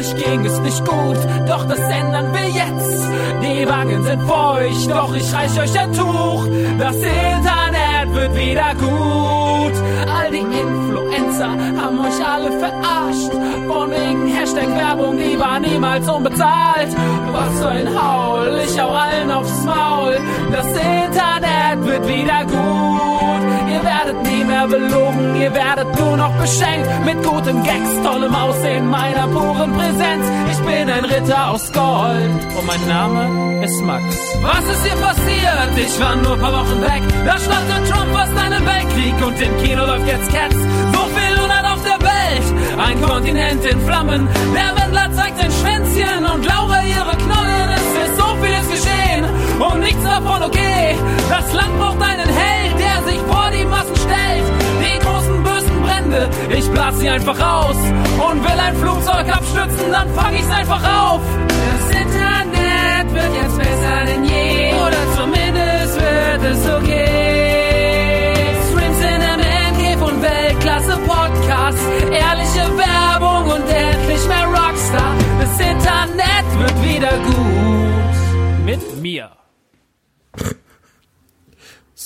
Euch ging es nicht gut, doch das ändern wir jetzt. Die Wangen sind feucht, doch ich reich euch ein Tuch. Das Internet wird wieder gut. All die Influencer haben euch alle verarscht. Von wegen Hashtag Werbung, die war niemals unbezahlt. Was für ein Haul, ich hau allen aufs Maul. Das Internet wird wieder gut. Ihr werdet nie mehr belogen, ihr werdet nur noch beschenkt mit guten Gags, tollem Aussehen, meiner puren Präsenz. Ich bin ein Ritter aus Gold und mein Name ist Max. Was ist hier passiert? Ich war nur ein paar Wochen weg. Da startet Trump fast einen Weltkrieg und im Kino läuft jetzt Cats. So viel Unart auf der Welt, ein Kontinent in Flammen. Der Wendler zeigt sein Schwänzchen und Laura ihre Knollen. Es ist so vieles geschehen und nichts davon okay. Das Land braucht einen Held, der sich vor die Massen stellt. Die großen bösen Brände, ich blas sie einfach aus. Und will ein Flugzeug abstürzen, dann fang ich's einfach auf. Das Internet wird jetzt besser denn je. Oder zumindest wird es okay. Streams in Man Cave und Weltklasse Podcasts. Ehrliche Werbung und endlich mehr Rockstar. Das Internet wird wieder gut.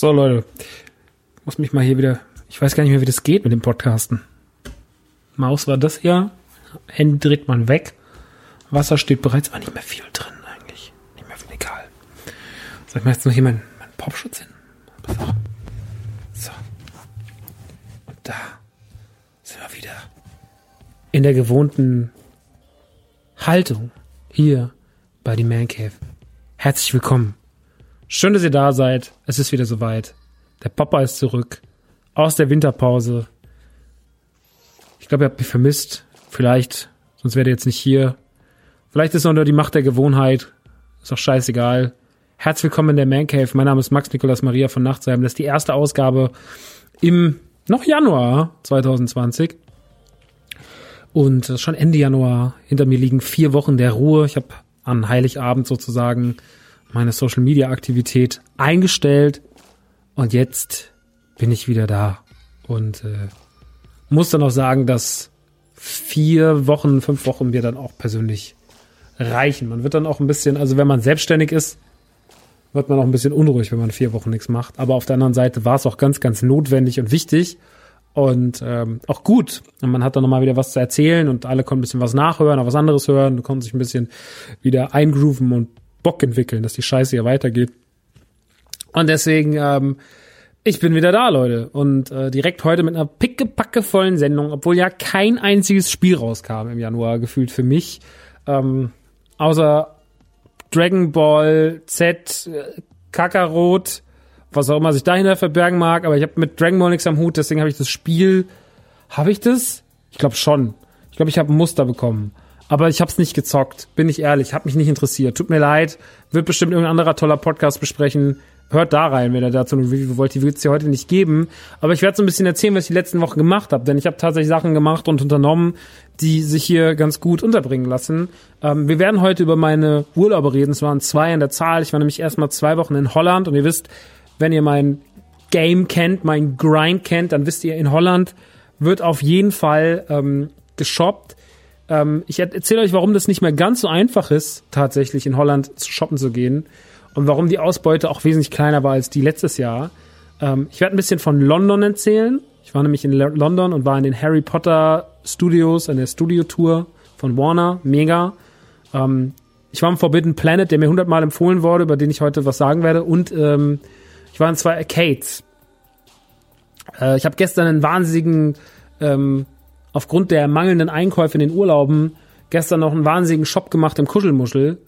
So, Leute. Muss mich mal hier wieder. Ich weiß gar nicht mehr, wie das geht mit dem Podcasten. Maus war das hier. Handy dreht man weg. Wasser steht bereits, aber nicht mehr viel drin eigentlich. Nicht mehr viel egal. Soll ich mal jetzt noch hier meinen, meinen Popschutz hin? So. Und da sind wir wieder in der gewohnten Haltung hier bei die Man Cave. Herzlich willkommen. Schön, dass ihr da seid. Es ist wieder soweit. Der Papa ist zurück. Aus der Winterpause. Ich glaube, ihr habt mich vermisst. Vielleicht, sonst wärt ihr jetzt nicht hier. Vielleicht ist es nur die Macht der Gewohnheit. Ist doch scheißegal. Herzlich willkommen in der Man Cave. Mein Name ist Max Nikolas Maria von Nachtsheim. Das ist die erste Ausgabe im noch Januar 2020. Und äh, schon Ende Januar hinter mir liegen vier Wochen der Ruhe. Ich habe an Heiligabend sozusagen meine Social Media Aktivität eingestellt und jetzt bin ich wieder da und äh, muss dann auch sagen, dass vier Wochen, fünf Wochen mir dann auch persönlich reichen. Man wird dann auch ein bisschen, also wenn man selbstständig ist, wird man auch ein bisschen unruhig, wenn man vier Wochen nichts macht. Aber auf der anderen Seite war es auch ganz, ganz notwendig und wichtig und ähm, auch gut. Und man hat dann nochmal wieder was zu erzählen und alle konnten ein bisschen was nachhören, auch was anderes hören, konnten sich ein bisschen wieder eingrooven und Bock entwickeln, dass die Scheiße hier weitergeht. Und deswegen, ähm, ich bin wieder da, Leute. Und äh, direkt heute mit einer pickepackevollen Sendung, obwohl ja kein einziges Spiel rauskam im Januar, gefühlt für mich. Ähm, außer Dragon Ball Z, äh, Kakarot, was auch immer sich dahinter verbergen mag, aber ich habe mit Dragon Ball nichts am Hut, deswegen habe ich das Spiel. Habe ich das? Ich glaube schon. Ich glaube, ich habe ein Muster bekommen. Aber ich habe es nicht gezockt, bin ich ehrlich, hat mich nicht interessiert. Tut mir leid, wird bestimmt irgendein anderer toller Podcast besprechen. Hört da rein, wenn ihr dazu eine Review wollt. Die wird es hier heute nicht geben. Aber ich werde so ein bisschen erzählen, was ich die letzten Wochen gemacht habe. Denn ich habe tatsächlich Sachen gemacht und unternommen, die sich hier ganz gut unterbringen lassen. Ähm, wir werden heute über meine Urlaube reden. Es waren zwei in der Zahl. Ich war nämlich erstmal zwei Wochen in Holland. Und ihr wisst, wenn ihr mein Game kennt, mein Grind kennt, dann wisst ihr, in Holland wird auf jeden Fall ähm, geshoppt. Ähm, ich erzähle euch, warum das nicht mehr ganz so einfach ist, tatsächlich in Holland shoppen zu gehen und warum die Ausbeute auch wesentlich kleiner war als die letztes Jahr. Ähm, ich werde ein bisschen von London erzählen. Ich war nämlich in London und war in den Harry Potter Studios, an der Studio-Tour von Warner. Mega. Ähm, ich war im Forbidden Planet, der mir hundertmal empfohlen wurde, über den ich heute was sagen werde. Und ähm, ich war in zwei Arcades. Äh, ich habe gestern einen wahnsinnigen, ähm, aufgrund der mangelnden Einkäufe in den Urlauben, gestern noch einen wahnsinnigen Shop gemacht im Kuschelmuschel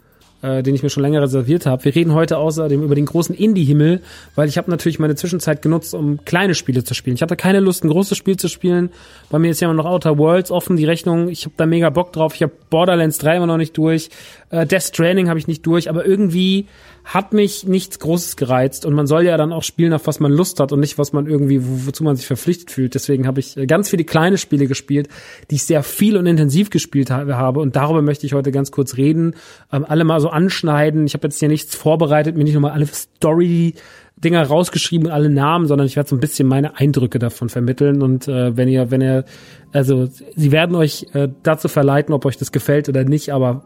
äh, den ich mir schon länger reserviert habe. Wir reden heute außerdem über den großen Indie-Himmel, weil ich habe natürlich meine Zwischenzeit genutzt, um kleine Spiele zu spielen. Ich hatte keine Lust, ein großes Spiel zu spielen. Bei mir ist ja immer noch Outer Worlds offen, die Rechnung. Ich habe da mega Bock drauf. Ich habe Borderlands 3 immer noch nicht durch. Äh, Death Stranding habe ich nicht durch, aber irgendwie hat mich nichts Großes gereizt und man soll ja dann auch spielen, auf was man Lust hat und nicht, was man irgendwie, wo, wozu man sich verpflichtet fühlt. Deswegen habe ich äh, ganz viele kleine Spiele gespielt, die ich sehr viel und intensiv gespielt habe und darüber möchte ich heute ganz kurz reden, ähm, alle mal so anschneiden. Ich habe jetzt hier nichts vorbereitet, mir nicht nochmal alle Story Dinger rausgeschrieben, alle Namen, sondern ich werde so ein bisschen meine Eindrücke davon vermitteln und äh, wenn ihr, wenn ihr, also sie werden euch äh, dazu verleiten, ob euch das gefällt oder nicht, aber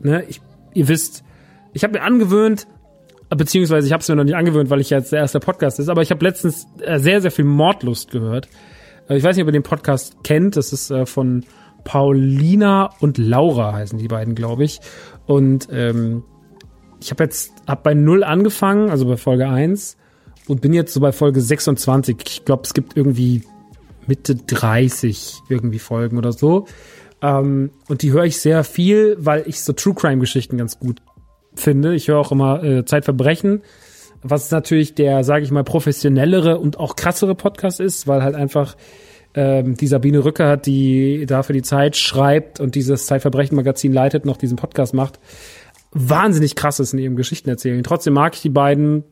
ne, ich, ihr wisst, ich habe mir angewöhnt, beziehungsweise ich habe es mir noch nicht angewöhnt, weil ich jetzt der erste Podcast ist, aber ich habe letztens äh, sehr, sehr viel Mordlust gehört. Äh, ich weiß nicht, ob ihr den Podcast kennt, das ist äh, von Paulina und Laura heißen die beiden, glaube ich. Und ähm, ich habe jetzt hab bei null angefangen, also bei Folge 1 und bin jetzt so bei Folge 26. Ich glaube, es gibt irgendwie Mitte 30 irgendwie Folgen oder so. Ähm, und die höre ich sehr viel, weil ich so True Crime Geschichten ganz gut finde. Ich höre auch immer äh, Zeitverbrechen, was natürlich der, sage ich mal, professionellere und auch krassere Podcast ist, weil halt einfach ähm, die Sabine Rückert, die dafür die Zeit schreibt und dieses Zeitverbrechen-Magazin leitet, noch diesen Podcast macht, wahnsinnig krass ist in ihrem Geschichten erzählen. Trotzdem mag ich die beiden,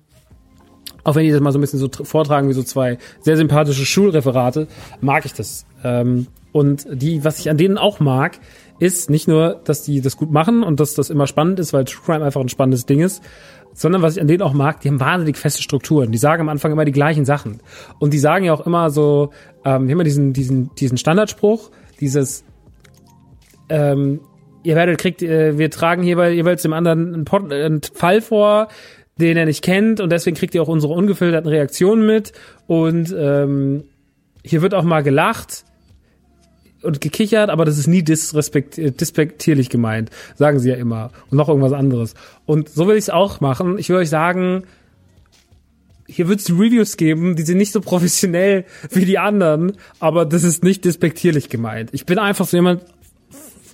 auch wenn die das mal so ein bisschen so vortragen wie so zwei sehr sympathische Schulreferate, mag ich das. Ähm, und die, was ich an denen auch mag, ist nicht nur, dass die das gut machen und dass das immer spannend ist, weil True Crime einfach ein spannendes Ding ist, sondern was ich an denen auch mag, die haben wahnsinnig feste Strukturen. Die sagen am Anfang immer die gleichen Sachen. Und die sagen ja auch immer so, ähm, immer diesen, diesen, diesen Standardspruch, dieses, ähm, ihr werdet, kriegt, äh, wir tragen hierbei jeweils dem anderen einen, Pod, einen Fall vor, den er nicht kennt und deswegen kriegt ihr auch unsere ungefilterten Reaktionen mit und ähm, hier wird auch mal gelacht und gekichert, aber das ist nie disrespekt, äh, dispektierlich gemeint, sagen sie ja immer. Und noch irgendwas anderes. Und so will ich es auch machen. Ich will euch sagen, hier wird es Reviews geben, die sind nicht so professionell wie die anderen, aber das ist nicht despektierlich gemeint. Ich bin einfach so jemand,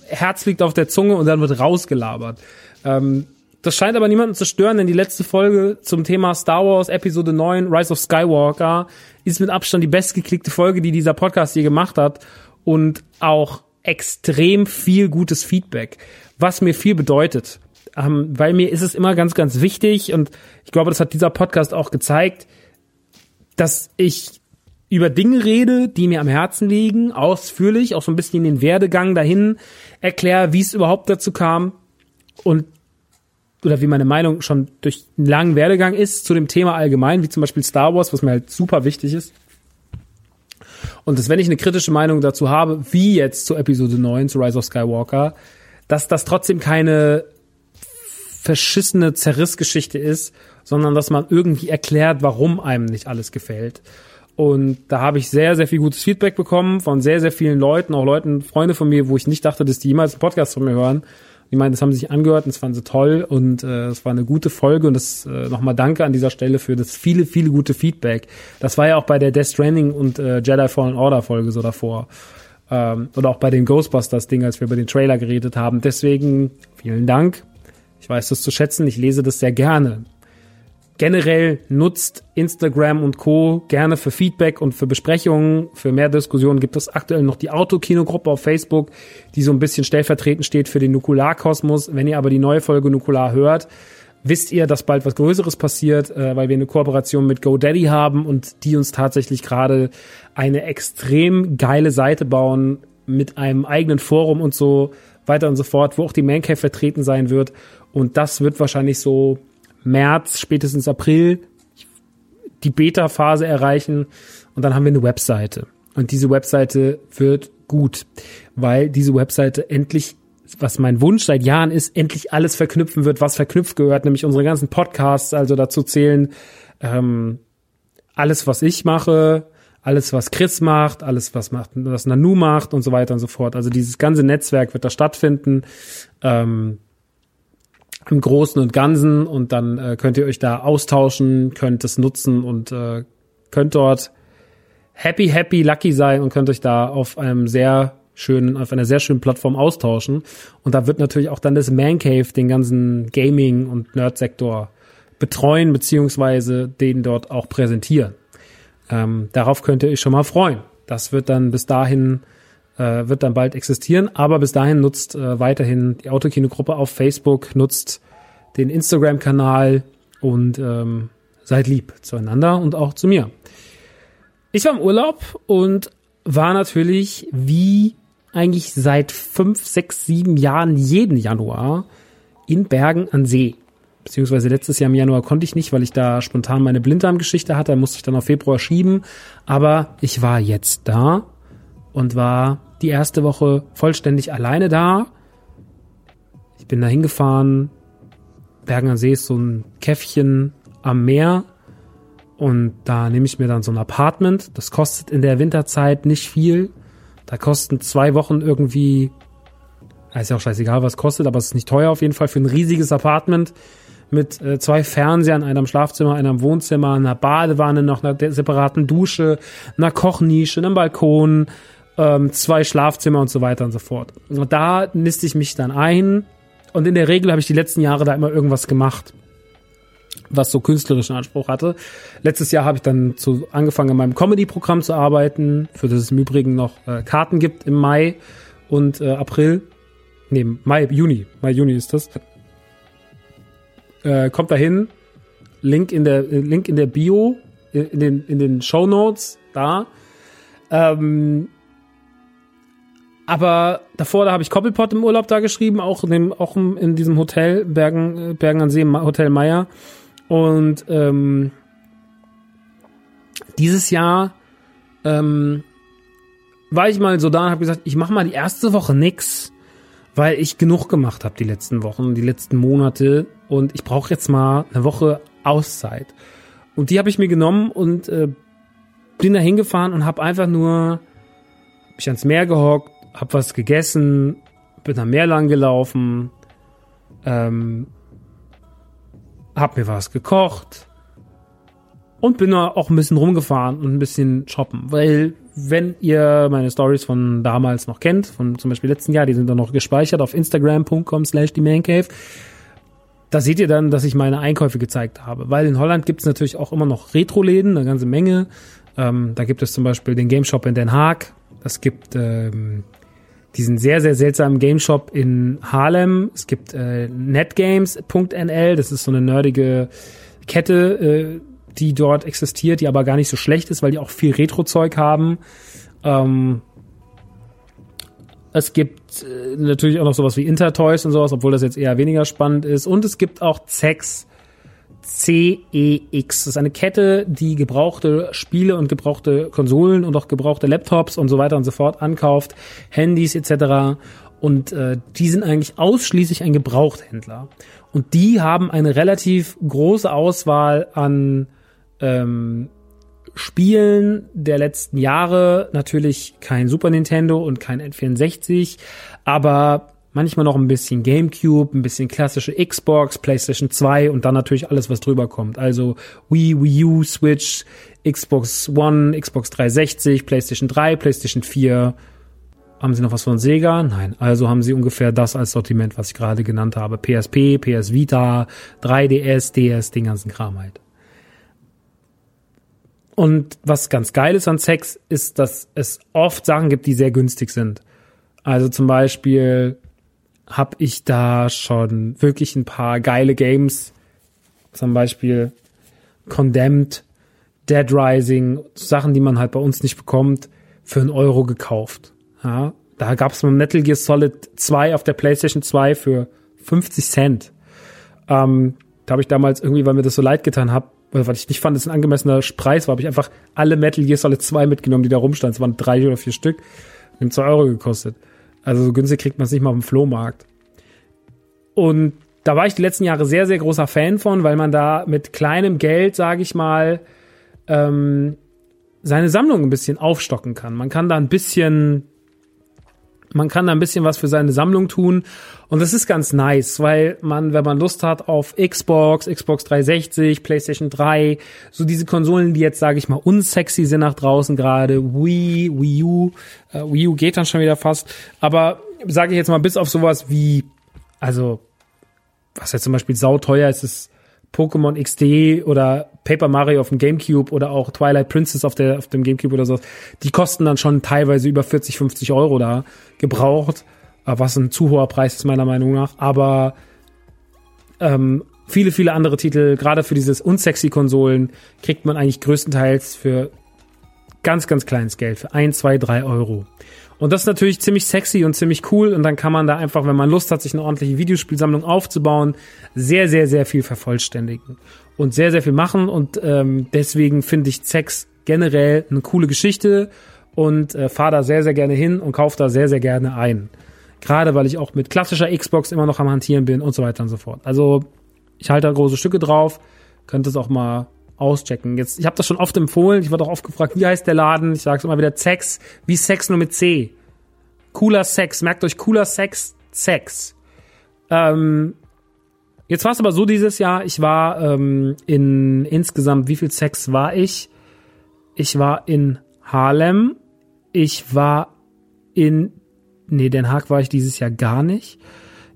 Herz liegt auf der Zunge und dann wird rausgelabert. Ähm, das scheint aber niemanden zu stören, denn die letzte Folge zum Thema Star Wars Episode 9 Rise of Skywalker ist mit Abstand die bestgeklickte Folge, die dieser Podcast je gemacht hat und auch extrem viel gutes Feedback, was mir viel bedeutet. Ähm, weil mir ist es immer ganz, ganz wichtig und ich glaube, das hat dieser Podcast auch gezeigt, dass ich über Dinge rede, die mir am Herzen liegen, ausführlich, auch so ein bisschen den Werdegang dahin erkläre, wie es überhaupt dazu kam und oder wie meine Meinung schon durch einen langen Werdegang ist zu dem Thema allgemein, wie zum Beispiel Star Wars, was mir halt super wichtig ist. Und dass wenn ich eine kritische Meinung dazu habe, wie jetzt zu Episode 9, zu Rise of Skywalker, dass das trotzdem keine verschissene Zerrissgeschichte ist, sondern dass man irgendwie erklärt, warum einem nicht alles gefällt. Und da habe ich sehr, sehr viel gutes Feedback bekommen von sehr, sehr vielen Leuten, auch Leuten, Freunde von mir, wo ich nicht dachte, dass die jemals einen Podcast von mir hören. Die meinen, das haben sie sich angehört und das fanden sie toll und äh, es war eine gute Folge und das äh, nochmal danke an dieser Stelle für das viele, viele gute Feedback. Das war ja auch bei der Death Stranding und äh, Jedi Fallen Order Folge so davor. Ähm, oder auch bei den Ghostbusters Ding, als wir über den Trailer geredet haben. Deswegen vielen Dank. Ich weiß das zu schätzen. Ich lese das sehr gerne generell nutzt Instagram und Co. gerne für Feedback und für Besprechungen, für mehr Diskussionen gibt es aktuell noch die Autokino-Gruppe auf Facebook, die so ein bisschen stellvertretend steht für den Nukularkosmos. Wenn ihr aber die neue Folge Nukular hört, wisst ihr, dass bald was Größeres passiert, äh, weil wir eine Kooperation mit GoDaddy haben und die uns tatsächlich gerade eine extrem geile Seite bauen mit einem eigenen Forum und so weiter und so fort, wo auch die Mancave vertreten sein wird. Und das wird wahrscheinlich so März, spätestens April die Beta-Phase erreichen und dann haben wir eine Webseite. Und diese Webseite wird gut, weil diese Webseite endlich, was mein Wunsch seit Jahren ist, endlich alles verknüpfen wird, was verknüpft gehört, nämlich unsere ganzen Podcasts, also dazu zählen ähm, alles, was ich mache, alles, was Chris macht, alles, was macht, was Nanu macht und so weiter und so fort. Also dieses ganze Netzwerk wird da stattfinden. Ähm, im Großen und Ganzen und dann äh, könnt ihr euch da austauschen, könnt es nutzen und äh, könnt dort happy, happy, lucky sein und könnt euch da auf einem sehr schönen, auf einer sehr schönen Plattform austauschen. Und da wird natürlich auch dann das Man Cave den ganzen Gaming- und Nerd-Sektor betreuen, beziehungsweise den dort auch präsentieren. Ähm, darauf könnt ihr euch schon mal freuen. Das wird dann bis dahin äh, wird dann bald existieren. Aber bis dahin nutzt äh, weiterhin die Autokino-Gruppe auf Facebook, nutzt den Instagram-Kanal und ähm, seid lieb zueinander und auch zu mir. Ich war im Urlaub und war natürlich wie eigentlich seit fünf, sechs, sieben Jahren jeden Januar in Bergen an See. Beziehungsweise letztes Jahr im Januar konnte ich nicht, weil ich da spontan meine Blinddarmgeschichte hatte. Da musste ich dann auf Februar schieben. Aber ich war jetzt da und war die erste Woche vollständig alleine da. Ich bin da hingefahren. Bergen am See ist so ein Käffchen am Meer. Und da nehme ich mir dann so ein Apartment. Das kostet in der Winterzeit nicht viel. Da kosten zwei Wochen irgendwie, ist ja auch scheißegal, was kostet, aber es ist nicht teuer auf jeden Fall für ein riesiges Apartment mit äh, zwei Fernsehern, einem Schlafzimmer, einem Wohnzimmer, einer Badewanne, noch einer separaten Dusche, einer Kochnische, einem Balkon, ähm, zwei Schlafzimmer und so weiter und so fort. Und da niste ich mich dann ein und in der Regel habe ich die letzten Jahre da immer irgendwas gemacht, was so künstlerischen Anspruch hatte. Letztes Jahr habe ich dann zu, angefangen, in meinem Comedy-Programm zu arbeiten, für das es im Übrigen noch äh, Karten gibt im Mai und äh, April. Nee, Mai, Juni. Mai, Juni ist das. Äh, kommt dahin. Link in der, Link in der Bio, in den, in den Show Notes, da. Ähm, aber davor, da habe ich Koppelpot im Urlaub da geschrieben, auch in, dem, auch in diesem Hotel, Bergen, Bergen an See, Hotel Meier. Und ähm, dieses Jahr ähm, war ich mal so da und habe gesagt, ich mache mal die erste Woche nix, weil ich genug gemacht habe die letzten Wochen, die letzten Monate und ich brauche jetzt mal eine Woche Auszeit. Und die habe ich mir genommen und äh, bin da hingefahren und habe einfach nur mich ans Meer gehockt, hab was gegessen, bin am Meer lang gelaufen, ähm, hab mir was gekocht und bin auch ein bisschen rumgefahren und ein bisschen shoppen, weil wenn ihr meine Stories von damals noch kennt, von zum Beispiel letzten Jahr, die sind dann noch gespeichert auf instagram.com slash die Mancave, da seht ihr dann, dass ich meine Einkäufe gezeigt habe, weil in Holland gibt es natürlich auch immer noch Retro-Läden, eine ganze Menge. Ähm, da gibt es zum Beispiel den Game Shop in Den Haag, das gibt ähm, diesen sehr, sehr seltsamen Game Shop in Harlem. Es gibt äh, netgames.nl, das ist so eine nerdige Kette, äh, die dort existiert, die aber gar nicht so schlecht ist, weil die auch viel Retro-Zeug haben. Ähm, es gibt äh, natürlich auch noch sowas wie Intertoys und sowas, obwohl das jetzt eher weniger spannend ist. Und es gibt auch CEX. CEX. Das ist eine Kette, die gebrauchte Spiele und gebrauchte Konsolen und auch gebrauchte Laptops und so weiter und so fort ankauft, Handys etc. Und äh, die sind eigentlich ausschließlich ein Gebrauchthändler. Und die haben eine relativ große Auswahl an ähm, Spielen der letzten Jahre. Natürlich kein Super Nintendo und kein N64, aber manchmal noch ein bisschen GameCube, ein bisschen klassische Xbox, PlayStation 2 und dann natürlich alles, was drüber kommt. Also Wii, Wii U, Switch, Xbox One, Xbox 360, PlayStation 3, PlayStation 4. Haben Sie noch was von Sega? Nein. Also haben Sie ungefähr das als Sortiment, was ich gerade genannt habe. PSP, PS Vita, 3DS, DS, den ganzen Kram halt. Und was ganz geil ist an Sex, ist, dass es oft Sachen gibt, die sehr günstig sind. Also zum Beispiel habe ich da schon wirklich ein paar geile Games, zum Beispiel Condemned, Dead Rising, Sachen, die man halt bei uns nicht bekommt, für einen Euro gekauft. Ja, da gab es mal Metal Gear Solid 2 auf der PlayStation 2 für 50 Cent. Ähm, da habe ich damals irgendwie, weil mir das so leid getan habe, weil ich nicht fand, dass es ein angemessener Preis war, habe ich einfach alle Metal Gear Solid 2 mitgenommen, die da rumstanden. Es waren drei oder vier Stück. Haben zwei Euro gekostet. Also so günstig kriegt man es nicht mal auf dem Flohmarkt. Und da war ich die letzten Jahre sehr, sehr großer Fan von, weil man da mit kleinem Geld, sage ich mal, ähm, seine Sammlung ein bisschen aufstocken kann. Man kann da ein bisschen man kann da ein bisschen was für seine Sammlung tun. Und das ist ganz nice, weil man, wenn man Lust hat auf Xbox, Xbox 360, PlayStation 3, so diese Konsolen, die jetzt, sage ich mal, unsexy sind nach draußen gerade, Wii, Wii U, äh, Wii U geht dann schon wieder fast. Aber sage ich jetzt mal, bis auf sowas wie, also, was jetzt zum Beispiel sauteuer ist, ist Pokémon XD oder Paper Mario auf dem GameCube oder auch Twilight Princess auf, der, auf dem GameCube oder so, die kosten dann schon teilweise über 40, 50 Euro da gebraucht, äh, was ein zu hoher Preis ist meiner Meinung nach. Aber ähm, viele, viele andere Titel, gerade für dieses unsexy Konsolen, kriegt man eigentlich größtenteils für ganz, ganz kleines Geld, für ein, zwei, drei Euro. Und das ist natürlich ziemlich sexy und ziemlich cool. Und dann kann man da einfach, wenn man Lust hat, sich eine ordentliche Videospielsammlung aufzubauen, sehr, sehr, sehr viel vervollständigen und sehr, sehr viel machen. Und ähm, deswegen finde ich Sex generell eine coole Geschichte und äh, fahre da sehr, sehr gerne hin und kaufe da sehr, sehr gerne ein. Gerade weil ich auch mit klassischer Xbox immer noch am Hantieren bin und so weiter und so fort. Also ich halte da große Stücke drauf, könnte es auch mal auschecken. Jetzt, ich habe das schon oft empfohlen. Ich wurde auch oft gefragt, wie heißt der Laden? Ich sage es immer wieder, Sex, wie Sex nur mit C. Cooler Sex, merkt euch, cooler Sex, Sex. Ähm, jetzt war es aber so dieses Jahr, ich war ähm, in insgesamt, wie viel Sex war ich? Ich war in Harlem, ich war in, nee, Den Haag war ich dieses Jahr gar nicht.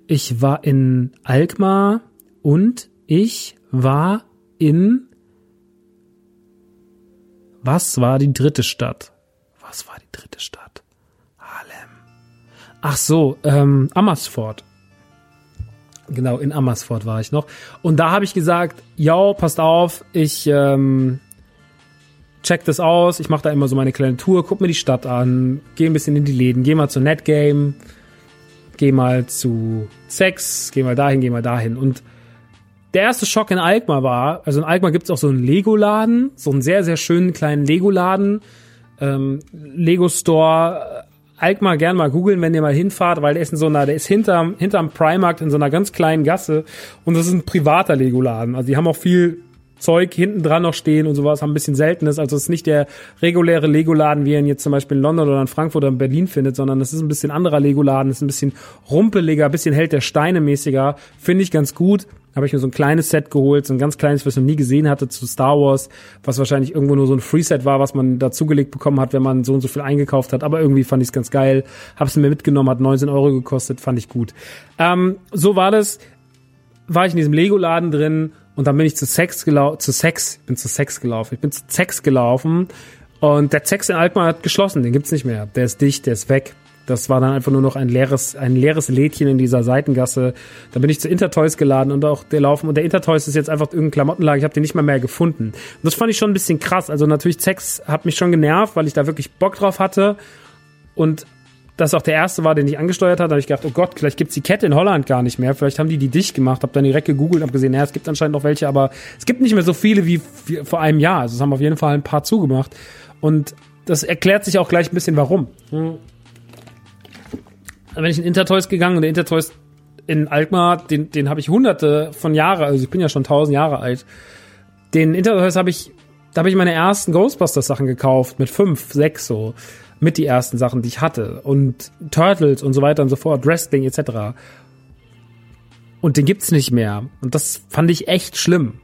Ich war in Alkmaar und ich war in was war die dritte Stadt? Was war die dritte Stadt? Harlem. Ach so, ähm, Amersfoort. Genau, in Amersfoort war ich noch. Und da habe ich gesagt, ja, passt auf, ich ähm, check das aus, ich mache da immer so meine kleine Tour, guck mir die Stadt an, gehe ein bisschen in die Läden, gehe mal zu Netgame, gehe mal zu Sex, gehe mal dahin, gehe mal dahin. Und der erste Schock in Alkmaar war, also in Alkmaar gibt's auch so einen Lego-Laden, so einen sehr, sehr schönen kleinen Lego-Laden, ähm, Lego-Store. Alkmaar gern mal googeln, wenn ihr mal hinfahrt, weil der ist in so einer, der ist hinterm, hinterm Primark in so einer ganz kleinen Gasse und das ist ein privater Lego-Laden. Also die haben auch viel Zeug hinten dran noch stehen und sowas, haben ein bisschen Seltenes. Also es ist nicht der reguläre Lego-Laden, wie ihr ihn jetzt zum Beispiel in London oder in Frankfurt oder in Berlin findet, sondern es ist ein bisschen anderer Lego-Laden, ist ein bisschen rumpeliger, ein bisschen hält der Steine mäßiger. Finde ich ganz gut habe ich mir so ein kleines Set geholt, so ein ganz kleines, was ich noch nie gesehen hatte zu Star Wars, was wahrscheinlich irgendwo nur so ein Free-Set war, was man dazugelegt bekommen hat, wenn man so und so viel eingekauft hat. Aber irgendwie fand ich es ganz geil. Habe es mir mitgenommen, hat 19 Euro gekostet, fand ich gut. Ähm, so war das. War ich in diesem Lego-Laden drin und dann bin ich zu Sex gelaufen, zu Sex, bin zu Sex gelaufen. Ich bin zu Sex gelaufen und der Sex in Alkmaar hat geschlossen, den gibt's nicht mehr. Der ist dicht, der ist weg. Das war dann einfach nur noch ein leeres, ein leeres Lädchen in dieser Seitengasse. Da bin ich zu Intertoys geladen und auch der Laufen. Und der Intertoys ist jetzt einfach irgendein Klamottenlager. Ich habe den nicht mal mehr gefunden. Und das fand ich schon ein bisschen krass. Also natürlich, Sex hat mich schon genervt, weil ich da wirklich Bock drauf hatte. Und das auch der erste war, den ich angesteuert hatte, habe ich gedacht, oh Gott, vielleicht gibt's die Kette in Holland gar nicht mehr. Vielleicht haben die die dicht gemacht. Habe dann direkt gegoogelt, habe gesehen, ja, es gibt anscheinend noch welche, aber es gibt nicht mehr so viele wie, vor einem Jahr. Also es haben auf jeden Fall ein paar zugemacht. Und das erklärt sich auch gleich ein bisschen, warum. Hm. Dann bin ich in Intertoys gegangen und der Intertoys in Alkmaar, den, den habe ich hunderte von Jahren, also ich bin ja schon tausend Jahre alt. Den Intertoys habe ich, da habe ich meine ersten Ghostbusters Sachen gekauft mit fünf, sechs so mit die ersten Sachen, die ich hatte. Und Turtles und so weiter und so fort, Wrestling etc. Und den gibt's nicht mehr. Und das fand ich echt schlimm.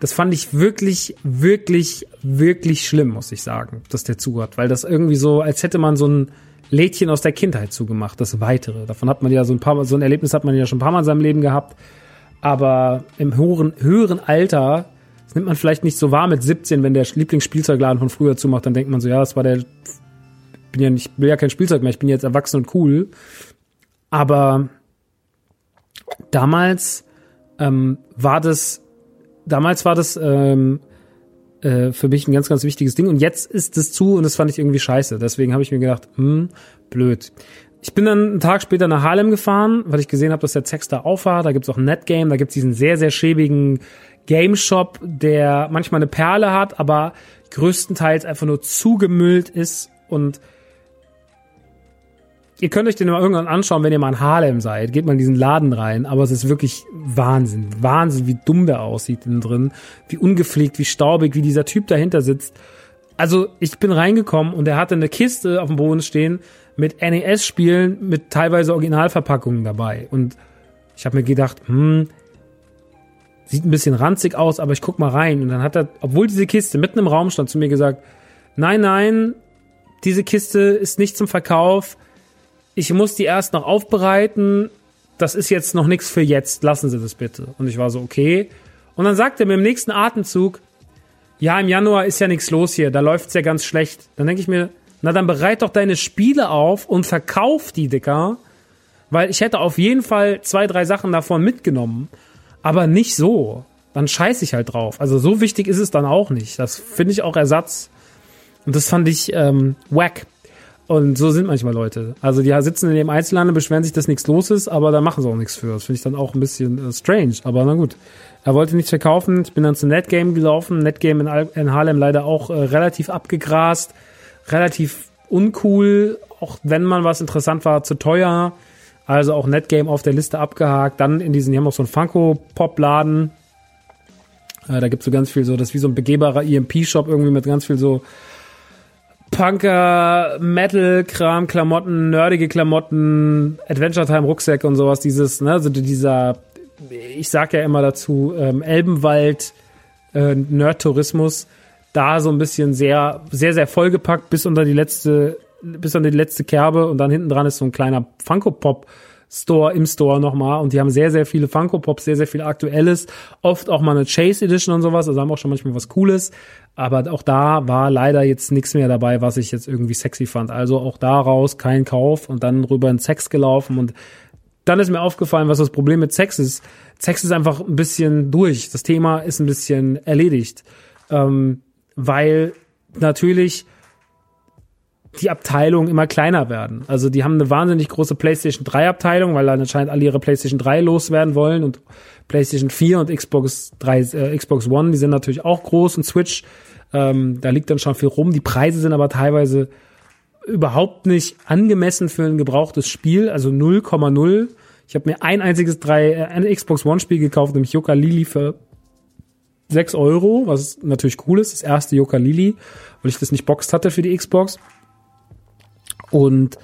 Das fand ich wirklich, wirklich, wirklich schlimm, muss ich sagen, dass der zugehört. Weil das irgendwie so, als hätte man so ein Lädchen aus der Kindheit zugemacht, das weitere. Davon hat man ja so ein paar Mal, so ein Erlebnis hat man ja schon ein paar Mal in seinem Leben gehabt. Aber im höheren, höheren Alter, das nimmt man vielleicht nicht so wahr mit 17, wenn der Lieblingsspielzeugladen von früher zumacht, dann denkt man so, ja, das war der bin ja nicht, will ja kein Spielzeug mehr, ich bin jetzt erwachsen und cool. Aber damals ähm, war das, damals war das ähm, äh, für mich ein ganz, ganz wichtiges Ding. Und jetzt ist es zu und das fand ich irgendwie scheiße. Deswegen habe ich mir gedacht, hm, blöd. Ich bin dann einen Tag später nach Harlem gefahren, weil ich gesehen habe, dass der Zex da auf war. Da gibt's auch Netgame, da gibt's diesen sehr, sehr schäbigen Game Shop, der manchmal eine Perle hat, aber größtenteils einfach nur zugemüllt ist und ihr könnt euch den mal irgendwann anschauen, wenn ihr mal in Harlem seid. Geht mal in diesen Laden rein. Aber es ist wirklich Wahnsinn. Wahnsinn, wie dumm der aussieht innen drin. Wie ungepflegt, wie staubig, wie dieser Typ dahinter sitzt. Also, ich bin reingekommen und er hatte eine Kiste auf dem Boden stehen mit NES-Spielen mit teilweise Originalverpackungen dabei. Und ich habe mir gedacht, hm, sieht ein bisschen ranzig aus, aber ich guck mal rein. Und dann hat er, obwohl diese Kiste mitten im Raum stand, zu mir gesagt, nein, nein, diese Kiste ist nicht zum Verkauf ich muss die erst noch aufbereiten. Das ist jetzt noch nichts für jetzt. Lassen Sie das bitte. Und ich war so, okay. Und dann sagt er mir im nächsten Atemzug, ja, im Januar ist ja nichts los hier, da läuft's ja ganz schlecht. Dann denke ich mir, na dann bereit doch deine Spiele auf und verkauf die, Dicker. Weil ich hätte auf jeden Fall zwei, drei Sachen davon mitgenommen. Aber nicht so. Dann scheiße ich halt drauf. Also so wichtig ist es dann auch nicht. Das finde ich auch Ersatz. Und das fand ich ähm, wack. Und so sind manchmal Leute. Also die sitzen in dem Einzelhandel, beschweren sich, dass nichts los ist, aber da machen sie auch nichts für. Das finde ich dann auch ein bisschen äh, strange. Aber na gut. Er wollte nichts verkaufen. Ich bin dann zu Netgame gelaufen. Netgame in, in Harlem leider auch äh, relativ abgegrast, relativ uncool. Auch wenn man was interessant war, zu teuer. Also auch Netgame auf der Liste abgehakt. Dann in diesen, die haben auch so einen Funko-Pop-Laden. Äh, da gibt's so ganz viel so, das ist wie so ein begehbarer EMP-Shop irgendwie mit ganz viel so Punker, Metal-Kram, Klamotten, nerdige Klamotten, Adventure Time Rucksäcke und sowas, dieses, ne, also dieser, ich sag ja immer dazu, ähm, Elbenwald, äh, Nerd-Tourismus, da so ein bisschen sehr, sehr, sehr vollgepackt bis unter die letzte, bis unter die letzte Kerbe und dann hinten dran ist so ein kleiner Funko-Pop Store im Store nochmal und die haben sehr, sehr viele Funko Pops, sehr, sehr viel Aktuelles, oft auch mal eine Chase Edition und sowas, also haben auch schon manchmal was Cooles, aber auch da war leider jetzt nichts mehr dabei, was ich jetzt irgendwie sexy fand. Also auch daraus kein Kauf und dann rüber in Sex gelaufen und dann ist mir aufgefallen, was das Problem mit Sex ist. Sex ist einfach ein bisschen durch. Das Thema ist ein bisschen erledigt. Ähm, weil natürlich die Abteilungen immer kleiner werden. Also die haben eine wahnsinnig große PlayStation 3 Abteilung, weil dann anscheinend alle ihre PlayStation 3 loswerden wollen und PlayStation 4 und Xbox 3, äh, Xbox One, die sind natürlich auch groß und Switch, ähm, da liegt dann schon viel rum. Die Preise sind aber teilweise überhaupt nicht angemessen für ein gebrauchtes Spiel, also 0,0. Ich habe mir ein einziges 3, äh, ein Xbox One Spiel gekauft, nämlich Yoka Lili für 6 Euro, was natürlich cool ist, das erste Yoka Lili, weil ich das nicht boxt hatte für die Xbox. Und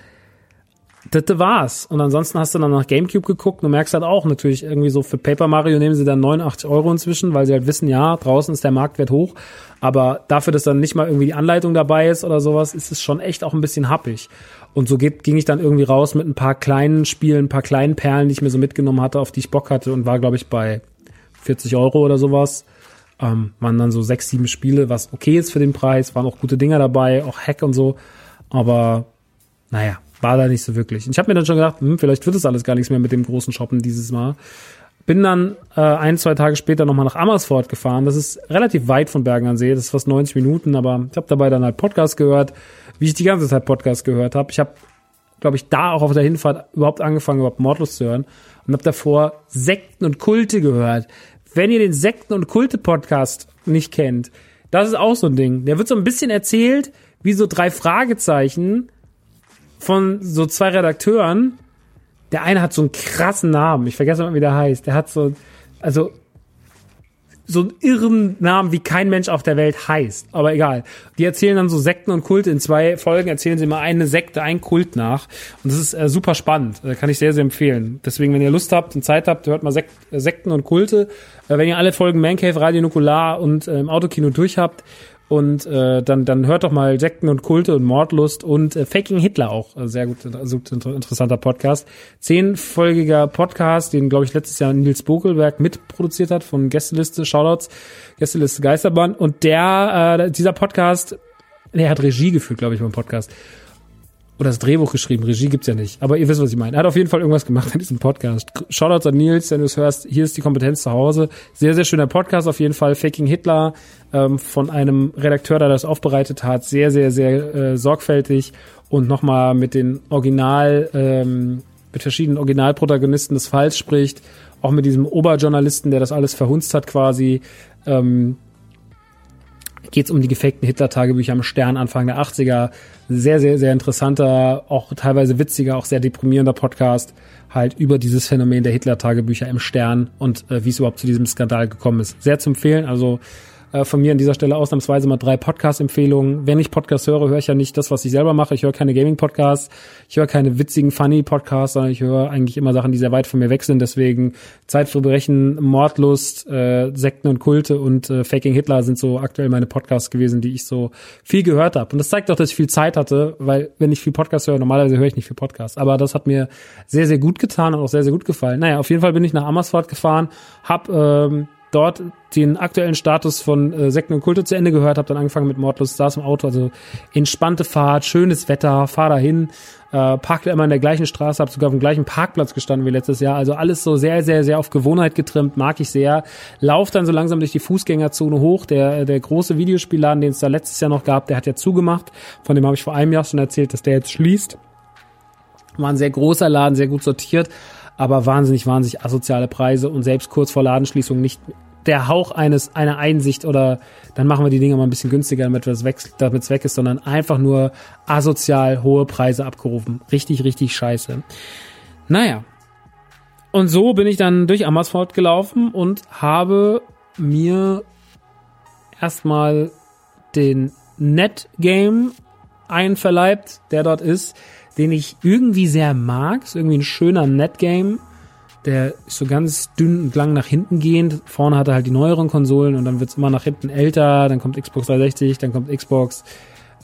das war's. Und ansonsten hast du dann nach Gamecube geguckt und merkst halt auch natürlich irgendwie so für Paper Mario nehmen sie dann 89 Euro inzwischen, weil sie halt wissen, ja, draußen ist der Marktwert hoch. Aber dafür, dass dann nicht mal irgendwie die Anleitung dabei ist oder sowas, ist es schon echt auch ein bisschen happig. Und so geht, ging ich dann irgendwie raus mit ein paar kleinen Spielen, ein paar kleinen Perlen, die ich mir so mitgenommen hatte, auf die ich Bock hatte und war, glaube ich, bei 40 Euro oder sowas. Ähm, waren dann so sechs, sieben Spiele, was okay ist für den Preis, waren auch gute Dinger dabei, auch Hack und so. Aber naja, war da nicht so wirklich. Und ich habe mir dann schon gedacht, hm, vielleicht wird es alles gar nichts mehr mit dem großen Shoppen dieses Mal. Bin dann äh, ein, zwei Tage später nochmal nach Amersfoort gefahren. Das ist relativ weit von Bergen an See, das ist fast 90 Minuten, aber ich habe dabei dann halt Podcast gehört, wie ich die ganze Zeit Podcast gehört habe. Ich habe, glaube ich, da auch auf der Hinfahrt überhaupt angefangen, überhaupt Mordlos zu hören und habe davor Sekten und Kulte gehört. Wenn ihr den Sekten- und Kulte-Podcast nicht kennt, das ist auch so ein Ding. Der wird so ein bisschen erzählt, wie so drei Fragezeichen von so zwei Redakteuren. Der eine hat so einen krassen Namen. Ich vergesse mal, wie der heißt. Der hat so, also, so einen irren Namen, wie kein Mensch auf der Welt heißt. Aber egal. Die erzählen dann so Sekten und Kulte. In zwei Folgen erzählen sie mal eine Sekte, ein Kult nach. Und das ist äh, super spannend. Äh, kann ich sehr, sehr empfehlen. Deswegen, wenn ihr Lust habt und Zeit habt, hört mal Sek äh, Sekten und Kulte. Äh, wenn ihr alle Folgen Mancave, Radio Nukular und äh, im Autokino durch habt, und äh, dann, dann hört doch mal Sekten und Kulte und Mordlust und äh, Faking Hitler auch. Also sehr gut, also interessanter Podcast. Zehnfolgiger Podcast, den, glaube ich, letztes Jahr Nils Bokelberg mitproduziert hat von Gästeliste, Shoutouts, Gästeliste Geisterbahn. Und der, äh, dieser Podcast, der hat Regie geführt, glaube ich, beim Podcast oder das Drehbuch geschrieben. Regie gibt's ja nicht. Aber ihr wisst, was ich meine. Er hat auf jeden Fall irgendwas gemacht an diesem Podcast. Shoutouts an Nils, wenn du es hörst. Hier ist die Kompetenz zu Hause. Sehr, sehr schöner Podcast auf jeden Fall. Faking Hitler ähm, von einem Redakteur, der das aufbereitet hat. Sehr, sehr, sehr äh, sorgfältig und nochmal mit den Original, ähm, mit verschiedenen Originalprotagonisten des Falls spricht. Auch mit diesem Oberjournalisten, der das alles verhunzt hat quasi. Ähm, geht es um die gefakten Hitler-Tagebücher am Stern Anfang der 80er. Sehr, sehr, sehr interessanter, auch teilweise witziger, auch sehr deprimierender Podcast halt über dieses Phänomen der Hitler-Tagebücher im Stern und äh, wie es überhaupt zu diesem Skandal gekommen ist. Sehr zu empfehlen. Also äh, von mir an dieser Stelle ausnahmsweise mal drei Podcast-Empfehlungen. Wenn ich Podcast höre, höre ich ja nicht das, was ich selber mache. Ich höre keine Gaming-Podcasts, ich höre keine witzigen, funny Podcasts, sondern ich höre eigentlich immer Sachen, die sehr weit von mir weg sind. Deswegen Zeitverbrechen, Mordlust, äh, Sekten und Kulte und äh, Faking Hitler sind so aktuell meine Podcasts gewesen, die ich so viel gehört habe. Und das zeigt auch, dass ich viel Zeit hatte, weil wenn ich viel Podcast höre, normalerweise höre ich nicht viel Podcast. Aber das hat mir sehr, sehr gut getan und auch sehr, sehr gut gefallen. Naja, auf jeden Fall bin ich nach Amersfoort gefahren, hab ähm, dort den aktuellen Status von äh, Sekten und Kulte zu Ende gehört, habe dann angefangen mit Mordlust, saß im Auto, also entspannte Fahrt, schönes Wetter, fahr dahin, äh, parkte immer in der gleichen Straße, habe sogar auf dem gleichen Parkplatz gestanden wie letztes Jahr, also alles so sehr, sehr, sehr auf Gewohnheit getrimmt, mag ich sehr. Lauf dann so langsam durch die Fußgängerzone hoch, der, der große Videospielladen, den es da letztes Jahr noch gab, der hat ja zugemacht, von dem habe ich vor einem Jahr schon erzählt, dass der jetzt schließt. War ein sehr großer Laden, sehr gut sortiert, aber wahnsinnig, wahnsinnig asoziale Preise und selbst kurz vor Ladenschließung nicht der Hauch eines einer Einsicht oder dann machen wir die Dinge mal ein bisschen günstiger, damit es weg, weg ist, sondern einfach nur asozial hohe Preise abgerufen. Richtig, richtig scheiße. Naja. Und so bin ich dann durch Amersfoort gelaufen und habe mir erstmal den Netgame einverleibt, der dort ist, den ich irgendwie sehr mag. Ist irgendwie ein schöner Netgame der ist so ganz dünn und lang nach hinten gehend. Vorne hat er halt die neueren Konsolen und dann wird's immer nach hinten älter. Dann kommt Xbox 360, dann kommt Xbox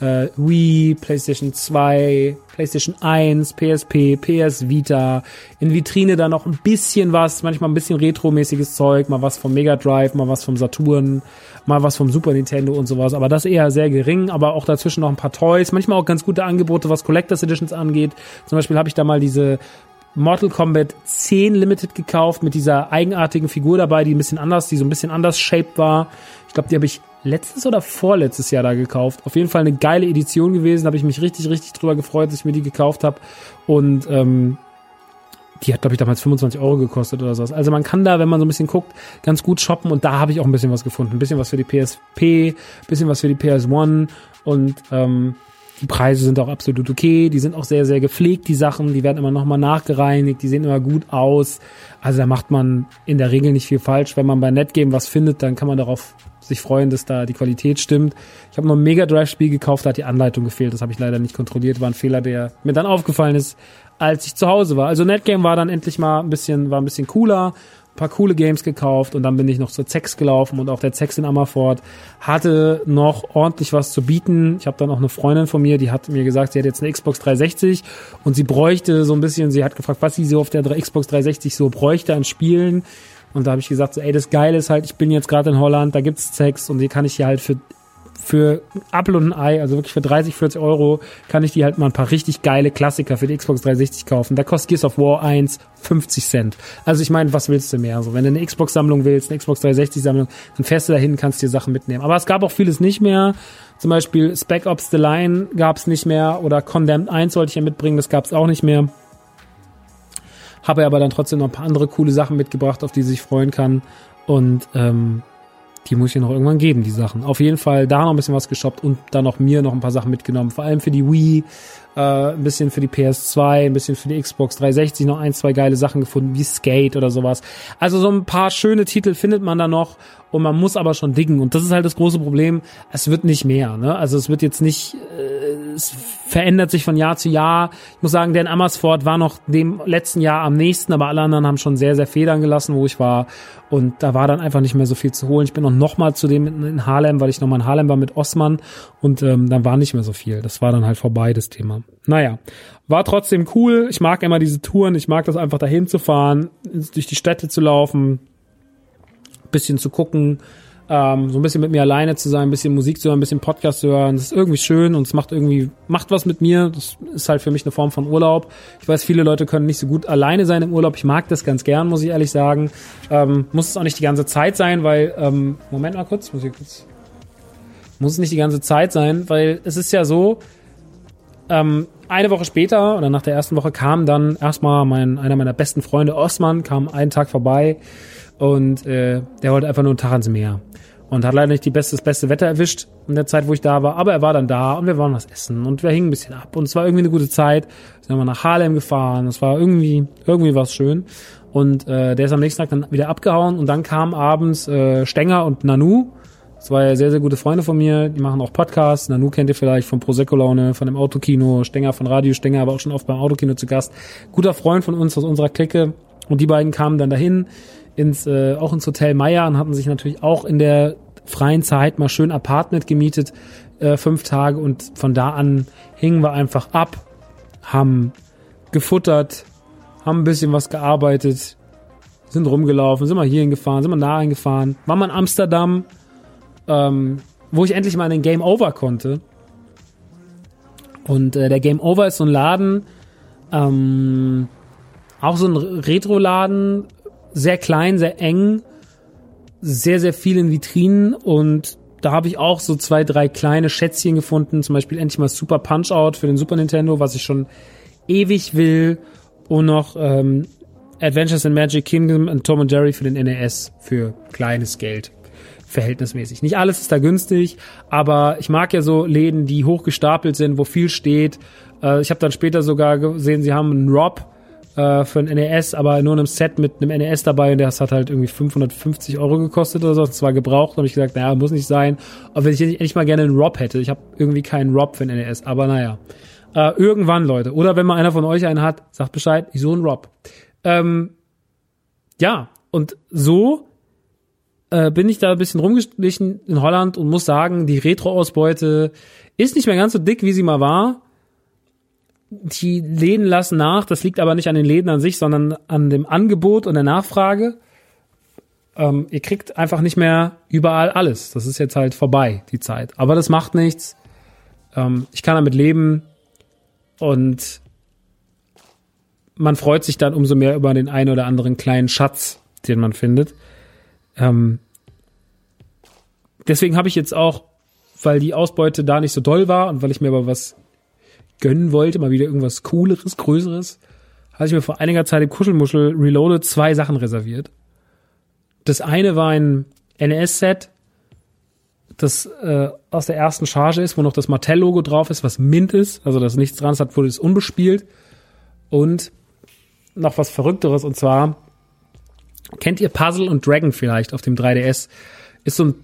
äh, Wii, PlayStation 2, PlayStation 1, PSP, PS Vita. In Vitrine dann noch ein bisschen was, manchmal ein bisschen retromäßiges Zeug, mal was vom Mega Drive, mal was vom Saturn, mal was vom Super Nintendo und sowas. Aber das eher sehr gering, aber auch dazwischen noch ein paar Toys, manchmal auch ganz gute Angebote, was Collectors Editions angeht. Zum Beispiel habe ich da mal diese Mortal Kombat 10 Limited gekauft mit dieser eigenartigen Figur dabei, die ein bisschen anders, die so ein bisschen anders shaped war. Ich glaube, die habe ich letztes oder vorletztes Jahr da gekauft. Auf jeden Fall eine geile Edition gewesen, habe ich mich richtig, richtig drüber gefreut, dass ich mir die gekauft habe. Und ähm, die hat, glaube ich, damals 25 Euro gekostet oder sowas. Also man kann da, wenn man so ein bisschen guckt, ganz gut shoppen und da habe ich auch ein bisschen was gefunden. Ein bisschen was für die PSP, ein bisschen was für die PS1 und ähm, die Preise sind auch absolut okay, die sind auch sehr, sehr gepflegt, die Sachen, die werden immer nochmal nachgereinigt, die sehen immer gut aus. Also da macht man in der Regel nicht viel falsch. Wenn man bei Netgame was findet, dann kann man darauf sich freuen, dass da die Qualität stimmt. Ich habe noch ein Mega Drive Spiel gekauft, da hat die Anleitung gefehlt, das habe ich leider nicht kontrolliert, war ein Fehler, der mir dann aufgefallen ist, als ich zu Hause war. Also Netgame war dann endlich mal ein bisschen, war ein bisschen cooler paar coole Games gekauft und dann bin ich noch zur Zex gelaufen und auch der Zex in Ammerford hatte noch ordentlich was zu bieten. Ich habe dann auch eine Freundin von mir, die hat mir gesagt, sie hat jetzt eine Xbox 360 und sie bräuchte so ein bisschen, sie hat gefragt, was sie so auf der Xbox 360 so bräuchte an Spielen. Und da habe ich gesagt, so, ey, das Geile ist halt, ich bin jetzt gerade in Holland, da gibt's Zex und die kann ich hier halt für für Apple und ein Ei, also wirklich für 30, 40 Euro, kann ich die halt mal ein paar richtig geile Klassiker für die Xbox 360 kaufen. Da kostet Gears of War 1 50 Cent. Also ich meine, was willst du mehr? Also wenn du eine Xbox-Sammlung willst, eine Xbox 360-Sammlung, dann fährst du dahin, kannst dir Sachen mitnehmen. Aber es gab auch vieles nicht mehr. Zum Beispiel Spec Ops The Line gab es nicht mehr oder Condemned 1 sollte ich ja mitbringen, das gab es auch nicht mehr. Habe aber dann trotzdem noch ein paar andere coole Sachen mitgebracht, auf die sich freuen kann. Und ähm, die muss ich noch irgendwann geben, die Sachen. Auf jeden Fall da noch ein bisschen was geshoppt und dann noch mir noch ein paar Sachen mitgenommen. Vor allem für die Wii, äh, ein bisschen für die PS2, ein bisschen für die Xbox 360 noch ein, zwei geile Sachen gefunden, wie Skate oder sowas. Also so ein paar schöne Titel findet man da noch und man muss aber schon diggen. Und das ist halt das große Problem. Es wird nicht mehr. Ne? Also es wird jetzt nicht, äh, es verändert sich von Jahr zu Jahr. Ich muss sagen, Dan Amersfoort war noch dem letzten Jahr am nächsten, aber alle anderen haben schon sehr, sehr Federn gelassen, wo ich war. Und da war dann einfach nicht mehr so viel zu holen. Ich bin noch noch mal zu dem in Harlem, weil ich noch mal in Harlem war mit Osman und ähm, dann war nicht mehr so viel. Das war dann halt vorbei, das Thema. Naja, war trotzdem cool. Ich mag immer diese Touren. Ich mag das einfach dahin zu fahren, durch die Städte zu laufen, bisschen zu gucken, ähm, so ein bisschen mit mir alleine zu sein, ein bisschen Musik zu hören, ein bisschen Podcast zu hören. Das ist irgendwie schön und es macht irgendwie, macht was mit mir. Das ist halt für mich eine Form von Urlaub. Ich weiß, viele Leute können nicht so gut alleine sein im Urlaub. Ich mag das ganz gern, muss ich ehrlich sagen. Ähm, muss es auch nicht die ganze Zeit sein, weil, ähm, Moment mal kurz, muss ich kurz. Muss es nicht die ganze Zeit sein, weil es ist ja so, ähm, eine Woche später oder nach der ersten Woche kam dann erstmal mein, einer meiner besten Freunde, Osman, kam einen Tag vorbei und äh, der wollte einfach nur einen Tag ans Meer. Und hat leider nicht die beste, das beste Wetter erwischt in der Zeit, wo ich da war. Aber er war dann da und wir waren was essen und wir hingen ein bisschen ab. Und es war irgendwie eine gute Zeit. Sind wir nach Harlem gefahren. Es war irgendwie, irgendwie was schön. Und äh, der ist am nächsten Tag dann wieder abgehauen. Und dann kam abends äh, Stenger und Nanu. Zwei sehr, sehr gute Freunde von mir. Die machen auch Podcasts. Nanu kennt ihr vielleicht von Prosecco Laune, von dem Autokino. Stenger von Radio Stenger, aber auch schon oft beim Autokino zu Gast. Guter Freund von uns aus unserer Clique. Und die beiden kamen dann dahin ins, äh, auch ins Hotel Meier und hatten sich natürlich auch in der freien Zeit mal schön Apartment gemietet, äh, fünf Tage und von da an hingen wir einfach ab, haben gefuttert, haben ein bisschen was gearbeitet, sind rumgelaufen, sind mal hier hingefahren, sind mal da hingefahren, waren mal in Amsterdam, ähm, wo ich endlich mal in den Game Over konnte. Und äh, der Game Over ist so ein Laden, ähm, auch so ein Retro-Laden, sehr klein, sehr eng, sehr, sehr viel in Vitrinen. Und da habe ich auch so zwei, drei kleine Schätzchen gefunden, zum Beispiel endlich mal Super Punch-Out für den Super Nintendo, was ich schon ewig will. Und noch ähm, Adventures in Magic Kingdom und Tom and Jerry für den NES für kleines Geld verhältnismäßig. Nicht alles ist da günstig, aber ich mag ja so Läden, die hochgestapelt sind, wo viel steht. Äh, ich habe dann später sogar gesehen, sie haben einen Rob äh, für ein NES, aber nur in einem Set mit einem NES dabei und das hat halt irgendwie 550 Euro gekostet oder so. Das war gebraucht, habe ich gesagt, naja, muss nicht sein. Aber wenn ich endlich mal gerne einen Rob hätte, ich habe irgendwie keinen Rob für ein NES, aber naja. Äh, irgendwann, Leute. Oder wenn mal einer von euch einen hat, sagt Bescheid, ich so einen Rob. Ähm, ja, und so äh, bin ich da ein bisschen rumgeschlichen in Holland und muss sagen, die Retro-Ausbeute ist nicht mehr ganz so dick, wie sie mal war die Läden lassen nach. Das liegt aber nicht an den Läden an sich, sondern an dem Angebot und der Nachfrage. Ähm, ihr kriegt einfach nicht mehr überall alles. Das ist jetzt halt vorbei, die Zeit. Aber das macht nichts. Ähm, ich kann damit leben und man freut sich dann umso mehr über den einen oder anderen kleinen Schatz, den man findet. Ähm, deswegen habe ich jetzt auch, weil die Ausbeute da nicht so doll war und weil ich mir aber was gönnen wollte, mal wieder irgendwas Cooleres, Größeres, hatte ich mir vor einiger Zeit im Kuschelmuschel Reloaded zwei Sachen reserviert. Das eine war ein NES-Set, das äh, aus der ersten Charge ist, wo noch das Mattel-Logo drauf ist, was Mint ist, also das nichts dran ist, hat, wurde es unbespielt. Und noch was Verrückteres, und zwar, kennt ihr Puzzle und Dragon vielleicht auf dem 3DS? Ist so ein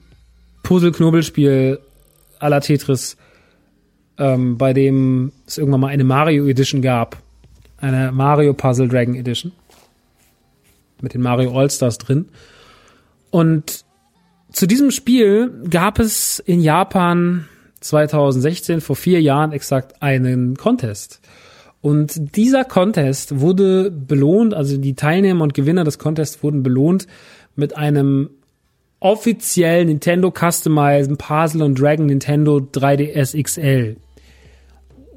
Puzzle-Knobelspiel à la Tetris, ähm, bei dem es irgendwann mal eine Mario Edition gab. Eine Mario Puzzle Dragon Edition. Mit den Mario All-Stars drin. Und zu diesem Spiel gab es in Japan 2016, vor vier Jahren exakt, einen Contest. Und dieser Contest wurde belohnt, also die Teilnehmer und Gewinner des Contests wurden belohnt mit einem offiziell Nintendo Customized Puzzle und Dragon Nintendo 3DS XL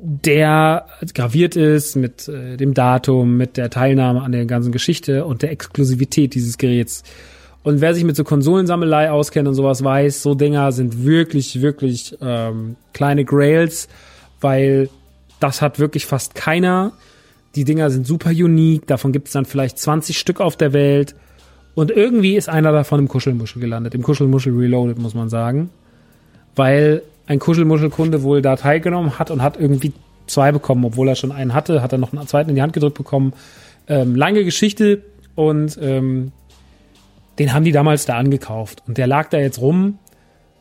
der graviert ist mit äh, dem Datum, mit der Teilnahme an der ganzen Geschichte und der Exklusivität dieses Geräts. Und wer sich mit so Konsolensammelei auskennt und sowas weiß, so Dinger sind wirklich, wirklich ähm, kleine Grails, weil das hat wirklich fast keiner. Die Dinger sind super unique, davon gibt es dann vielleicht 20 Stück auf der Welt. Und irgendwie ist einer davon im Kuschelmuschel gelandet, im Kuschelmuschel Reloaded, muss man sagen. Weil ein Kuschelmuschelkunde wohl da teilgenommen hat und hat irgendwie zwei bekommen, obwohl er schon einen hatte, hat er noch einen zweiten in die Hand gedrückt bekommen. Ähm, lange Geschichte und ähm, den haben die damals da angekauft und der lag da jetzt rum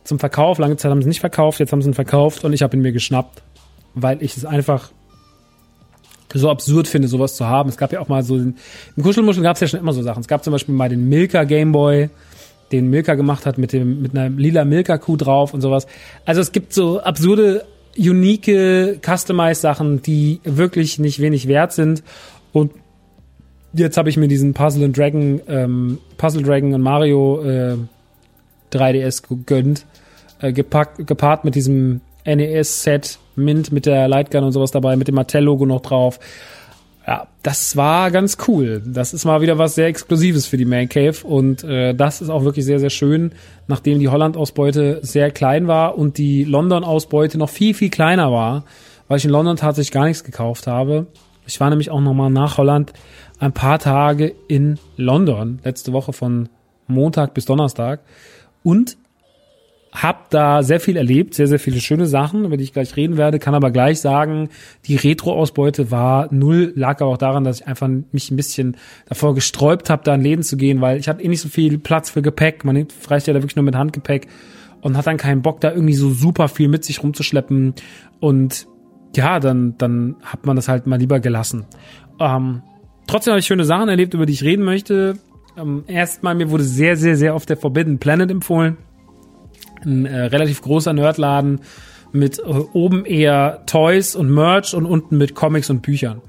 zum Verkauf. Lange Zeit haben sie nicht verkauft, jetzt haben sie ihn verkauft und ich habe ihn mir geschnappt, weil ich es einfach so absurd finde, sowas zu haben. Es gab ja auch mal so, im Kuschelmuschel gab es ja schon immer so Sachen. Es gab zum Beispiel mal den Milka Gameboy, den Milka gemacht hat mit dem mit einer lila Milka Kuh drauf und sowas. Also es gibt so absurde, unique Customized Sachen, die wirklich nicht wenig wert sind und jetzt habe ich mir diesen Puzzle and Dragon ähm, Puzzle Dragon und Mario äh, 3DS gegönnt, äh, gepackt, gepaart mit diesem NES-Set Mint mit der Lightgun und sowas dabei, mit dem Mattel-Logo noch drauf. Ja, das war ganz cool. Das ist mal wieder was sehr Exklusives für die Man Cave und äh, das ist auch wirklich sehr, sehr schön, nachdem die Holland-Ausbeute sehr klein war und die London-Ausbeute noch viel, viel kleiner war, weil ich in London tatsächlich gar nichts gekauft habe. Ich war nämlich auch nochmal nach Holland ein paar Tage in London, letzte Woche von Montag bis Donnerstag und hab da sehr viel erlebt, sehr, sehr viele schöne Sachen, über die ich gleich reden werde, kann aber gleich sagen, die Retro-Ausbeute war null, lag aber auch daran, dass ich einfach mich ein bisschen davor gesträubt habe, da in Läden zu gehen, weil ich hatte eh nicht so viel Platz für Gepäck, man reicht ja da wirklich nur mit Handgepäck und hat dann keinen Bock, da irgendwie so super viel mit sich rumzuschleppen und ja, dann, dann hat man das halt mal lieber gelassen. Ähm, trotzdem habe ich schöne Sachen erlebt, über die ich reden möchte. Ähm, erstmal, mir wurde sehr, sehr, sehr oft der Forbidden Planet empfohlen ein äh, relativ großer Nerdladen mit äh, oben eher Toys und Merch und unten mit Comics und Büchern.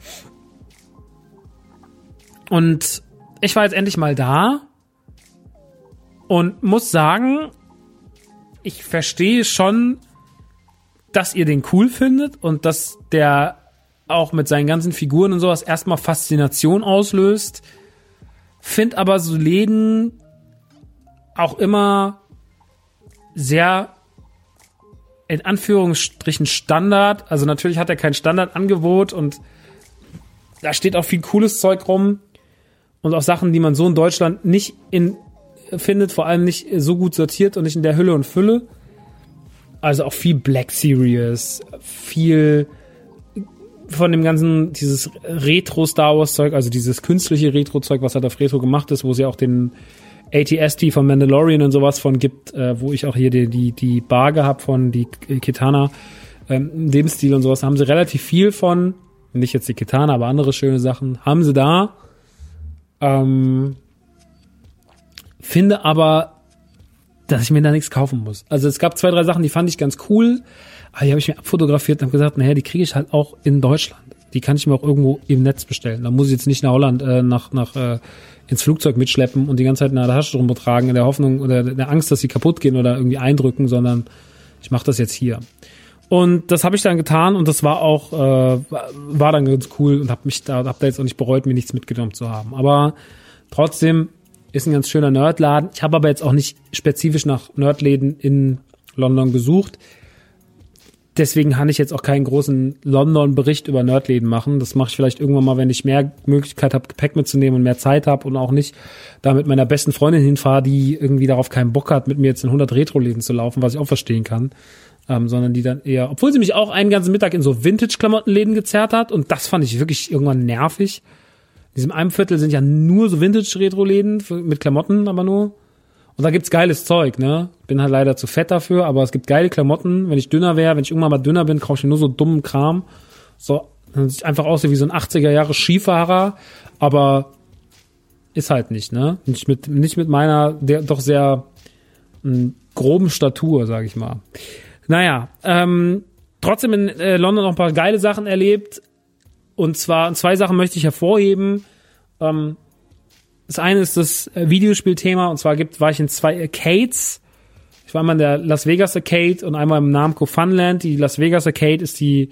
Und ich war jetzt endlich mal da und muss sagen, ich verstehe schon, dass ihr den cool findet und dass der auch mit seinen ganzen Figuren und sowas erstmal Faszination auslöst. Find aber so Läden auch immer sehr in Anführungsstrichen Standard. Also natürlich hat er kein Standardangebot und da steht auch viel cooles Zeug rum und auch Sachen, die man so in Deutschland nicht in, findet, vor allem nicht so gut sortiert und nicht in der Hülle und Fülle. Also auch viel Black Series, viel von dem ganzen, dieses Retro Star Wars Zeug, also dieses künstliche Retro Zeug, was halt auf Retro gemacht ist, wo sie auch den ATST von Mandalorian und sowas von gibt, äh, wo ich auch hier die, die, die Bar gehabt von, die Kitana, ähm, in dem Stil und sowas, haben sie relativ viel von, nicht jetzt die Kitana, aber andere schöne Sachen, haben sie da. Ähm, finde aber, dass ich mir da nichts kaufen muss. Also es gab zwei, drei Sachen, die fand ich ganz cool, aber die habe ich mir abfotografiert und habe gesagt, naja, die kriege ich halt auch in Deutschland. Die kann ich mir auch irgendwo im Netz bestellen. Da muss ich jetzt nicht nach Holland, äh, nach, nach äh, ins Flugzeug mitschleppen und die ganze Zeit in der Tasche rumtragen, in der Hoffnung oder in der Angst, dass sie kaputt gehen oder irgendwie eindrücken, sondern ich mache das jetzt hier. Und das habe ich dann getan und das war auch äh, war dann ganz cool und habe mich da hab da jetzt auch nicht bereut, mir nichts mitgenommen zu haben. Aber trotzdem ist ein ganz schöner Nerdladen. Ich habe aber jetzt auch nicht spezifisch nach Nerdläden in London gesucht deswegen kann ich jetzt auch keinen großen London-Bericht über Nerdläden machen. Das mache ich vielleicht irgendwann mal, wenn ich mehr Möglichkeit habe, Gepäck mitzunehmen und mehr Zeit habe und auch nicht da mit meiner besten Freundin hinfahre, die irgendwie darauf keinen Bock hat, mit mir jetzt in 100 Retro-Läden zu laufen, was ich auch verstehen kann. Ähm, sondern die dann eher, obwohl sie mich auch einen ganzen Mittag in so Vintage-Klamottenläden gezerrt hat und das fand ich wirklich irgendwann nervig. Diesem einen Viertel sind ja nur so Vintage-Retro-Läden mit Klamotten, aber nur. Und da gibt's geiles Zeug, ne? Bin halt leider zu fett dafür, aber es gibt geile Klamotten. Wenn ich dünner wäre, wenn ich irgendwann mal dünner bin, kaufe ich nur so dummen Kram. So, dann sieht einfach aus wie so ein 80er Jahre Skifahrer, aber ist halt nicht, ne? Nicht mit, nicht mit meiner, der doch sehr m, hm, groben Statur, sag ich mal. Naja, ähm, trotzdem in äh, London noch ein paar geile Sachen erlebt. Und zwar, zwei Sachen möchte ich hervorheben. Ähm, das eine ist das äh, Videospielthema und zwar gibt, war ich in zwei Arcades. Ich war einmal in der Las Vegas Arcade und einmal im Namco Funland. Die Las Vegas Arcade ist die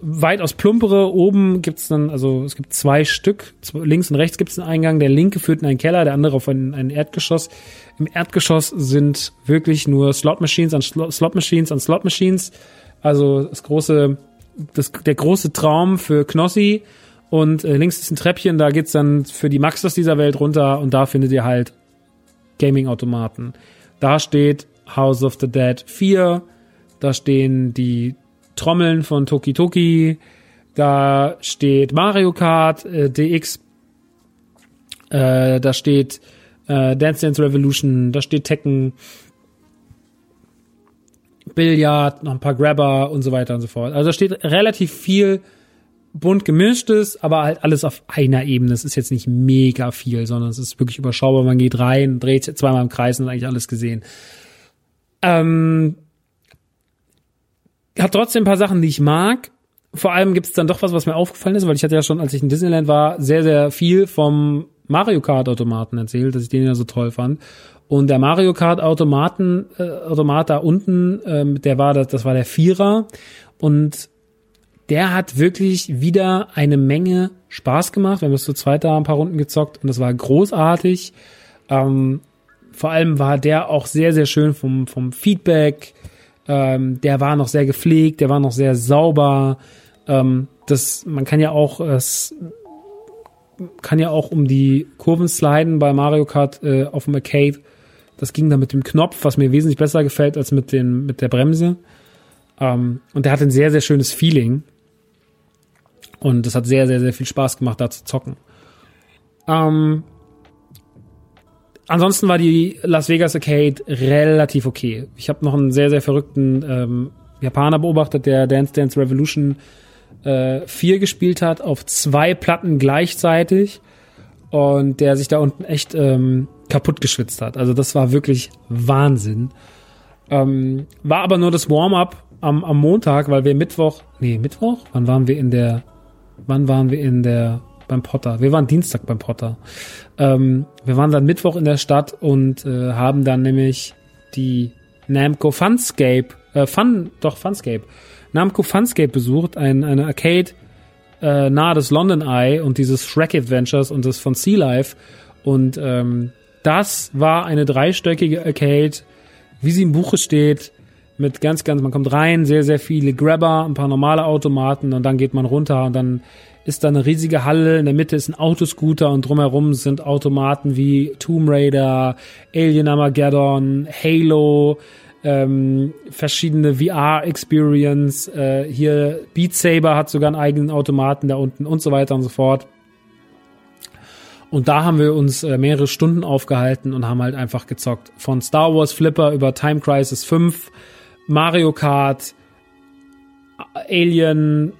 weitaus plumpere. Oben gibt's dann, also es gibt zwei Stück. Links und rechts gibt's einen Eingang. Der linke führt in einen Keller, der andere auf ein, ein Erdgeschoss. Im Erdgeschoss sind wirklich nur Slot Machines an Slot Machines an Slot Machines. Also das große, das, der große Traum für Knossi. Und äh, links ist ein Treppchen, da geht's dann für die Maxers dieser Welt runter und da findet ihr halt Gaming-Automaten. Da steht House of the Dead 4, da stehen die Trommeln von Toki Toki, da steht Mario Kart äh, DX, äh, da steht äh, Dance Dance Revolution, da steht Tekken, Billard, noch ein paar Grabber und so weiter und so fort. Also da steht relativ viel bunt gemischtes, aber halt alles auf einer Ebene. Es ist jetzt nicht mega viel, sondern es ist wirklich überschaubar. Man geht rein, dreht zweimal im Kreis und hat eigentlich alles gesehen. Ähm, hat trotzdem ein paar Sachen, die ich mag. Vor allem gibt es dann doch was, was mir aufgefallen ist, weil ich hatte ja schon, als ich in Disneyland war, sehr, sehr viel vom Mario Kart Automaten erzählt, dass ich den ja so toll fand. Und der Mario Kart Automaten, äh, Automat da unten, ähm, der war das, das war der Vierer. Und der hat wirklich wieder eine Menge Spaß gemacht. Wir haben das zu zweit da ein paar Runden gezockt und das war großartig. Ähm, vor allem war der auch sehr, sehr schön vom, vom Feedback. Ähm, der war noch sehr gepflegt, der war noch sehr sauber. Ähm, das, man kann ja auch, es kann ja auch um die Kurven sliden bei Mario Kart äh, auf dem Arcade. Das ging dann mit dem Knopf, was mir wesentlich besser gefällt als mit, den, mit der Bremse. Ähm, und der hat ein sehr, sehr schönes Feeling. Und es hat sehr, sehr, sehr viel Spaß gemacht, da zu zocken. Ähm, ansonsten war die Las Vegas Arcade relativ okay. Ich habe noch einen sehr, sehr verrückten ähm, Japaner beobachtet, der Dance Dance Revolution äh, 4 gespielt hat, auf zwei Platten gleichzeitig. Und der sich da unten echt ähm, kaputt geschwitzt hat. Also das war wirklich Wahnsinn. Ähm, war aber nur das Warm-up am, am Montag, weil wir Mittwoch, nee, Mittwoch? Wann waren wir in der wann waren wir in der beim Potter? Wir waren Dienstag beim Potter. Ähm, wir waren dann Mittwoch in der Stadt und äh, haben dann nämlich die Namco Funscape, äh, Fun, doch Funscape, Namco Funscape besucht, ein, eine Arcade äh, nahe des London Eye und dieses Shrek Adventures und das von Sea Life und ähm, das war eine dreistöckige Arcade, wie sie im Buche steht, mit ganz, ganz, man kommt rein, sehr, sehr viele Grabber, ein paar normale Automaten und dann geht man runter und dann ist da eine riesige Halle, in der Mitte ist ein Autoscooter und drumherum sind Automaten wie Tomb Raider, Alien Armageddon, Halo, ähm, verschiedene VR-Experience, äh, hier Beat Saber hat sogar einen eigenen Automaten da unten und so weiter und so fort. Und da haben wir uns äh, mehrere Stunden aufgehalten und haben halt einfach gezockt. Von Star Wars Flipper über Time Crisis 5, Mario Kart, Alien,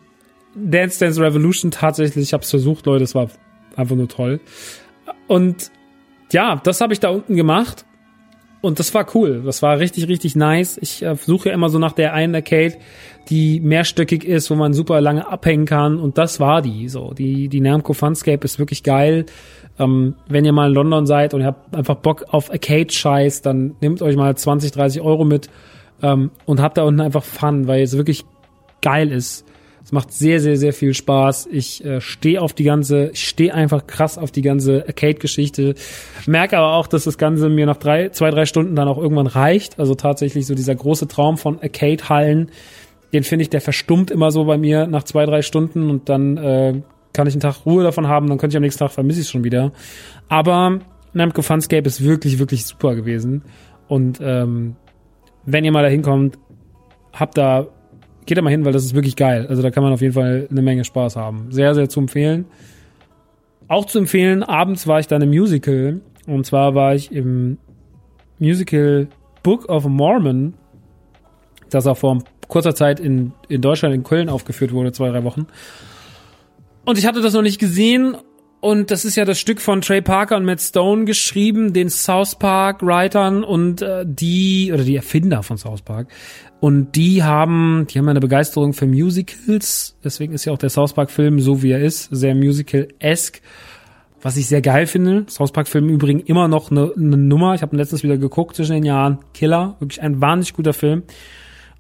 Dance Dance Revolution tatsächlich. Ich habe es versucht, Leute, es war einfach nur toll. Und ja, das habe ich da unten gemacht. Und das war cool. Das war richtig, richtig nice. Ich äh, suche ja immer so nach der einen Arcade, die mehrstöckig ist, wo man super lange abhängen kann. Und das war die. So, die, die Namco Funscape ist wirklich geil. Ähm, wenn ihr mal in London seid und ihr habt einfach Bock auf Arcade-Scheiß, dann nehmt euch mal 20, 30 Euro mit ähm, und habt da unten einfach Fun, weil es wirklich geil ist. Es macht sehr, sehr, sehr viel Spaß. Ich äh, stehe auf die ganze, ich stehe einfach krass auf die ganze Arcade-Geschichte. Merke aber auch, dass das Ganze mir nach drei, zwei, drei Stunden dann auch irgendwann reicht. Also tatsächlich so dieser große Traum von Arcade-Hallen, den finde ich, der verstummt immer so bei mir nach zwei, drei Stunden und dann äh, kann ich einen Tag Ruhe davon haben, dann könnte ich am nächsten Tag vermisse ich es schon wieder. Aber Namco Funscape ist wirklich, wirklich super gewesen. Und ähm, wenn ihr mal da hinkommt, habt da, geht da mal hin, weil das ist wirklich geil. Also da kann man auf jeden Fall eine Menge Spaß haben. Sehr, sehr zu empfehlen. Auch zu empfehlen, abends war ich dann im Musical. Und zwar war ich im Musical Book of Mormon, das auch vor kurzer Zeit in, in Deutschland, in Köln aufgeführt wurde, zwei, drei Wochen. Und ich hatte das noch nicht gesehen und das ist ja das Stück von Trey Parker und Matt Stone geschrieben, den South Park Writern und äh, die oder die Erfinder von South Park und die haben die haben eine Begeisterung für Musicals, deswegen ist ja auch der South Park Film so wie er ist, sehr musical esque was ich sehr geil finde. South Park Film im Übrigen immer noch eine, eine Nummer. Ich habe letztens wieder geguckt zwischen den Jahren. Killer, wirklich ein wahnsinnig guter Film.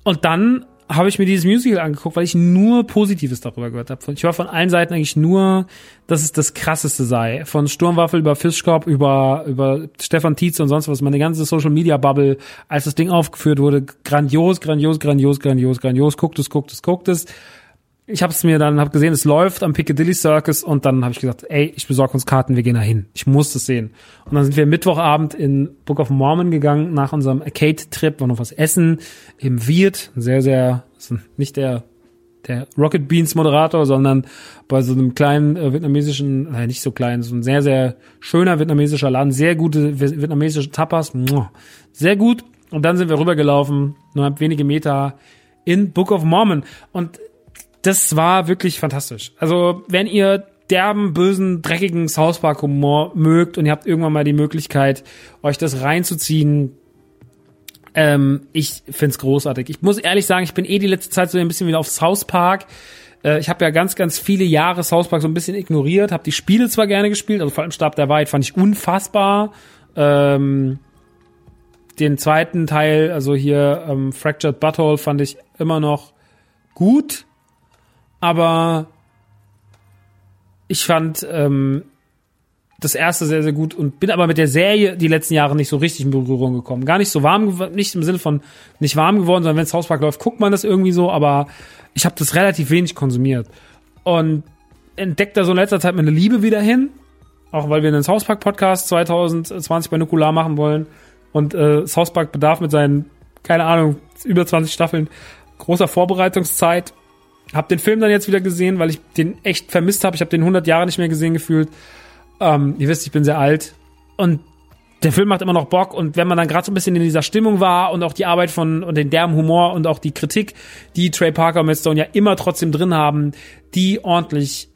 Und dann habe ich mir dieses Musical angeguckt, weil ich nur Positives darüber gehört habe. Ich war von allen Seiten eigentlich nur, dass es das krasseste sei. Von Sturmwaffel über Fischkorb, über, über Stefan Tietz und sonst was. Meine ganze Social Media Bubble, als das Ding aufgeführt wurde, grandios, grandios, grandios, grandios, grandios. Guckt es, guckt es, guckt es ich habe es mir dann hab gesehen, es läuft am Piccadilly Circus und dann habe ich gesagt, ey, ich besorge uns Karten, wir gehen da hin. Ich muss das sehen. Und dann sind wir Mittwochabend in Book of Mormon gegangen nach unserem Arcade-Trip, war noch was essen im Wirt, sehr sehr nicht der der Rocket Beans Moderator, sondern bei so einem kleinen äh, vietnamesischen, nein, nicht so klein, so ein sehr sehr schöner vietnamesischer Laden, sehr gute vietnamesische Tapas, sehr gut. Und dann sind wir rübergelaufen, nur wenige Meter in Book of Mormon und das war wirklich fantastisch. Also, wenn ihr derben, bösen, dreckigen South Park Humor mögt und ihr habt irgendwann mal die Möglichkeit, euch das reinzuziehen, ähm, ich find's großartig. Ich muss ehrlich sagen, ich bin eh die letzte Zeit so ein bisschen wieder auf South Park. Äh, ich habe ja ganz, ganz viele Jahre South Park so ein bisschen ignoriert, habe die Spiele zwar gerne gespielt, also vor allem Stab der Wahrheit fand ich unfassbar. Ähm, den zweiten Teil, also hier ähm, Fractured Butthole, fand ich immer noch gut aber ich fand ähm, das erste sehr, sehr gut und bin aber mit der Serie die letzten Jahre nicht so richtig in Berührung gekommen. Gar nicht so warm, nicht im Sinne von nicht warm geworden, sondern wenn es Hauspark läuft, guckt man das irgendwie so, aber ich habe das relativ wenig konsumiert. Und entdeckt da so in letzter Zeit meine Liebe wieder hin, auch weil wir einen South Park Podcast 2020 bei Nukular machen wollen und äh, South Park bedarf mit seinen, keine Ahnung, über 20 Staffeln großer Vorbereitungszeit hab den Film dann jetzt wieder gesehen, weil ich den echt vermisst habe. Ich habe den 100 Jahre nicht mehr gesehen gefühlt. Ähm, ihr wisst, ich bin sehr alt. Und der Film macht immer noch Bock. Und wenn man dann gerade so ein bisschen in dieser Stimmung war und auch die Arbeit von und den derben Humor und auch die Kritik, die Trey Parker und Matt Stone ja immer trotzdem drin haben, die ordentlich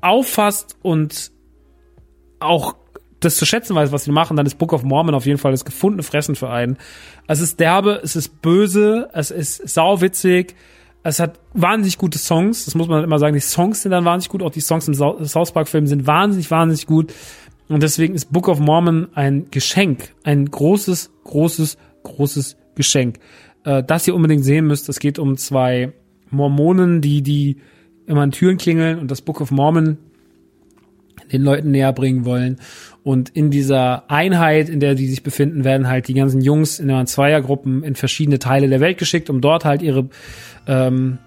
auffasst und auch das zu schätzen weiß, was sie machen, dann ist Book of Mormon auf jeden Fall das gefundene Fressen für einen. Es ist derbe, es ist böse, es ist sauwitzig, es hat wahnsinnig gute Songs, das muss man immer sagen. Die Songs sind dann wahnsinnig gut, auch die Songs im South Park-Film sind wahnsinnig, wahnsinnig gut. Und deswegen ist Book of Mormon ein Geschenk, ein großes, großes, großes Geschenk, äh, das ihr unbedingt sehen müsst. Es geht um zwei Mormonen, die, die immer an Türen klingeln und das Book of Mormon den Leuten näher bringen wollen. Und in dieser Einheit, in der die sich befinden, werden halt die ganzen Jungs in Zweiergruppen in verschiedene Teile der Welt geschickt, um dort halt ihre ähm,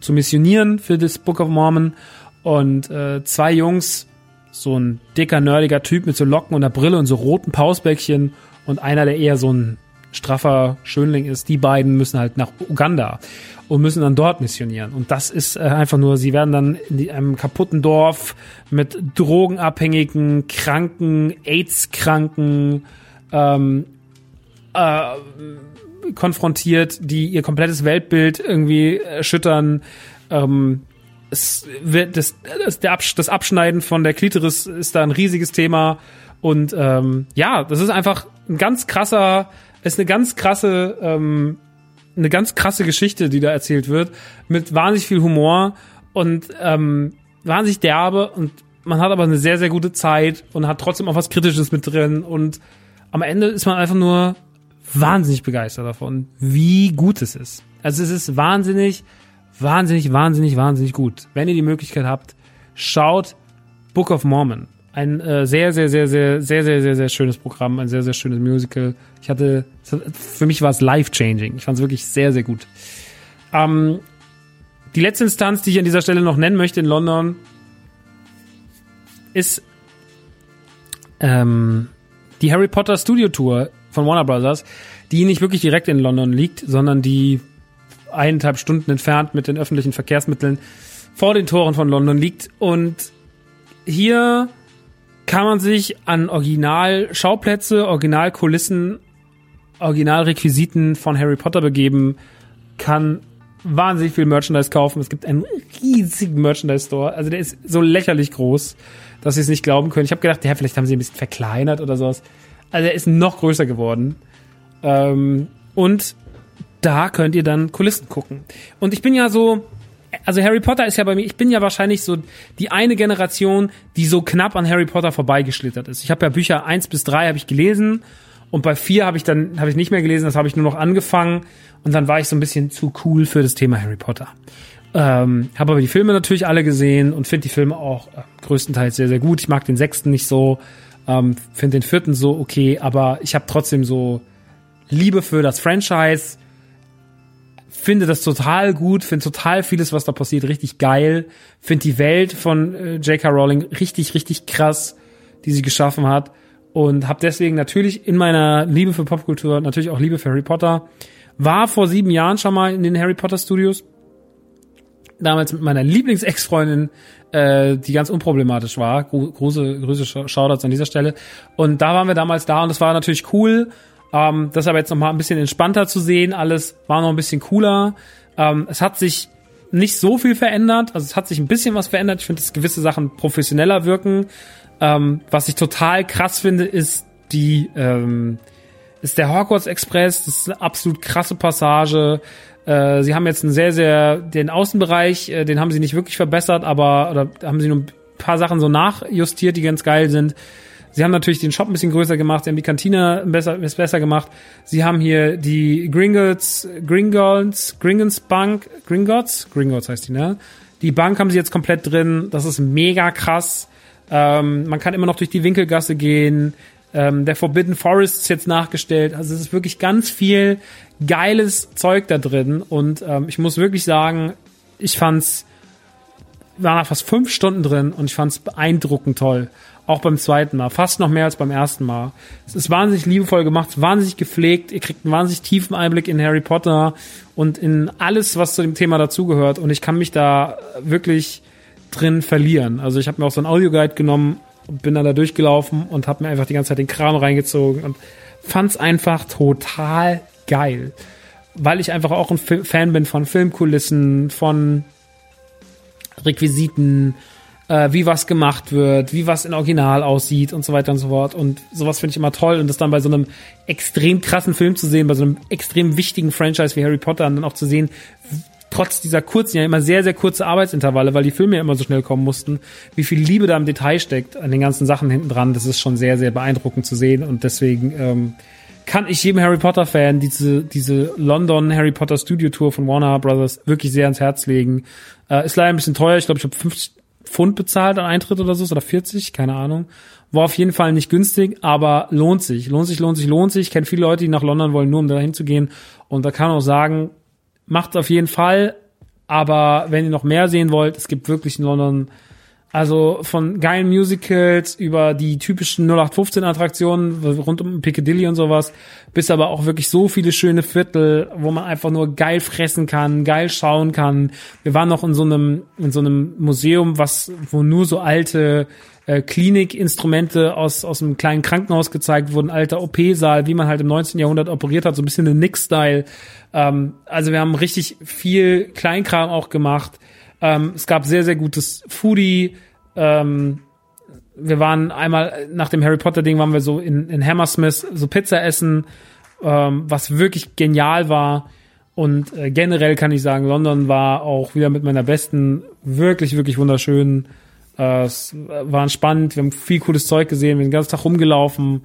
zu missionieren für das Book of Mormon. Und äh, zwei Jungs, so ein dicker, nerdiger Typ mit so Locken und einer Brille und so roten Pausbäckchen und einer, der eher so ein straffer Schönling ist, die beiden müssen halt nach Uganda und müssen dann dort missionieren. Und das ist äh, einfach nur, sie werden dann in einem kaputten Dorf mit drogenabhängigen, kranken, AIDS-kranken, ähm, äh, konfrontiert, die ihr komplettes Weltbild irgendwie erschüttern. Ähm, es wird das, das, das Abschneiden von der Klitoris ist da ein riesiges Thema. Und ähm, ja, das ist einfach ein ganz krasser, ist eine ganz krasse, ähm, eine ganz krasse Geschichte, die da erzählt wird, mit wahnsinnig viel Humor und ähm, wahnsinnig derbe und man hat aber eine sehr, sehr gute Zeit und hat trotzdem auch was Kritisches mit drin und am Ende ist man einfach nur wahnsinnig begeistert davon, wie gut es ist. Also es ist wahnsinnig, wahnsinnig, wahnsinnig, wahnsinnig gut. Wenn ihr die Möglichkeit habt, schaut Book of Mormon. Ein äh, sehr, sehr, sehr, sehr, sehr, sehr, sehr, sehr schönes Programm, ein sehr, sehr schönes Musical. Ich hatte, für mich war es life-changing. Ich fand es wirklich sehr, sehr gut. Ähm, die letzte Instanz, die ich an dieser Stelle noch nennen möchte in London, ist ähm, die Harry Potter Studio Tour von Warner Brothers, die nicht wirklich direkt in London liegt, sondern die eineinhalb Stunden entfernt mit den öffentlichen Verkehrsmitteln vor den Toren von London liegt. Und hier kann man sich an Original-Schauplätze, Original-Kulissen, Originalrequisiten von Harry Potter begeben, kann wahnsinnig viel Merchandise kaufen. Es gibt einen riesigen Merchandise-Store. Also der ist so lächerlich groß, dass sie es nicht glauben können. Ich habe gedacht, ja, vielleicht haben sie ein bisschen verkleinert oder sowas. Also er ist noch größer geworden. Ähm, und da könnt ihr dann Kulissen gucken. Und ich bin ja so, also Harry Potter ist ja bei mir, ich bin ja wahrscheinlich so die eine Generation, die so knapp an Harry Potter vorbeigeschlittert ist. Ich habe ja Bücher eins bis drei habe ich gelesen und bei vier habe ich dann habe ich nicht mehr gelesen, das habe ich nur noch angefangen und dann war ich so ein bisschen zu cool für das Thema Harry Potter. Ähm, habe aber die Filme natürlich alle gesehen und finde die Filme auch äh, größtenteils sehr sehr gut. Ich mag den sechsten nicht so, ähm, finde den vierten so okay, aber ich habe trotzdem so Liebe für das Franchise finde das total gut, finde total vieles, was da passiert, richtig geil. Finde die Welt von äh, J.K. Rowling richtig, richtig krass, die sie geschaffen hat. Und habe deswegen natürlich in meiner Liebe für Popkultur natürlich auch Liebe für Harry Potter. War vor sieben Jahren schon mal in den Harry Potter Studios. Damals mit meiner Lieblings-Ex-Freundin, äh, die ganz unproblematisch war. Große, große Shoutouts an dieser Stelle. Und da waren wir damals da und das war natürlich cool ähm, das aber jetzt noch mal ein bisschen entspannter zu sehen, alles war noch ein bisschen cooler. Ähm, es hat sich nicht so viel verändert, also es hat sich ein bisschen was verändert. Ich finde, dass gewisse Sachen professioneller wirken. Ähm, was ich total krass finde, ist die ähm, ist der Hogwarts Express. Das ist eine absolut krasse Passage. Äh, sie haben jetzt einen sehr, sehr den Außenbereich, äh, den haben sie nicht wirklich verbessert, aber oder haben sie nur ein paar Sachen so nachjustiert, die ganz geil sind. Sie haben natürlich den Shop ein bisschen größer gemacht, sie haben die Kantine besser, besser gemacht. Sie haben hier die Gringotts, Gringotts, Gringotts Bank, Gringotts, Gringotts heißt die, ne? Die Bank haben sie jetzt komplett drin. Das ist mega krass. Ähm, man kann immer noch durch die Winkelgasse gehen. Ähm, der Forbidden Forest ist jetzt nachgestellt. Also es ist wirklich ganz viel geiles Zeug da drin. Und ähm, ich muss wirklich sagen, ich fand's, war nach fast fünf Stunden drin und ich fand's beeindruckend toll. Auch beim zweiten Mal. Fast noch mehr als beim ersten Mal. Es ist wahnsinnig liebevoll gemacht, wahnsinnig gepflegt. Ihr kriegt einen wahnsinnig tiefen Einblick in Harry Potter und in alles, was zu dem Thema dazugehört. Und ich kann mich da wirklich drin verlieren. Also ich habe mir auch so ein Audioguide genommen bin dann da durchgelaufen und habe mir einfach die ganze Zeit den Kram reingezogen und fand's einfach total geil. Weil ich einfach auch ein Fan bin von Filmkulissen, von Requisiten, äh, wie was gemacht wird, wie was in Original aussieht und so weiter und so fort. Und sowas finde ich immer toll. Und das dann bei so einem extrem krassen Film zu sehen, bei so einem extrem wichtigen Franchise wie Harry Potter, und dann auch zu sehen, trotz dieser kurzen, ja immer sehr, sehr kurze Arbeitsintervalle, weil die Filme ja immer so schnell kommen mussten, wie viel Liebe da im Detail steckt an den ganzen Sachen hinten dran, das ist schon sehr, sehr beeindruckend zu sehen. Und deswegen ähm, kann ich jedem Harry Potter Fan diese diese London Harry Potter Studio Tour von Warner Brothers wirklich sehr ans Herz legen. Äh, ist leider ein bisschen teuer, ich glaube, ich habe 50 Pfund bezahlt an Eintritt oder so, oder 40, keine Ahnung. War auf jeden Fall nicht günstig, aber lohnt sich. Lohnt sich, lohnt sich, lohnt sich. Ich kenne viele Leute, die nach London wollen, nur um dahin zu gehen. Und da kann auch sagen, macht's auf jeden Fall. Aber wenn ihr noch mehr sehen wollt, es gibt wirklich in London also von geilen Musicals über die typischen 0815 Attraktionen rund um Piccadilly und sowas, bis aber auch wirklich so viele schöne Viertel, wo man einfach nur geil fressen kann, geil schauen kann. Wir waren noch in so einem in so einem Museum, was wo nur so alte äh, Klinikinstrumente aus aus einem kleinen Krankenhaus gezeigt wurden, alter OP-Saal, wie man halt im 19. Jahrhundert operiert hat, so ein bisschen ein Nick-Style. Ähm, also wir haben richtig viel Kleinkram auch gemacht. Ähm, es gab sehr, sehr gutes Foodie. Ähm, wir waren einmal nach dem Harry Potter Ding waren wir so in, in Hammersmith so Pizza essen, ähm, was wirklich genial war. Und äh, generell kann ich sagen, London war auch wieder mit meiner besten, wirklich, wirklich wunderschön. Äh, es war spannend, wir haben viel cooles Zeug gesehen, wir sind den ganzen Tag rumgelaufen.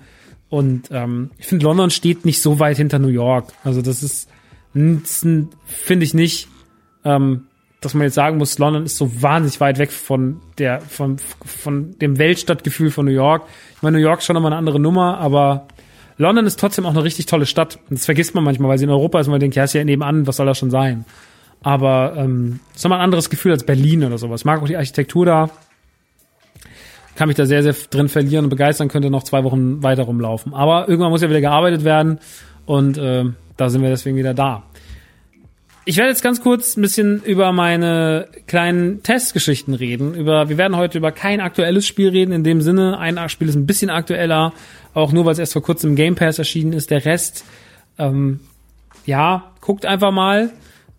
Und ähm, ich finde, London steht nicht so weit hinter New York. Also das ist, finde ich nicht. Ähm, dass man jetzt sagen muss, London ist so wahnsinnig weit weg von der, von, von dem Weltstadtgefühl von New York. Ich meine, New York ist schon nochmal eine andere Nummer, aber London ist trotzdem auch eine richtig tolle Stadt. Und das vergisst man manchmal, weil sie in Europa ist und man denkt, ja, ist ja nebenan, was soll das schon sein? Aber ähm, ist nochmal ein anderes Gefühl als Berlin oder sowas. Ich mag auch die Architektur da. Kann mich da sehr, sehr drin verlieren und begeistern, könnte noch zwei Wochen weiter rumlaufen. Aber irgendwann muss ja wieder gearbeitet werden und äh, da sind wir deswegen wieder da. Ich werde jetzt ganz kurz ein bisschen über meine kleinen Testgeschichten reden. Über, wir werden heute über kein aktuelles Spiel reden. In dem Sinne, ein Spiel ist ein bisschen aktueller, auch nur weil es erst vor kurzem im Game Pass erschienen ist. Der Rest, ähm, ja, guckt einfach mal,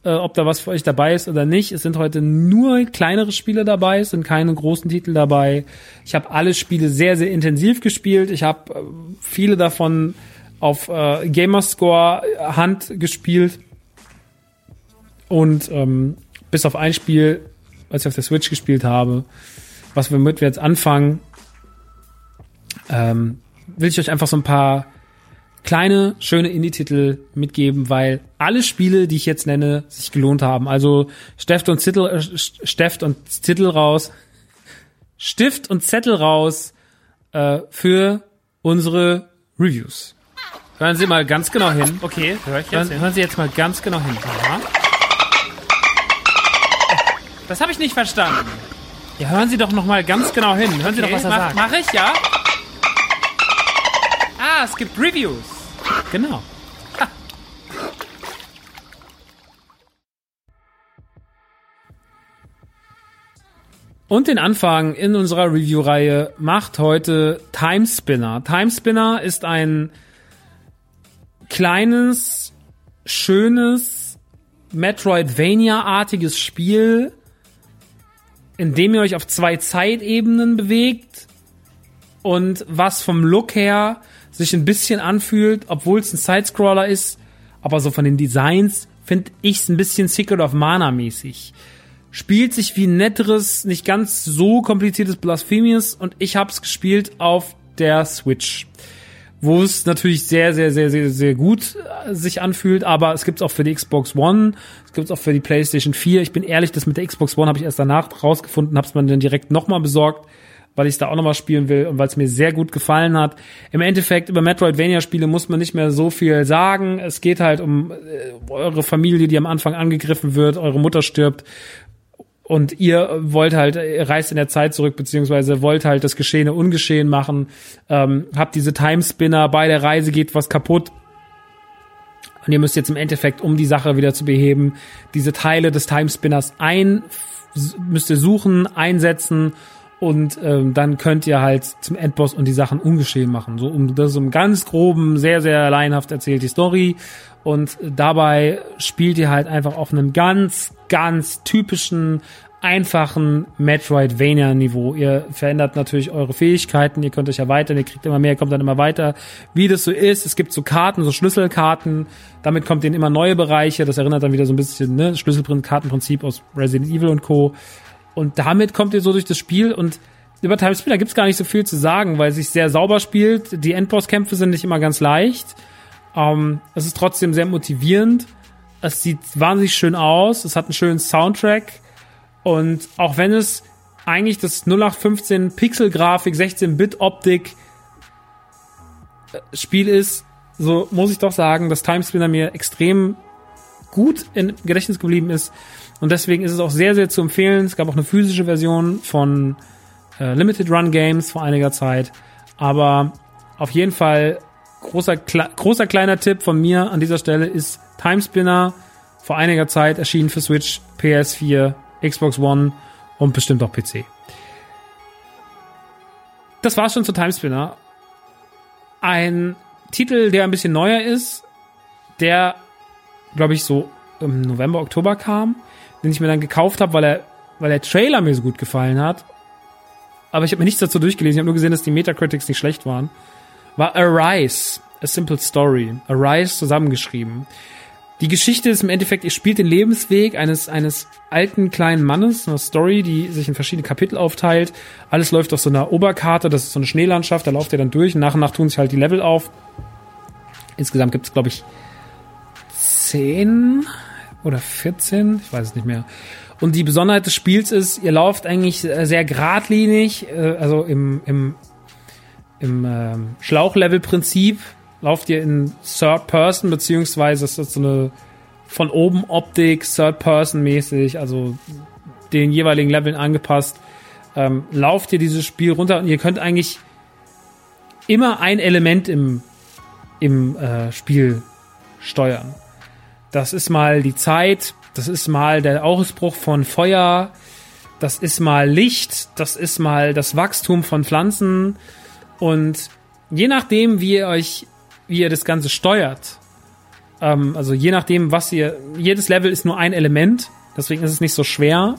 äh, ob da was für euch dabei ist oder nicht. Es sind heute nur kleinere Spiele dabei, es sind keine großen Titel dabei. Ich habe alle Spiele sehr, sehr intensiv gespielt. Ich habe äh, viele davon auf äh, Gamerscore Hand gespielt und ähm, bis auf ein Spiel, was ich auf der Switch gespielt habe, was wir mit wir jetzt anfangen, ähm, will ich euch einfach so ein paar kleine, schöne Indie-Titel mitgeben, weil alle Spiele, die ich jetzt nenne, sich gelohnt haben. Also Steft und Zettel, äh, Steft und Zettel raus, Stift und Zettel raus äh, für unsere Reviews. Hören Sie mal ganz genau hin. Okay, hör ich jetzt Hören, hin. hören Sie jetzt mal ganz genau hin. Aha. Das habe ich nicht verstanden. Ja, hören Sie doch noch mal ganz genau hin. Hören Sie doch, was er mach, sagt. mach ich, ja? Ah, es gibt Reviews. Genau. Und den Anfang in unserer Review-Reihe macht heute Timespinner. Timespinner ist ein kleines, schönes, Metroidvania-artiges Spiel, in dem ihr euch auf zwei Zeitebenen bewegt und was vom Look her sich ein bisschen anfühlt, obwohl es ein Sidescroller ist, aber so von den Designs finde ich es ein bisschen Secret of Mana mäßig. Spielt sich wie netteres, nicht ganz so kompliziertes Blasphemous und ich habe es gespielt auf der Switch. Wo es natürlich sehr, sehr, sehr, sehr, sehr gut äh, sich anfühlt, aber es gibt es auch für die Xbox One, es gibt es auch für die PlayStation 4. Ich bin ehrlich, das mit der Xbox One habe ich erst danach rausgefunden, habe es mir dann direkt nochmal besorgt weil ich da auch nochmal spielen will und weil es mir sehr gut gefallen hat. Im Endeffekt über Metroidvania-Spiele muss man nicht mehr so viel sagen. Es geht halt um äh, eure Familie, die am Anfang angegriffen wird, eure Mutter stirbt und ihr wollt halt, reist in der Zeit zurück, beziehungsweise wollt halt das Geschehene ungeschehen machen, ähm, habt diese Timespinner, bei der Reise geht was kaputt. Und ihr müsst jetzt im Endeffekt, um die Sache wieder zu beheben, diese Teile des Timespinners ein, müsst ihr suchen, einsetzen und ähm, dann könnt ihr halt zum Endboss und die Sachen ungeschehen machen. So um das ist im ganz groben, sehr sehr laienhaft erzählt die Story und dabei spielt ihr halt einfach auf einem ganz ganz typischen einfachen Metroidvania-Niveau. Ihr verändert natürlich eure Fähigkeiten, ihr könnt euch erweitern, ihr kriegt immer mehr, kommt dann immer weiter. Wie das so ist, es gibt so Karten, so Schlüsselkarten, damit kommt ihr in immer neue Bereiche, das erinnert dann wieder so ein bisschen, ne, Schlüsselkartenprinzip aus Resident Evil und Co. Und damit kommt ihr so durch das Spiel und über Time Spinner gibt's gar nicht so viel zu sagen, weil es sich sehr sauber spielt. Die Endbosskämpfe sind nicht immer ganz leicht. Ähm, es ist trotzdem sehr motivierend. Es sieht wahnsinnig schön aus. Es hat einen schönen Soundtrack. Und auch wenn es eigentlich das 0815 Pixel-Grafik, 16-Bit-Optik äh, Spiel ist, so muss ich doch sagen, dass Time Spinner mir extrem gut im Gedächtnis geblieben ist. Und deswegen ist es auch sehr, sehr zu empfehlen. Es gab auch eine physische Version von äh, Limited Run Games vor einiger Zeit. Aber auf jeden Fall großer, kle großer kleiner Tipp von mir an dieser Stelle ist Timespinner vor einiger Zeit erschienen für Switch, PS4, Xbox One und bestimmt auch PC. Das war's schon zu Timespinner. Ein Titel, der ein bisschen neuer ist, der, glaube ich, so im November, Oktober kam, den ich mir dann gekauft habe, weil er, weil der Trailer mir so gut gefallen hat. Aber ich habe mir nichts dazu durchgelesen, ich habe nur gesehen, dass die Metacritics nicht schlecht waren. War Arise, A Simple Story. Arise zusammengeschrieben. Die Geschichte ist im Endeffekt, ihr spielt den Lebensweg eines, eines alten kleinen Mannes, eine Story, die sich in verschiedene Kapitel aufteilt. Alles läuft auf so einer Oberkarte, das ist so eine Schneelandschaft, da lauft ihr dann durch nach und nach tun sich halt die Level auf. Insgesamt gibt es, glaube ich, zehn oder 14, ich weiß es nicht mehr. Und die Besonderheit des Spiels ist, ihr lauft eigentlich sehr geradlinig, äh, also im, im, im ähm, Schlauchlevel-Prinzip lauft ihr in Third Person, beziehungsweise ist das so eine von oben Optik, Third Person mäßig, also den jeweiligen Leveln angepasst, ähm, lauft ihr dieses Spiel runter und ihr könnt eigentlich immer ein Element im, im äh, Spiel steuern. Das ist mal die Zeit, das ist mal der Ausbruch von Feuer, das ist mal Licht, das ist mal das Wachstum von Pflanzen und je nachdem, wie ihr euch wie ihr das Ganze steuert. Ähm, also je nachdem, was ihr. Jedes Level ist nur ein Element, deswegen ist es nicht so schwer.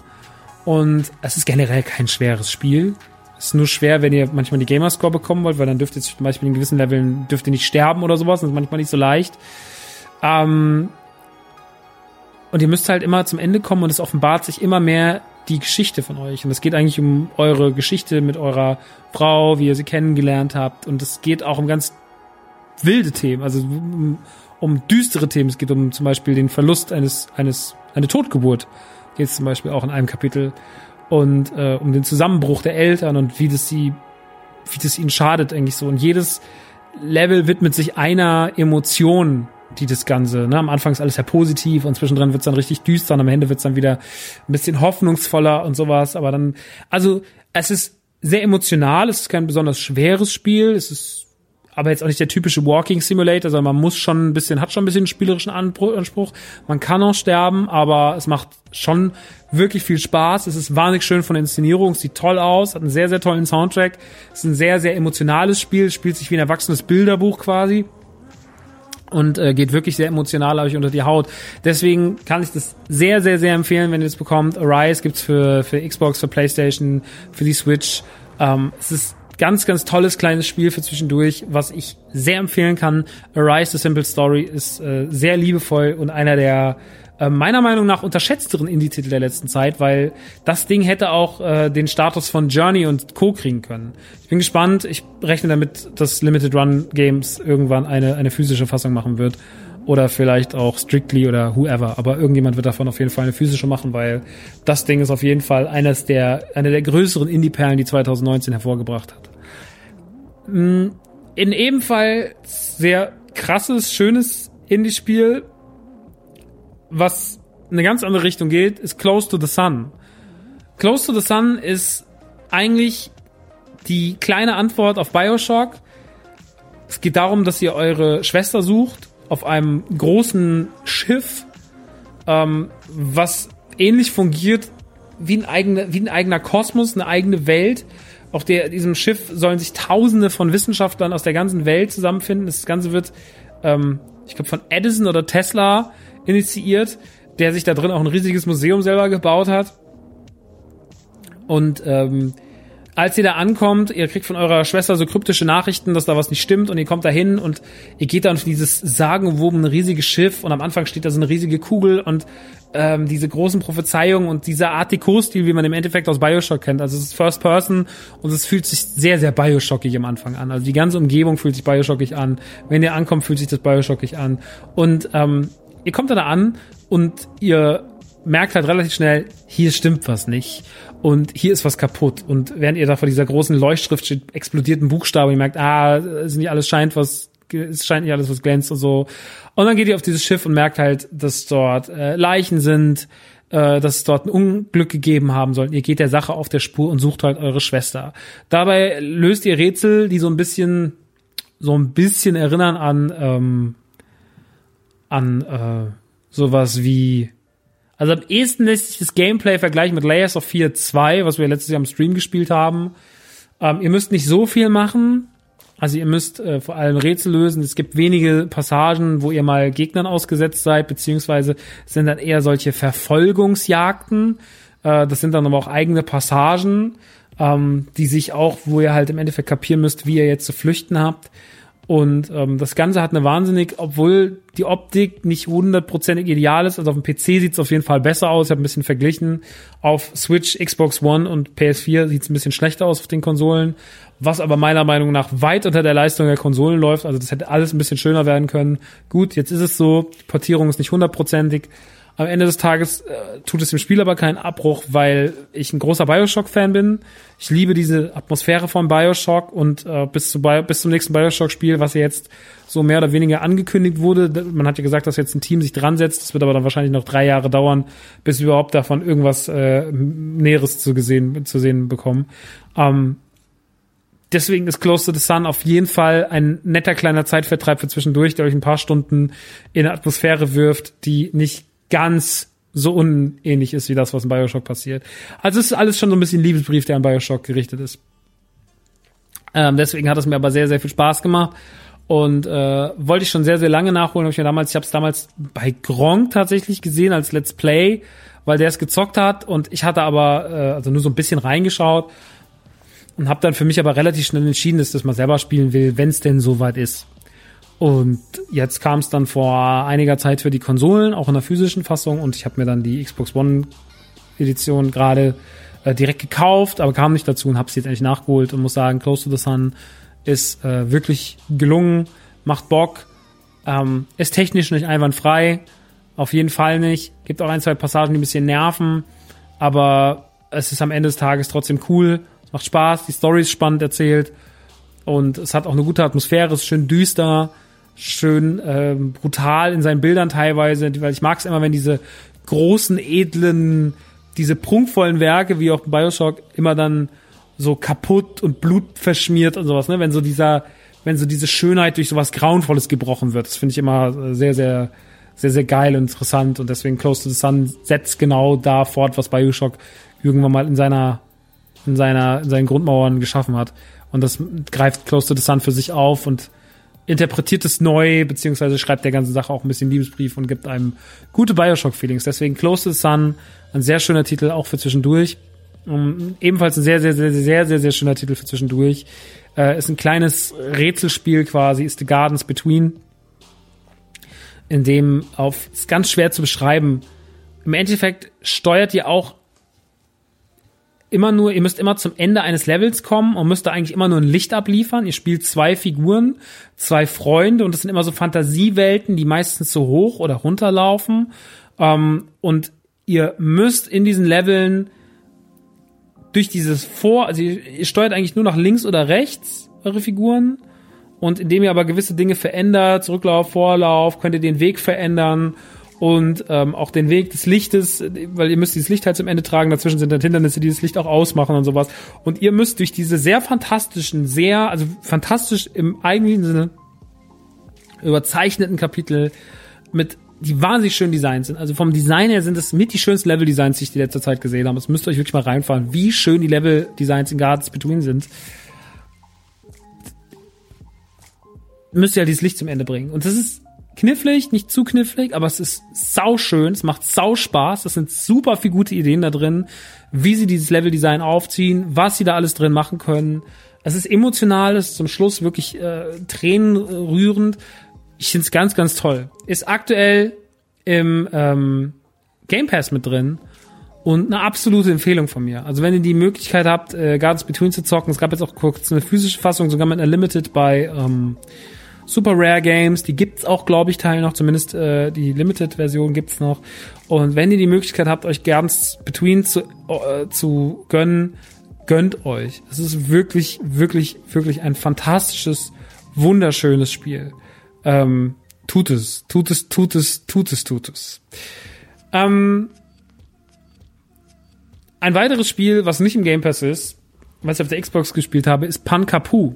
Und es ist generell kein schweres Spiel. Es ist nur schwer, wenn ihr manchmal die Gamerscore bekommen wollt, weil dann dürft ihr zum Beispiel in gewissen Leveln dürft ihr nicht sterben oder sowas. Das ist manchmal nicht so leicht. Ähm, Und ihr müsst halt immer zum Ende kommen und es offenbart sich immer mehr die Geschichte von euch. Und es geht eigentlich um eure Geschichte mit eurer Frau, wie ihr sie kennengelernt habt. Und es geht auch um ganz wilde Themen, also um, um düstere Themen. Es geht um zum Beispiel den Verlust eines, eines, eine Totgeburt. Geht es zum Beispiel auch in einem Kapitel. Und äh, um den Zusammenbruch der Eltern und wie das sie, wie das ihnen schadet eigentlich so. Und jedes Level widmet sich einer Emotion, die das Ganze, ne, am Anfang ist alles sehr positiv und zwischendrin wird's dann richtig düster und am Ende wird's dann wieder ein bisschen hoffnungsvoller und sowas, aber dann, also es ist sehr emotional, es ist kein besonders schweres Spiel, es ist aber jetzt auch nicht der typische Walking Simulator, sondern man muss schon ein bisschen, hat schon ein bisschen einen spielerischen Anspruch. Man kann auch sterben, aber es macht schon wirklich viel Spaß. Es ist wahnsinnig schön von der Inszenierung, sieht toll aus, hat einen sehr, sehr tollen Soundtrack. Es ist ein sehr, sehr emotionales Spiel, spielt sich wie ein erwachsenes Bilderbuch quasi und äh, geht wirklich sehr emotional euch unter die Haut. Deswegen kann ich das sehr, sehr, sehr empfehlen, wenn ihr es bekommt. Arise gibt's für, für Xbox, für Playstation, für die Switch. Ähm, es ist ganz, ganz tolles kleines Spiel für zwischendurch, was ich sehr empfehlen kann. Arise, The Simple Story ist äh, sehr liebevoll und einer der äh, meiner Meinung nach unterschätzteren Indie-Titel der letzten Zeit, weil das Ding hätte auch äh, den Status von Journey und Co. kriegen können. Ich bin gespannt. Ich rechne damit, dass Limited Run Games irgendwann eine, eine physische Fassung machen wird. Oder vielleicht auch Strictly oder whoever. Aber irgendjemand wird davon auf jeden Fall eine physische machen, weil das Ding ist auf jeden Fall eines der, eine der größeren Indie-Perlen, die 2019 hervorgebracht hat. Mm, in ebenfalls sehr krasses, schönes Indie-Spiel was eine ganz andere Richtung geht, ist Close to the Sun. Close to the Sun ist eigentlich die kleine Antwort auf Bioshock. Es geht darum, dass ihr eure Schwester sucht auf einem großen Schiff, ähm, was ähnlich fungiert wie ein, eigener, wie ein eigener Kosmos, eine eigene Welt. Auf der, diesem Schiff sollen sich Tausende von Wissenschaftlern aus der ganzen Welt zusammenfinden. Das Ganze wird, ähm, ich glaube, von Edison oder Tesla initiiert, der sich da drin auch ein riesiges Museum selber gebaut hat. Und ähm, als ihr da ankommt, ihr kriegt von eurer Schwester so kryptische Nachrichten, dass da was nicht stimmt und ihr kommt da hin und ihr geht dann auf dieses sagenwobene riesige Schiff und am Anfang steht da so eine riesige Kugel und ähm, diese großen Prophezeiungen und dieser Art Deco-Stil, wie man im Endeffekt aus Bioshock kennt. Also es ist First Person und es fühlt sich sehr, sehr Bioshockig am Anfang an. Also die ganze Umgebung fühlt sich Bioshockig an. Wenn ihr ankommt, fühlt sich das Bioshockig an. Und ähm, ihr kommt da an und ihr merkt halt relativ schnell, hier stimmt was nicht und hier ist was kaputt. Und während ihr da vor dieser großen Leuchtschrift steht, explodierten Buchstaben, ihr merkt, ah, es nicht alles scheint was, es scheint nicht alles was glänzt und so. Und dann geht ihr auf dieses Schiff und merkt halt, dass dort äh, Leichen sind, äh, dass es dort ein Unglück gegeben haben soll. Ihr geht der Sache auf der Spur und sucht halt eure Schwester. Dabei löst ihr Rätsel, die so ein bisschen, so ein bisschen erinnern an, ähm, an äh, sowas wie also am ehesten lässt sich das Gameplay vergleichen mit Layers of Fear 2, was wir letztes Jahr im Stream gespielt haben. Ähm, ihr müsst nicht so viel machen. Also ihr müsst äh, vor allem Rätsel lösen. Es gibt wenige Passagen, wo ihr mal Gegnern ausgesetzt seid, beziehungsweise sind dann eher solche Verfolgungsjagden. Äh, das sind dann aber auch eigene Passagen, ähm, die sich auch, wo ihr halt im Endeffekt kapieren müsst, wie ihr jetzt zu flüchten habt. Und ähm, das Ganze hat eine wahnsinnig, obwohl die Optik nicht hundertprozentig ideal ist, also auf dem PC sieht es auf jeden Fall besser aus. Ich habe ein bisschen verglichen. Auf Switch, Xbox One und PS4 sieht es ein bisschen schlechter aus auf den Konsolen, was aber meiner Meinung nach weit unter der Leistung der Konsolen läuft. Also das hätte alles ein bisschen schöner werden können. Gut, jetzt ist es so, die Portierung ist nicht hundertprozentig, am Ende des Tages äh, tut es dem Spiel aber keinen Abbruch, weil ich ein großer Bioshock-Fan bin. Ich liebe diese Atmosphäre von Bioshock und äh, bis, zu Bio bis zum nächsten Bioshock-Spiel, was jetzt so mehr oder weniger angekündigt wurde. Man hat ja gesagt, dass jetzt ein Team sich dran setzt. Das wird aber dann wahrscheinlich noch drei Jahre dauern, bis wir überhaupt davon irgendwas äh, Näheres zu, gesehen, zu sehen bekommen. Ähm, deswegen ist Close to the Sun auf jeden Fall ein netter kleiner Zeitvertreib für zwischendurch, der euch ein paar Stunden in eine Atmosphäre wirft, die nicht ganz so unähnlich ist wie das, was in Bioshock passiert. Also es ist alles schon so ein bisschen Liebesbrief, der an Bioshock gerichtet ist. Ähm, deswegen hat es mir aber sehr, sehr viel Spaß gemacht. Und äh, wollte ich schon sehr, sehr lange nachholen. Hab ich ich habe es damals bei Gronk tatsächlich gesehen als Let's Play, weil der es gezockt hat. Und ich hatte aber äh, also nur so ein bisschen reingeschaut und habe dann für mich aber relativ schnell entschieden, dass ich das mal selber spielen will, wenn es denn soweit ist. Und jetzt kam es dann vor einiger Zeit für die Konsolen, auch in der physischen Fassung. Und ich habe mir dann die Xbox One Edition gerade äh, direkt gekauft, aber kam nicht dazu und habe sie jetzt endlich nachgeholt und muss sagen, Close to the Sun ist äh, wirklich gelungen, macht Bock, ähm, ist technisch nicht einwandfrei, auf jeden Fall nicht. Gibt auch ein, zwei Passagen, die ein bisschen nerven, aber es ist am Ende des Tages trotzdem cool, es macht Spaß, die Story ist spannend erzählt und es hat auch eine gute Atmosphäre, ist schön düster, schön ähm, brutal in seinen Bildern teilweise, weil ich mag es immer, wenn diese großen, edlen, diese prunkvollen Werke, wie auch Bioshock, immer dann so kaputt und blutverschmiert und sowas, ne? Wenn so dieser, wenn so diese Schönheit durch sowas Grauenvolles gebrochen wird. Das finde ich immer sehr, sehr, sehr, sehr geil und interessant. Und deswegen Close to the Sun setzt genau da fort, was Bioshock irgendwann mal in seiner, in seiner, in seinen Grundmauern geschaffen hat. Und das greift Close to the Sun für sich auf und interpretiert es neu, beziehungsweise schreibt der ganzen Sache auch ein bisschen Liebesbrief und gibt einem gute Bioshock-Feelings. Deswegen Close to the Sun, ein sehr schöner Titel, auch für zwischendurch. Um, ebenfalls ein sehr, sehr, sehr, sehr, sehr, sehr schöner Titel für zwischendurch. Äh, ist ein kleines Rätselspiel quasi, ist The Gardens Between, in dem auf, ist ganz schwer zu beschreiben. Im Endeffekt steuert ihr auch immer nur, ihr müsst immer zum Ende eines Levels kommen und müsst da eigentlich immer nur ein Licht abliefern. Ihr spielt zwei Figuren, zwei Freunde und das sind immer so Fantasiewelten, die meistens so hoch oder runterlaufen. Ähm, und ihr müsst in diesen Leveln durch dieses Vor, also ihr, ihr steuert eigentlich nur nach links oder rechts eure Figuren und indem ihr aber gewisse Dinge verändert, Zurücklauf, Vorlauf, könnt ihr den Weg verändern und ähm, auch den Weg des Lichtes, weil ihr müsst dieses Licht halt zum Ende tragen, dazwischen sind dann Hindernisse, die das Licht auch ausmachen und sowas. Und ihr müsst durch diese sehr fantastischen, sehr, also fantastisch im eigentlichen Sinne überzeichneten Kapitel mit die wahnsinnig schön designt sind. Also vom Design her sind es mit die schönsten Level-Designs, die ich die letzte Zeit gesehen habe. Das müsst ihr euch wirklich mal reinfahren, wie schön die Level-Designs in Gardens Between sind. Müsst ihr halt dieses Licht zum Ende bringen. Und das ist knifflig, nicht zu knifflig, aber es ist sauschön, es macht sau Spaß, es sind super viel gute Ideen da drin, wie sie dieses Leveldesign aufziehen, was sie da alles drin machen können. Es ist emotional, es ist zum Schluss wirklich äh, tränenrührend. Ich finde es ganz, ganz toll. Ist aktuell im ähm, Game Pass mit drin und eine absolute Empfehlung von mir. Also wenn ihr die Möglichkeit habt, äh, Gardens Between zu zocken, es gab jetzt auch kurz eine physische Fassung, sogar mit einer Limited bei ähm, Super Rare Games, die gibt's auch, glaube ich, Teil noch, zumindest äh, die Limited-Version gibt's noch. Und wenn ihr die Möglichkeit habt, euch Gardens Between zu, äh, zu gönnen, gönnt euch. Es ist wirklich, wirklich, wirklich ein fantastisches, wunderschönes Spiel. Ähm, tut es, tut es, tut es, tut es, tut es. Ähm, ein weiteres Spiel, was nicht im Game Pass ist, was ich auf der Xbox gespielt habe, ist Pankapu.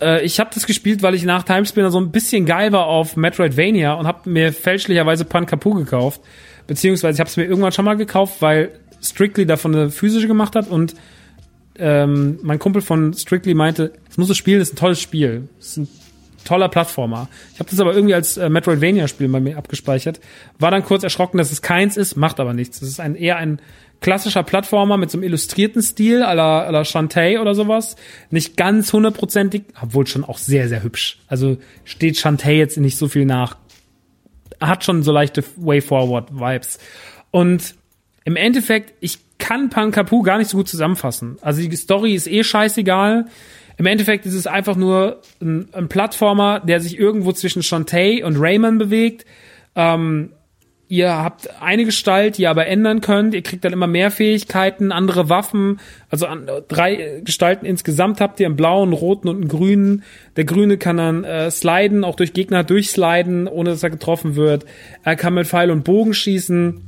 Äh, ich habe das gespielt, weil ich nach Timespinner so ein bisschen geil war auf Metroidvania und habe mir fälschlicherweise Pankapu gekauft. Beziehungsweise ich habe es mir irgendwann schon mal gekauft, weil Strictly davon eine physische gemacht hat und ähm, mein Kumpel von Strictly meinte, es muss das spielen, das ist ein tolles Spiel. Das ist ein toller Plattformer. Ich habe das aber irgendwie als äh, Metroidvania-Spiel bei mir abgespeichert. War dann kurz erschrocken, dass es keins ist, macht aber nichts. Das ist ein eher ein klassischer Plattformer mit so einem illustrierten Stil, à la, Shantae oder sowas. Nicht ganz hundertprozentig, obwohl schon auch sehr, sehr hübsch. Also steht Shantae jetzt nicht so viel nach. Hat schon so leichte Way-Forward-Vibes. Und im Endeffekt, ich kann Pankapu gar nicht so gut zusammenfassen. Also die Story ist eh scheißegal. Im Endeffekt ist es einfach nur ein, ein Plattformer, der sich irgendwo zwischen Shantae und Rayman bewegt. Ähm, ihr habt eine Gestalt, die ihr aber ändern könnt. Ihr kriegt dann immer mehr Fähigkeiten, andere Waffen. Also an, drei Gestalten insgesamt habt ihr einen blauen, einen roten und einen grünen. Der grüne kann dann äh, sliden, auch durch Gegner durchsliden, ohne dass er getroffen wird. Er kann mit Pfeil und Bogen schießen.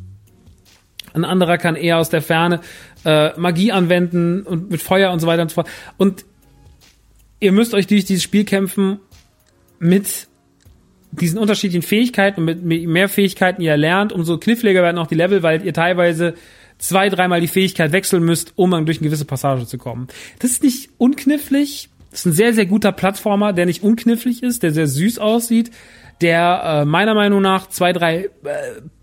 Ein anderer kann eher aus der Ferne äh, Magie anwenden und mit Feuer und so weiter und so fort. Und ihr müsst euch durch dieses Spiel kämpfen mit diesen unterschiedlichen Fähigkeiten und mit mehr Fähigkeiten ihr lernt, umso kniffliger werden auch die Level, weil ihr teilweise zwei, dreimal die Fähigkeit wechseln müsst, um dann durch eine gewisse Passage zu kommen. Das ist nicht unknifflig. Das ist ein sehr, sehr guter Plattformer, der nicht unknifflig ist, der sehr süß aussieht, der äh, meiner Meinung nach zwei, drei äh,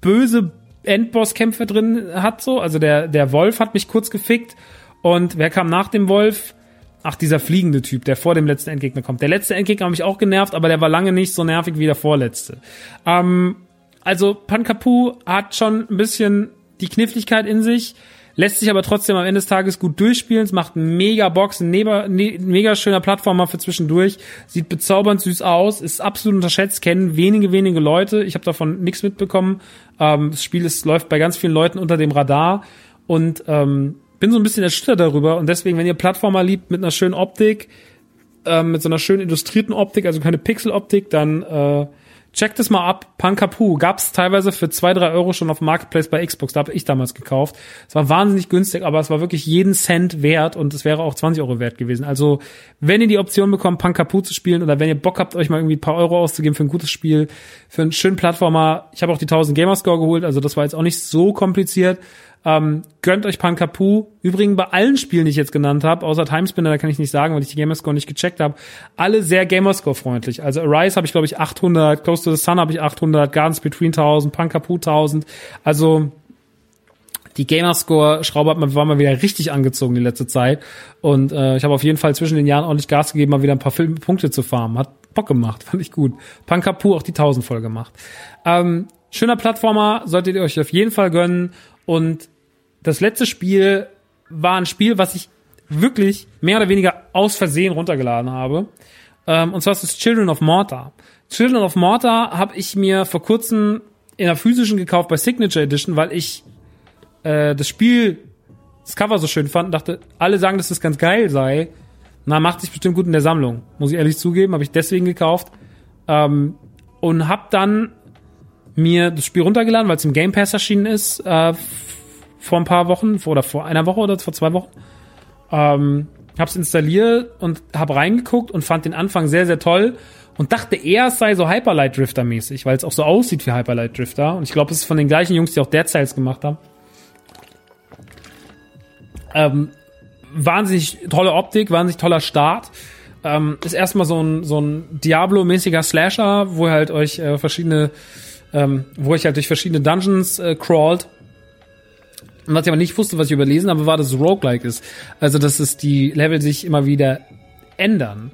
böse Endbosskämpfe drin hat so. Also der, der Wolf hat mich kurz gefickt und wer kam nach dem Wolf? Ach, dieser fliegende Typ, der vor dem letzten Endgegner kommt. Der letzte Endgegner hat mich auch genervt, aber der war lange nicht so nervig wie der vorletzte. Ähm, also Pankapu hat schon ein bisschen die Kniffligkeit in sich, lässt sich aber trotzdem am Ende des Tages gut durchspielen. Es macht mega Box, ein mega, ne, mega schöner Plattformer für zwischendurch, sieht bezaubernd süß aus, ist absolut unterschätzt, kennen wenige, wenige Leute. Ich habe davon nichts mitbekommen. Ähm, das Spiel ist, läuft bei ganz vielen Leuten unter dem Radar und ähm, bin so ein bisschen erschüttert darüber. Und deswegen, wenn ihr Plattformer liebt mit einer schönen Optik, ähm, mit so einer schön illustrierten Optik, also keine Pixel-Optik, dann äh, Checkt es mal ab. Pankapu gab's teilweise für zwei drei Euro schon auf Marketplace bei Xbox. Da habe ich damals gekauft. Es war wahnsinnig günstig, aber es war wirklich jeden Cent wert und es wäre auch 20 Euro wert gewesen. Also, wenn ihr die Option bekommt, Pankapu zu spielen oder wenn ihr Bock habt, euch mal irgendwie ein paar Euro auszugeben für ein gutes Spiel, für einen schönen Plattformer. Ich habe auch die 1000 Gamerscore geholt, also das war jetzt auch nicht so kompliziert. Ähm, gönnt euch Pankapu. Übrigens bei allen Spielen, die ich jetzt genannt habe, außer Timespinner, da kann ich nicht sagen, weil ich die Gamerscore nicht gecheckt habe, alle sehr Gamerscore-freundlich. Also Arise habe ich, glaube ich, 800, Close to the Sun habe ich 800, Gardens Between 1000, Pankapu 1000. Also die Gamerscore-Schraube hat man, war mal wieder richtig angezogen die letzte Zeit. Und äh, ich habe auf jeden Fall zwischen den Jahren ordentlich Gas gegeben, mal wieder ein paar Film Punkte zu farmen. Hat Bock gemacht, fand ich gut. Pankapu auch die 1000 voll gemacht. Ähm, schöner Plattformer, solltet ihr euch auf jeden Fall gönnen. Und das letzte Spiel war ein Spiel, was ich wirklich mehr oder weniger aus Versehen runtergeladen habe. Ähm, und zwar ist es Children of Mortar. Children of Mortar habe ich mir vor kurzem in der physischen gekauft bei Signature Edition, weil ich äh, das Spiel, das Cover so schön fand und dachte, alle sagen, dass das ganz geil sei. Na, macht sich bestimmt gut in der Sammlung. Muss ich ehrlich zugeben, habe ich deswegen gekauft. Ähm, und hab dann mir das Spiel runtergeladen, weil es im Game Pass erschienen ist. Äh, vor ein paar Wochen oder vor einer Woche oder vor zwei Wochen. Ähm, hab's installiert und hab reingeguckt und fand den Anfang sehr, sehr toll und dachte eher, es sei so Hyperlight Drifter mäßig, weil es auch so aussieht wie Hyperlight Drifter. Und ich glaube, es ist von den gleichen Jungs, die auch Dead Cells gemacht haben. Ähm, wahnsinnig tolle Optik, wahnsinnig toller Start. Ähm, ist erstmal so ein, so ein Diablo-mäßiger Slasher, wo ihr halt euch äh, verschiedene, ähm, wo ich halt durch verschiedene Dungeons äh, crawlt was ich aber nicht wusste, was ich überlesen habe, war, dass es roguelike ist. Also, dass es die Level sich immer wieder ändern.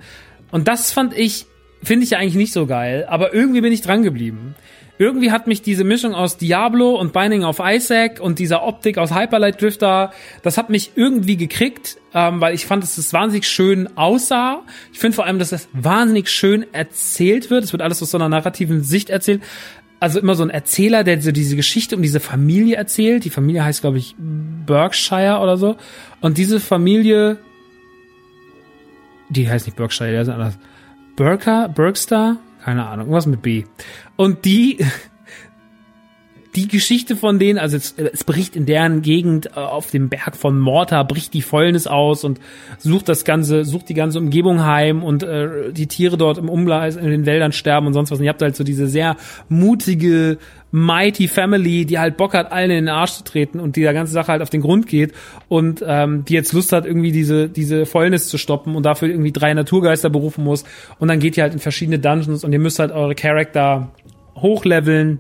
Und das fand ich, finde ich ja eigentlich nicht so geil, aber irgendwie bin ich dran geblieben. Irgendwie hat mich diese Mischung aus Diablo und Binding of Isaac und dieser Optik aus Hyperlight Drifter, das hat mich irgendwie gekriegt, ähm, weil ich fand, dass es wahnsinnig schön aussah. Ich finde vor allem, dass es wahnsinnig schön erzählt wird. Es wird alles aus so einer narrativen Sicht erzählt also immer so ein Erzähler, der so diese Geschichte um diese Familie erzählt. Die Familie heißt, glaube ich, Berkshire oder so. Und diese Familie, die heißt nicht Berkshire, der ist anders. Berker, Berkstar, keine Ahnung, irgendwas mit B. Und die die Geschichte von denen, also es, es bricht in deren Gegend äh, auf dem Berg von Morta, bricht die Fäulnis aus und sucht das ganze, sucht die ganze Umgebung heim und äh, die Tiere dort im Umkreis in den Wäldern sterben und sonst was. Und ihr habt halt so diese sehr mutige, mighty Family, die halt Bock hat, allen in den Arsch zu treten und die der ganze Sache halt auf den Grund geht und ähm, die jetzt Lust hat, irgendwie diese, diese Fäulnis zu stoppen und dafür irgendwie drei Naturgeister berufen muss. Und dann geht ihr halt in verschiedene Dungeons und ihr müsst halt eure Charakter hochleveln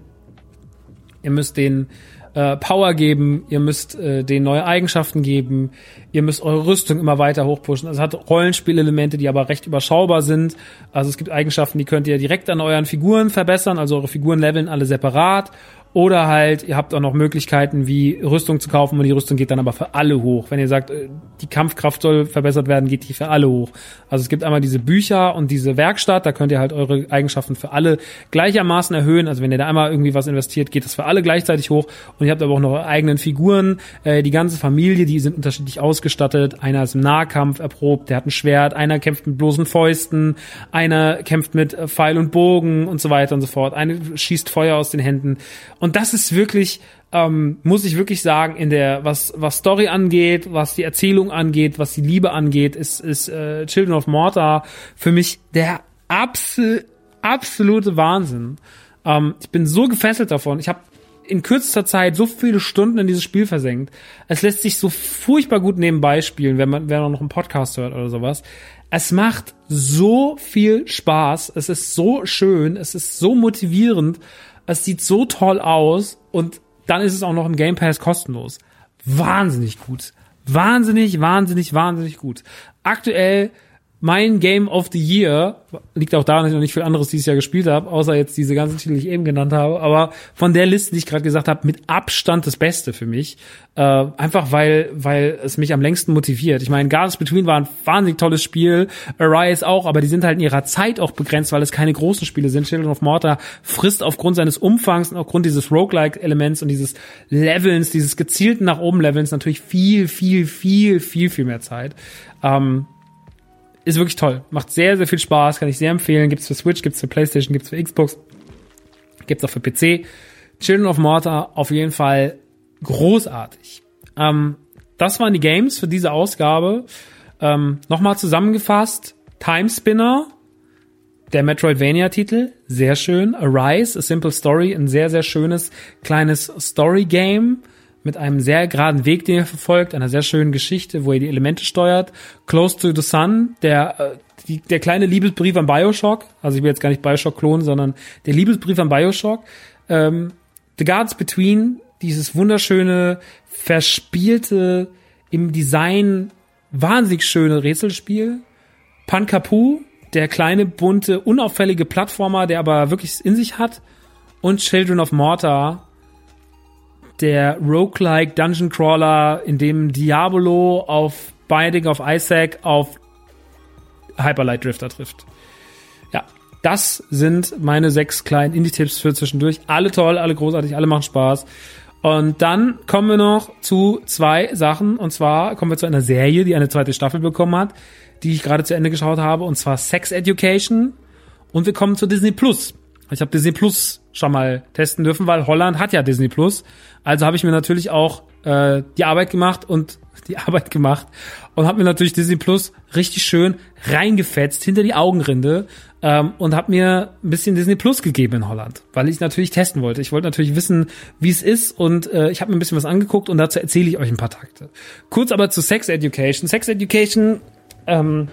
Ihr müsst den äh, Power geben, ihr müsst äh, den neue Eigenschaften geben, ihr müsst eure Rüstung immer weiter hochpushen. Also es hat Rollenspielelemente, die aber recht überschaubar sind. Also es gibt Eigenschaften, die könnt ihr direkt an euren Figuren verbessern, also eure Figuren leveln alle separat oder halt, ihr habt auch noch Möglichkeiten, wie Rüstung zu kaufen und die Rüstung geht dann aber für alle hoch. Wenn ihr sagt, äh, die Kampfkraft soll verbessert werden, geht die für alle hoch. Also es gibt einmal diese Bücher und diese Werkstatt, da könnt ihr halt eure Eigenschaften für alle gleichermaßen erhöhen. Also wenn ihr da einmal irgendwie was investiert, geht das für alle gleichzeitig hoch. Und ihr habt aber auch noch eure eigenen Figuren. Äh, die ganze Familie, die sind unterschiedlich ausgestattet. Einer ist im Nahkampf erprobt, der hat ein Schwert, einer kämpft mit bloßen Fäusten, einer kämpft mit äh, Pfeil und Bogen und so weiter und so fort. Eine schießt Feuer aus den Händen. Und das ist wirklich, ähm, muss ich wirklich sagen, in der, was, was Story angeht, was die Erzählung angeht, was die Liebe angeht, ist, ist äh, Children of Mortar für mich der absol absolute Wahnsinn. Ähm, ich bin so gefesselt davon. Ich habe in kürzester Zeit so viele Stunden in dieses Spiel versenkt. Es lässt sich so furchtbar gut nebenbei spielen, wenn man, wenn man noch einen Podcast hört oder sowas. Es macht so viel Spaß. Es ist so schön. Es ist so motivierend. Es sieht so toll aus und dann ist es auch noch im Game Pass kostenlos. Wahnsinnig gut. wahnsinnig, wahnsinnig, wahnsinnig gut. Aktuell mein Game of the Year liegt auch daran, dass ich noch nicht viel anderes dieses Jahr gespielt habe, außer jetzt diese ganzen Titel, die ich eben genannt habe. Aber von der Liste, die ich gerade gesagt habe, mit Abstand das Beste für mich. Äh, einfach weil, weil es mich am längsten motiviert. Ich meine, Gardens Between war ein wahnsinnig tolles Spiel, Arise auch, aber die sind halt in ihrer Zeit auch begrenzt, weil es keine großen Spiele sind. Children of Mortar frisst aufgrund seines Umfangs und aufgrund dieses Roguelike-Elements und dieses Levelns, dieses gezielten nach oben Levelns natürlich viel, viel, viel, viel, viel mehr Zeit. Ähm, ist wirklich toll. Macht sehr, sehr viel Spaß, kann ich sehr empfehlen. Gibt's für Switch, gibt's für Playstation, gibt's für Xbox, gibt's auch für PC. Children of Mortar auf jeden Fall großartig. Ähm, das waren die Games für diese Ausgabe. Ähm, Nochmal zusammengefasst. Time Spinner, der Metroidvania-Titel, sehr schön. Arise, A Simple Story, ein sehr, sehr schönes kleines Story-Game mit einem sehr geraden Weg, den ihr verfolgt, einer sehr schönen Geschichte, wo ihr die Elemente steuert. Close to the Sun, der, äh, die, der kleine Liebesbrief an Bioshock, also ich will jetzt gar nicht Bioshock klonen, sondern der Liebesbrief an Bioshock. Ähm, the Guards Between, dieses wunderschöne, verspielte, im Design wahnsinnig schöne Rätselspiel. Pankapu, der kleine, bunte, unauffällige Plattformer, der aber wirklich in sich hat. Und Children of Mortar, der Roguelike Dungeon Crawler, in dem Diabolo auf Binding of Isaac auf Hyperlight Drifter trifft. Ja, das sind meine sechs kleinen Indie-Tipps für zwischendurch. Alle toll, alle großartig, alle machen Spaß. Und dann kommen wir noch zu zwei Sachen. Und zwar kommen wir zu einer Serie, die eine zweite Staffel bekommen hat, die ich gerade zu Ende geschaut habe. Und zwar Sex Education. Und wir kommen zu Disney Plus. Ich habe Disney Plus schon mal testen dürfen, weil Holland hat ja Disney Plus. Also habe ich mir natürlich auch äh, die Arbeit gemacht und die Arbeit gemacht und habe mir natürlich Disney Plus richtig schön reingefetzt hinter die Augenrinde ähm, und habe mir ein bisschen Disney Plus gegeben in Holland, weil ich natürlich testen wollte. Ich wollte natürlich wissen, wie es ist und äh, ich habe mir ein bisschen was angeguckt und dazu erzähle ich euch ein paar Takte. Kurz aber zu Sex Education. Sex Education ähm,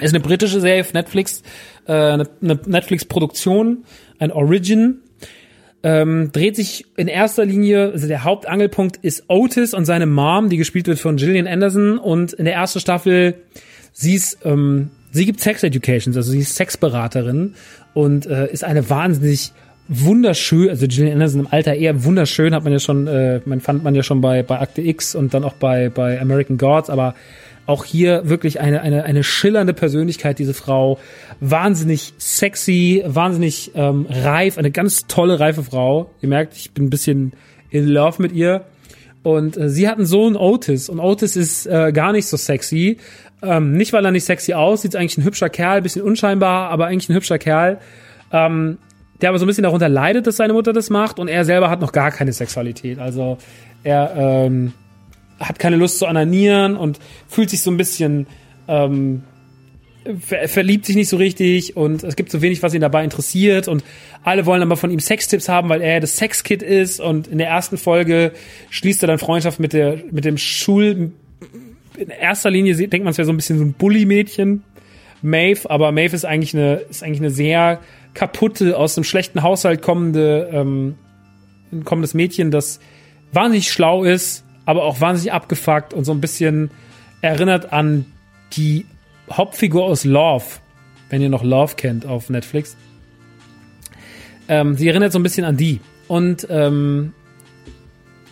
ist eine britische Serie auf Netflix äh, eine, Netflix-Produktion, ein Origin. Ähm, dreht sich in erster Linie, also der Hauptangelpunkt ist Otis und seine Mom, die gespielt wird von Gillian Anderson. Und in der ersten Staffel, sie ist, ähm, sie gibt Sex Educations, also sie ist Sexberaterin und äh, ist eine wahnsinnig wunderschön, also Gillian Anderson im Alter eher wunderschön, hat man ja schon, äh, man fand man ja schon bei, bei Akte X und dann auch bei, bei American Gods, aber auch hier wirklich eine, eine, eine schillernde Persönlichkeit, diese Frau. Wahnsinnig sexy, wahnsinnig ähm, reif, eine ganz tolle, reife Frau. Ihr merkt, ich bin ein bisschen in love mit ihr. Und äh, sie hat einen Sohn Otis und Otis ist äh, gar nicht so sexy. Ähm, nicht, weil er nicht sexy aussieht, eigentlich ein hübscher Kerl, bisschen unscheinbar, aber eigentlich ein hübscher Kerl. Ähm, der aber so ein bisschen darunter leidet, dass seine Mutter das macht und er selber hat noch gar keine Sexualität. Also er ähm, hat keine Lust zu ananieren und fühlt sich so ein bisschen ähm, ver verliebt sich nicht so richtig und es gibt so wenig, was ihn dabei interessiert und alle wollen aber von ihm Sextipps haben, weil er das Sexkid ist und in der ersten Folge schließt er dann Freundschaft mit der mit dem Schul in erster Linie denkt man es wäre so ein bisschen so ein Bully-Mädchen Maeve, aber Maeve ist eigentlich eine ist eigentlich eine sehr kaputte aus einem schlechten Haushalt kommende ähm, kommendes Mädchen, das wahnsinnig schlau ist, aber auch wahnsinnig abgefuckt und so ein bisschen erinnert an die Hauptfigur aus Love, wenn ihr noch Love kennt auf Netflix. Ähm, sie erinnert so ein bisschen an die. Und ähm,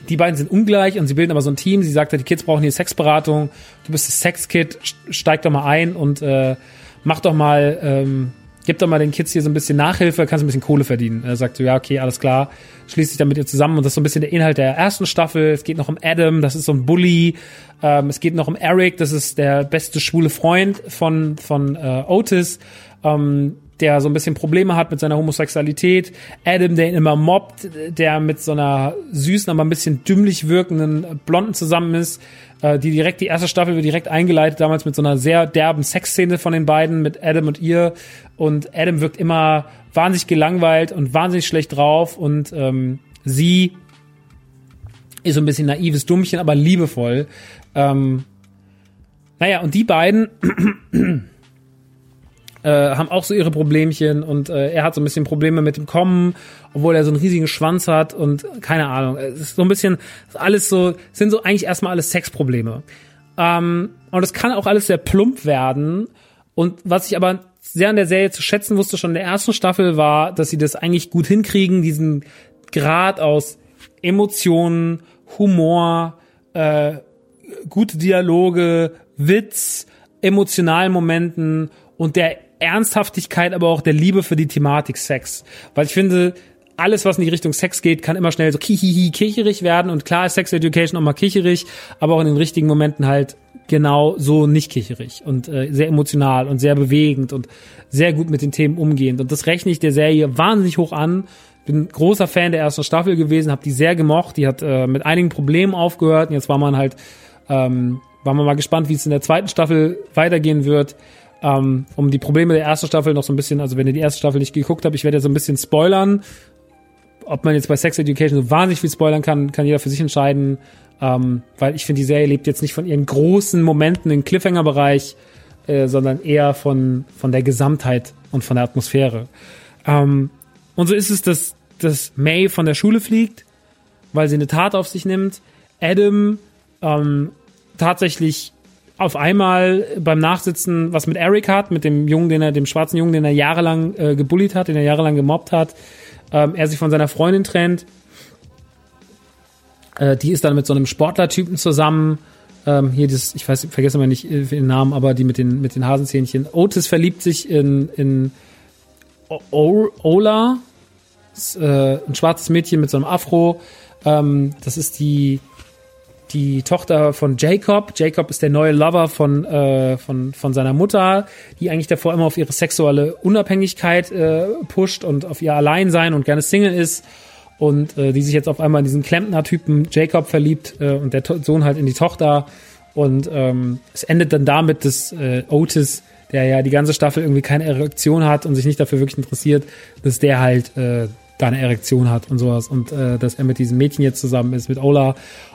die beiden sind ungleich und sie bilden aber so ein Team. Sie sagt, die Kids brauchen hier Sexberatung. Du bist das Sexkid, steig doch mal ein und äh, mach doch mal ähm, gib doch mal den Kids hier so ein bisschen Nachhilfe, kannst ein bisschen Kohle verdienen. Er sagt so, ja, okay, alles klar, schließt sich dann mit ihr zusammen und das ist so ein bisschen der Inhalt der ersten Staffel. Es geht noch um Adam, das ist so ein Bully. Ähm, es geht noch um Eric, das ist der beste schwule Freund von, von äh, Otis. Ähm, der so ein bisschen Probleme hat mit seiner Homosexualität. Adam, der ihn immer mobbt, der mit so einer süßen, aber ein bisschen dümmlich wirkenden Blonden zusammen ist, äh, die direkt, die erste Staffel wird direkt eingeleitet, damals mit so einer sehr derben Sexszene von den beiden, mit Adam und ihr. Und Adam wirkt immer wahnsinnig gelangweilt und wahnsinnig schlecht drauf und ähm, sie ist so ein bisschen naives Dummchen, aber liebevoll. Ähm, naja, und die beiden äh, haben auch so ihre Problemchen und äh, er hat so ein bisschen Probleme mit dem Kommen, obwohl er so einen riesigen Schwanz hat und keine Ahnung. Es ist so ein bisschen alles so, sind so eigentlich erstmal alles Sexprobleme. Ähm, und es kann auch alles sehr plump werden. Und was ich aber sehr an der Serie zu schätzen wusste schon in der ersten Staffel war, dass sie das eigentlich gut hinkriegen, diesen Grad aus Emotionen, Humor, äh, gute Dialoge, Witz, emotionalen Momenten und der Ernsthaftigkeit, aber auch der Liebe für die Thematik Sex. Weil ich finde, alles, was in die Richtung Sex geht, kann immer schnell so kihihi kicherig werden. Und klar ist Sex Education auch mal kicherig, aber auch in den richtigen Momenten halt genau so nicht kicherig und äh, sehr emotional und sehr bewegend und sehr gut mit den Themen umgehend. Und das rechne ich der Serie wahnsinnig hoch an. Bin großer Fan der ersten Staffel gewesen, habe die sehr gemocht. Die hat äh, mit einigen Problemen aufgehört. Und jetzt war man halt, ähm, war man mal gespannt, wie es in der zweiten Staffel weitergehen wird. Ähm, um die Probleme der ersten Staffel noch so ein bisschen, also wenn ihr die erste Staffel nicht geguckt habt, ich werde ja so ein bisschen spoilern. Ob man jetzt bei Sex Education so wahnsinnig viel spoilern kann, kann jeder für sich entscheiden. Ähm, weil ich finde, die Serie lebt jetzt nicht von ihren großen Momenten im Cliffhanger-Bereich, äh, sondern eher von, von der Gesamtheit und von der Atmosphäre. Ähm, und so ist es, dass, dass May von der Schule fliegt, weil sie eine Tat auf sich nimmt. Adam ähm, tatsächlich auf einmal beim Nachsitzen was mit Eric hat, mit dem Jungen, den er, dem schwarzen Jungen, den er jahrelang äh, gebullied hat, den er jahrelang gemobbt hat. Ähm, er sich von seiner Freundin trennt äh, die ist dann mit so einem Sportlertypen zusammen. Ähm, hier das, ich weiß, vergesse mal nicht äh, den Namen, aber die mit den mit den Hasenzähnchen. Otis verliebt sich in in o Ola, ist, äh, ein schwarzes Mädchen mit so einem Afro. Ähm, das ist die die Tochter von Jacob. Jacob ist der neue Lover von, äh, von, von seiner Mutter, die eigentlich davor immer auf ihre sexuelle Unabhängigkeit äh, pusht und auf ihr Alleinsein und gerne Single ist und äh, die sich jetzt auf einmal in diesen Klempner-Typen Jacob verliebt äh, und der to Sohn halt in die Tochter. Und ähm, es endet dann damit, dass äh, Otis, der ja die ganze Staffel irgendwie keine Erektion hat und sich nicht dafür wirklich interessiert, dass der halt äh, da eine Erektion hat und sowas und äh, dass er mit diesem Mädchen jetzt zusammen ist, mit Ola.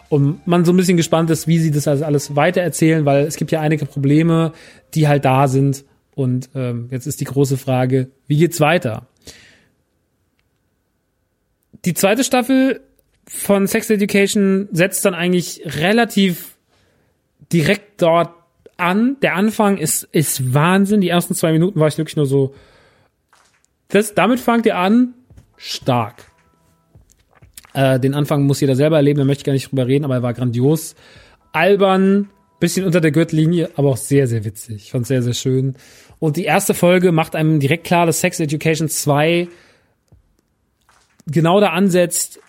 Und man so ein bisschen gespannt ist, wie sie das also alles weitererzählen, weil es gibt ja einige Probleme, die halt da sind. Und ähm, jetzt ist die große Frage, wie geht's weiter? die zweite Staffel von Sex Education setzt dann eigentlich relativ direkt dort an. Der Anfang ist, ist Wahnsinn. Die ersten zwei Minuten war ich wirklich nur so, das, damit fangt ihr an, stark. Äh, den Anfang muss jeder selber erleben, da möchte ich gar nicht drüber reden, aber er war grandios. Albern, bisschen unter der Gürtellinie, aber auch sehr, sehr witzig. Ich fand sehr, sehr schön. Und die erste Folge macht einem direkt klar, dass Sex Education 2 genau da ansetzt,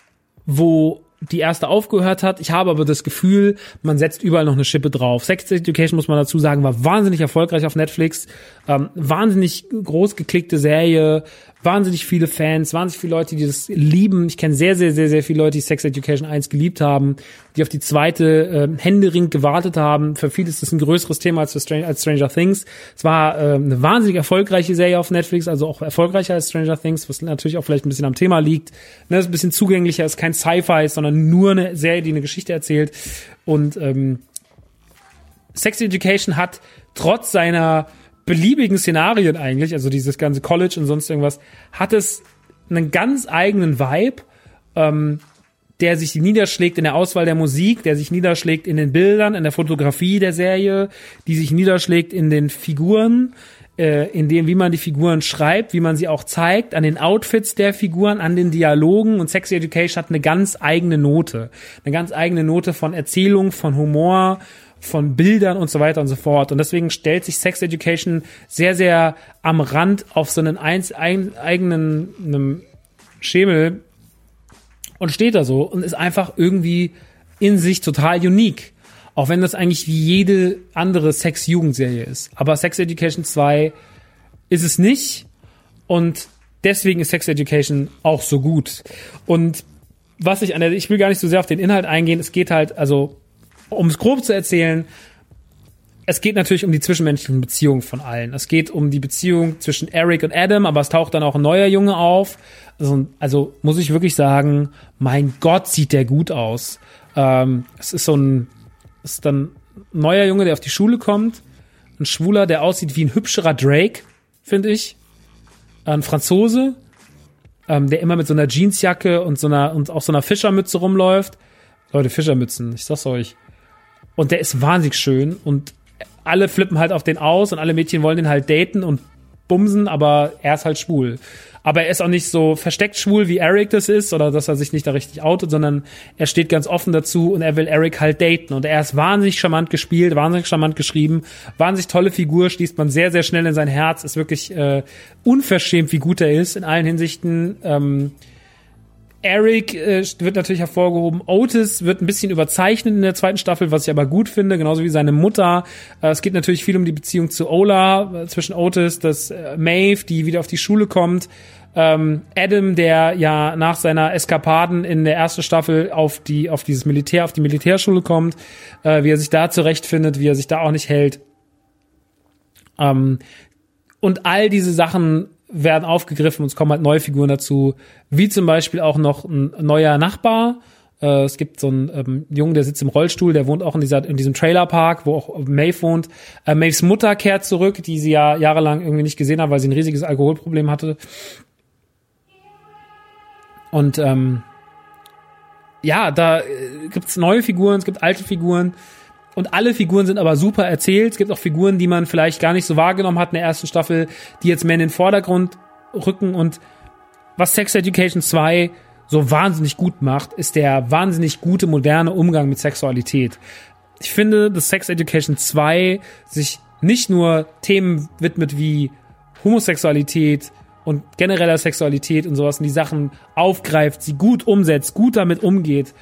wo die erste aufgehört hat. Ich habe aber das Gefühl, man setzt überall noch eine Schippe drauf. Sex Education, muss man dazu sagen, war wahnsinnig erfolgreich auf Netflix. Ähm, wahnsinnig groß geklickte Serie, wahnsinnig viele Fans, wahnsinnig viele Leute, die das lieben. Ich kenne sehr, sehr, sehr, sehr viele Leute, die Sex Education 1 geliebt haben, die auf die zweite äh, Händering gewartet haben. Für viele ist das ein größeres Thema als für Stranger, als Stranger Things. Es war äh, eine wahnsinnig erfolgreiche Serie auf Netflix, also auch erfolgreicher als Stranger Things, was natürlich auch vielleicht ein bisschen am Thema liegt. Ne, ist ein bisschen zugänglicher, ist kein Sci-Fi, sondern nur eine Serie, die eine Geschichte erzählt. Und ähm, Sex Education hat trotz seiner beliebigen Szenarien eigentlich, also dieses ganze College und sonst irgendwas, hat es einen ganz eigenen Vibe, ähm, der sich niederschlägt in der Auswahl der Musik, der sich niederschlägt in den Bildern, in der Fotografie der Serie, die sich niederschlägt in den Figuren, äh, in dem, wie man die Figuren schreibt, wie man sie auch zeigt, an den Outfits der Figuren, an den Dialogen und Sexy Education hat eine ganz eigene Note. Eine ganz eigene Note von Erzählung, von Humor, von Bildern und so weiter und so fort. Und deswegen stellt sich Sex Education sehr, sehr am Rand auf so einen eins, ein, eigenen einem Schemel und steht da so und ist einfach irgendwie in sich total unique. Auch wenn das eigentlich wie jede andere Sex-Jugendserie ist. Aber Sex Education 2 ist es nicht. Und deswegen ist Sex Education auch so gut. Und was ich an der, ich will gar nicht so sehr auf den Inhalt eingehen. Es geht halt, also um es grob zu erzählen, es geht natürlich um die zwischenmenschlichen Beziehungen von allen. Es geht um die Beziehung zwischen Eric und Adam, aber es taucht dann auch ein neuer Junge auf. Also, also muss ich wirklich sagen, mein Gott, sieht der gut aus. Ähm, es ist so ein, es ist dann ein neuer Junge, der auf die Schule kommt. Ein Schwuler, der aussieht wie ein hübscherer Drake, finde ich. Ein Franzose, ähm, der immer mit so einer Jeansjacke und so einer und auch so einer Fischermütze rumläuft. Leute, Fischermützen, ich sag's euch. Und der ist wahnsinnig schön und alle flippen halt auf den aus und alle Mädchen wollen den halt daten und bumsen, aber er ist halt schwul. Aber er ist auch nicht so versteckt schwul, wie Eric das ist, oder dass er sich nicht da richtig outet, sondern er steht ganz offen dazu und er will Eric halt daten. Und er ist wahnsinnig charmant gespielt, wahnsinnig charmant geschrieben, wahnsinnig tolle Figur, schließt man sehr, sehr schnell in sein Herz, ist wirklich äh, unverschämt, wie gut er ist in allen Hinsichten. Ähm, Eric äh, wird natürlich hervorgehoben. Otis wird ein bisschen überzeichnet in der zweiten Staffel, was ich aber gut finde, genauso wie seine Mutter. Äh, es geht natürlich viel um die Beziehung zu Ola, äh, zwischen Otis, das äh, Maeve, die wieder auf die Schule kommt. Ähm, Adam, der ja nach seiner Eskapaden in der ersten Staffel auf die, auf dieses Militär, auf die Militärschule kommt, äh, wie er sich da zurechtfindet, wie er sich da auch nicht hält. Ähm, und all diese Sachen werden aufgegriffen und es kommen halt neue Figuren dazu, wie zum Beispiel auch noch ein neuer Nachbar. Äh, es gibt so einen ähm, Jungen, der sitzt im Rollstuhl, der wohnt auch in, dieser, in diesem Trailerpark, wo auch Maeve wohnt. Äh, Maeves Mutter kehrt zurück, die sie ja jahrelang irgendwie nicht gesehen hat, weil sie ein riesiges Alkoholproblem hatte. Und ähm, ja, da äh, gibt's neue Figuren, es gibt alte Figuren. Und alle Figuren sind aber super erzählt. Es gibt auch Figuren, die man vielleicht gar nicht so wahrgenommen hat in der ersten Staffel, die jetzt mehr in den Vordergrund rücken. Und was Sex Education 2 so wahnsinnig gut macht, ist der wahnsinnig gute moderne Umgang mit Sexualität. Ich finde, dass Sex Education 2 sich nicht nur Themen widmet wie Homosexualität und genereller Sexualität und sowas und die Sachen aufgreift, sie gut umsetzt, gut damit umgeht,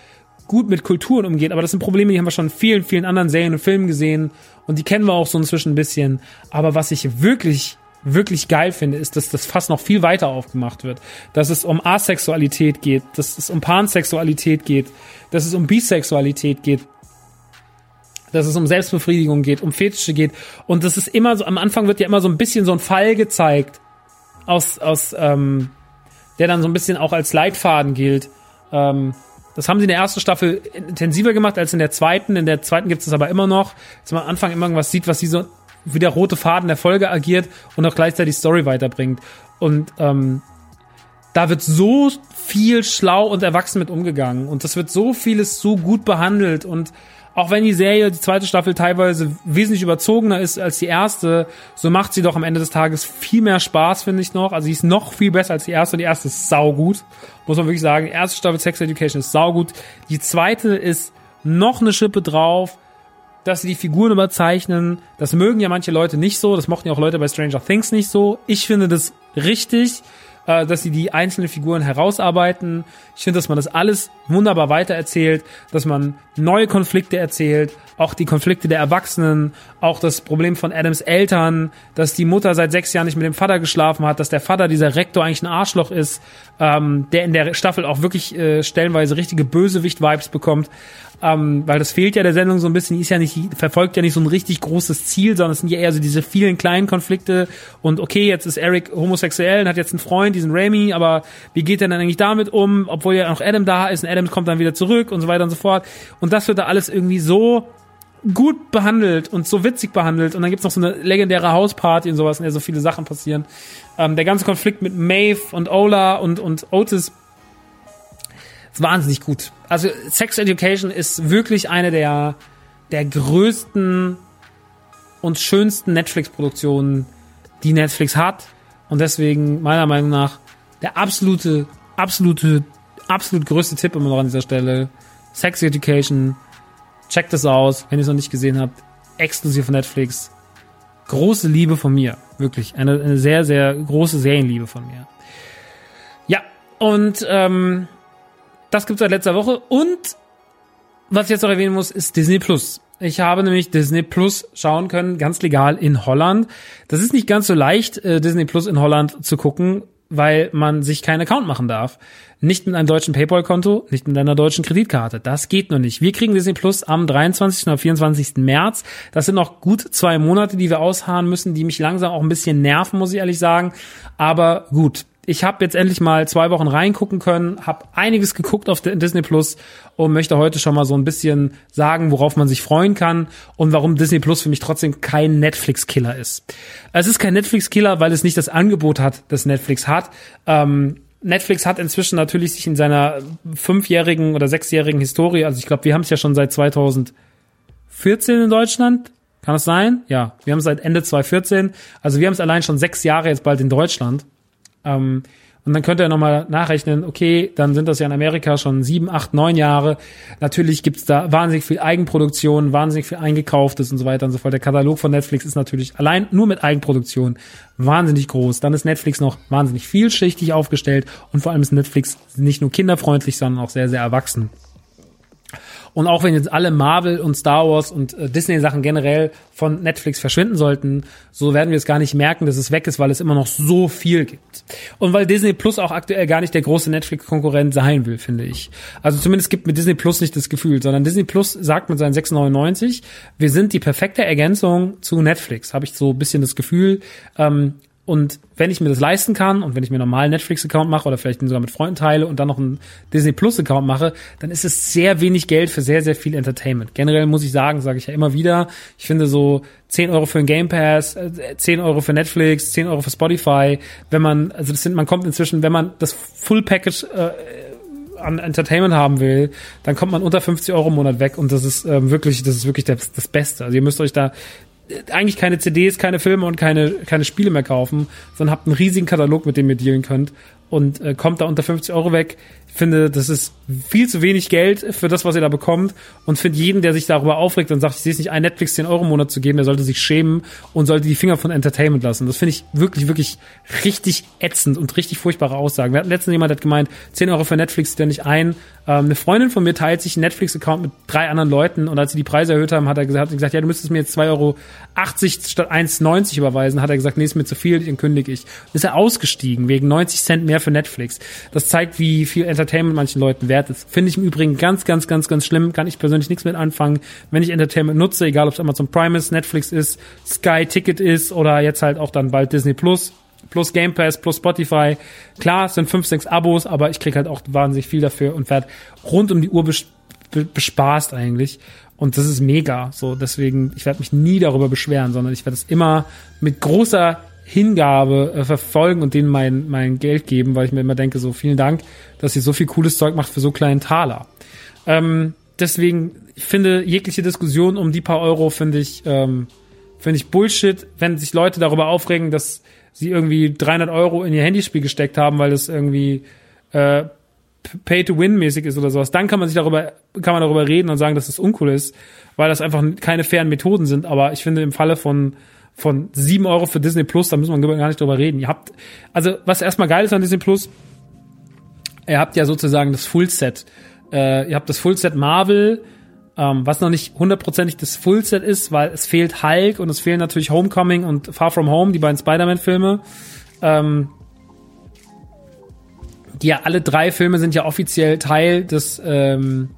gut mit Kulturen umgeht, aber das sind Probleme, die haben wir schon in vielen, vielen anderen Serien und Filmen gesehen und die kennen wir auch so inzwischen ein bisschen. Aber was ich wirklich, wirklich geil finde, ist, dass das fast noch viel weiter aufgemacht wird. Dass es um Asexualität geht, dass es um Pansexualität geht, dass es um Bisexualität geht, dass es um Selbstbefriedigung geht, um Fetische geht. Und das ist immer so, am Anfang wird ja immer so ein bisschen so ein Fall gezeigt, aus, aus, ähm, der dann so ein bisschen auch als Leitfaden gilt. Ähm, das haben sie in der ersten Staffel intensiver gemacht als in der zweiten. In der zweiten gibt es aber immer noch, dass man am Anfang immer irgendwas sieht, was sie so wie der rote Faden der Folge agiert und auch gleichzeitig Story weiterbringt. Und ähm, da wird so viel schlau und erwachsen mit umgegangen und das wird so vieles so gut behandelt und auch wenn die Serie, die zweite Staffel teilweise wesentlich überzogener ist als die erste, so macht sie doch am Ende des Tages viel mehr Spaß, finde ich noch. Also sie ist noch viel besser als die erste die erste ist saugut. Muss man wirklich sagen. Die erste Staffel Sex Education ist saugut. Die zweite ist noch eine Schippe drauf, dass sie die Figuren überzeichnen. Das mögen ja manche Leute nicht so. Das mochten ja auch Leute bei Stranger Things nicht so. Ich finde das richtig äh, dass sie die einzelnen Figuren herausarbeiten. Ich finde, dass man das alles wunderbar weitererzählt, dass man neue Konflikte erzählt, auch die Konflikte der Erwachsenen, auch das Problem von Adams Eltern, dass die Mutter seit sechs Jahren nicht mit dem Vater geschlafen hat, dass der Vater, dieser Rektor, eigentlich ein Arschloch ist, ähm, der in der Staffel auch wirklich äh, stellenweise richtige Bösewicht-Vibes bekommt. Ähm, weil das fehlt ja der Sendung so ein bisschen, die ist ja nicht, verfolgt ja nicht so ein richtig großes Ziel, sondern es sind ja eher so diese vielen kleinen Konflikte und okay, jetzt ist Eric homosexuell und hat jetzt einen Freund, diesen Ramy, aber wie geht er dann eigentlich damit um, obwohl ja noch Adam da ist und Adam kommt dann wieder zurück und so weiter und so fort. und das wird da alles irgendwie so gut behandelt und so witzig behandelt und dann gibt's noch so eine legendäre Hausparty und sowas, in der so viele Sachen passieren. Ähm, der ganze Konflikt mit Maeve und Ola und, und Otis ist wahnsinnig gut. Also Sex Education ist wirklich eine der, der größten und schönsten Netflix-Produktionen, die Netflix hat. Und deswegen meiner Meinung nach der absolute, absolute, absolut größte Tipp immer noch an dieser Stelle. Sex Education. Checkt es aus, wenn ihr es noch nicht gesehen habt. Exklusiv von Netflix. Große Liebe von mir. Wirklich. Eine, eine sehr, sehr große Serienliebe von mir. Ja, und ähm, das gibt's seit letzter Woche. Und was ich jetzt noch erwähnen muss, ist Disney Plus. Ich habe nämlich Disney Plus schauen können, ganz legal in Holland. Das ist nicht ganz so leicht, äh, Disney Plus in Holland zu gucken, weil man sich keinen Account machen darf. Nicht mit einem deutschen PayPal-Konto, nicht mit einer deutschen Kreditkarte. Das geht noch nicht. Wir kriegen Disney Plus am 23. oder 24. März. Das sind noch gut zwei Monate, die wir ausharren müssen, die mich langsam auch ein bisschen nerven, muss ich ehrlich sagen. Aber gut, ich habe jetzt endlich mal zwei Wochen reingucken können, habe einiges geguckt auf Disney Plus und möchte heute schon mal so ein bisschen sagen, worauf man sich freuen kann und warum Disney Plus für mich trotzdem kein Netflix-Killer ist. Es ist kein Netflix-Killer, weil es nicht das Angebot hat, das Netflix hat. Ähm, Netflix hat inzwischen natürlich sich in seiner fünfjährigen oder sechsjährigen Historie, also ich glaube, wir haben es ja schon seit 2014 in Deutschland. Kann das sein? Ja, wir haben es seit Ende 2014. Also wir haben es allein schon sechs Jahre jetzt bald in Deutschland. Ähm, und dann könnt ihr nochmal nachrechnen, okay, dann sind das ja in Amerika schon sieben, acht, neun Jahre. Natürlich gibt's da wahnsinnig viel Eigenproduktion, wahnsinnig viel Eingekauftes und so weiter und so fort. Der Katalog von Netflix ist natürlich allein nur mit Eigenproduktion wahnsinnig groß. Dann ist Netflix noch wahnsinnig vielschichtig aufgestellt und vor allem ist Netflix nicht nur kinderfreundlich, sondern auch sehr, sehr erwachsen. Und auch wenn jetzt alle Marvel und Star Wars und äh, Disney-Sachen generell von Netflix verschwinden sollten, so werden wir es gar nicht merken, dass es weg ist, weil es immer noch so viel gibt. Und weil Disney Plus auch aktuell gar nicht der große Netflix-Konkurrent sein will, finde ich. Also zumindest gibt mir Disney Plus nicht das Gefühl, sondern Disney Plus sagt mit seinen 6,99, wir sind die perfekte Ergänzung zu Netflix, habe ich so ein bisschen das Gefühl. Ähm, und wenn ich mir das leisten kann und wenn ich mir normalen Netflix-Account mache oder vielleicht sogar mit Freunden teile und dann noch einen Disney Plus-Account mache, dann ist es sehr wenig Geld für sehr, sehr viel Entertainment. Generell muss ich sagen, sage ich ja immer wieder, ich finde so 10 Euro für ein Game Pass, 10 äh, Euro für Netflix, 10 Euro für Spotify, wenn man, also das sind, man kommt inzwischen, wenn man das Full Package äh, an Entertainment haben will, dann kommt man unter 50 Euro im Monat weg und das ist ähm, wirklich, das ist wirklich das, das Beste. Also ihr müsst euch da eigentlich keine CDs, keine Filme und keine, keine Spiele mehr kaufen, sondern habt einen riesigen Katalog, mit dem ihr dealen könnt und äh, kommt da unter 50 Euro weg. Ich finde, das ist viel zu wenig Geld für das, was ihr da bekommt und finde jeden, der sich darüber aufregt und sagt, ich sehe es nicht ein, Netflix 10 Euro im Monat zu geben, der sollte sich schämen und sollte die Finger von Entertainment lassen. Das finde ich wirklich, wirklich richtig ätzend und richtig furchtbare Aussagen. Wir hatten letztens jemand, der hat gemeint, 10 Euro für Netflix der nicht ein. Ähm, eine Freundin von mir teilt sich einen Netflix-Account mit drei anderen Leuten und als sie die Preise erhöht haben, hat er gesagt, hat gesagt ja, du müsstest mir jetzt 2,80 Euro statt 1,90 überweisen. Hat er gesagt, nee, ist mir zu viel, den kündige ich. Ist er ausgestiegen wegen 90 Cent mehr für Netflix. Das zeigt, wie viel Entertainment manchen Leuten wert ist. Finde ich im Übrigen ganz, ganz, ganz, ganz schlimm. Kann ich persönlich nichts mit anfangen. Wenn ich Entertainment nutze, egal ob es Amazon Prime ist, Netflix ist, Sky Ticket ist oder jetzt halt auch dann bald Disney Plus, plus Game Pass, plus Spotify. Klar, es sind fünf, sechs Abos, aber ich krieg halt auch wahnsinnig viel dafür und werde rund um die Uhr bespaßt eigentlich. Und das ist mega. So, deswegen, ich werde mich nie darüber beschweren, sondern ich werde es immer mit großer Hingabe äh, verfolgen und denen mein, mein Geld geben, weil ich mir immer denke, so vielen Dank, dass ihr so viel cooles Zeug macht für so kleinen Taler. Ähm, deswegen, ich finde jegliche Diskussion um die paar Euro finde ich, ähm, finde ich Bullshit, wenn sich Leute darüber aufregen, dass sie irgendwie 300 Euro in ihr Handyspiel gesteckt haben, weil das irgendwie äh, Pay-to-Win-mäßig ist oder sowas. Dann kann man sich darüber, kann man darüber reden und sagen, dass das uncool ist, weil das einfach keine fairen Methoden sind. Aber ich finde im Falle von von sieben Euro für Disney Plus, da müssen wir gar nicht drüber reden. Ihr habt, also was erstmal geil ist an Disney Plus, ihr habt ja sozusagen das Fullset. Äh, ihr habt das Fullset Marvel, ähm, was noch nicht hundertprozentig das Fullset ist, weil es fehlt Hulk und es fehlen natürlich Homecoming und Far From Home, die beiden Spider-Man-Filme. Ähm, die ja alle drei Filme sind ja offiziell Teil des, ähm,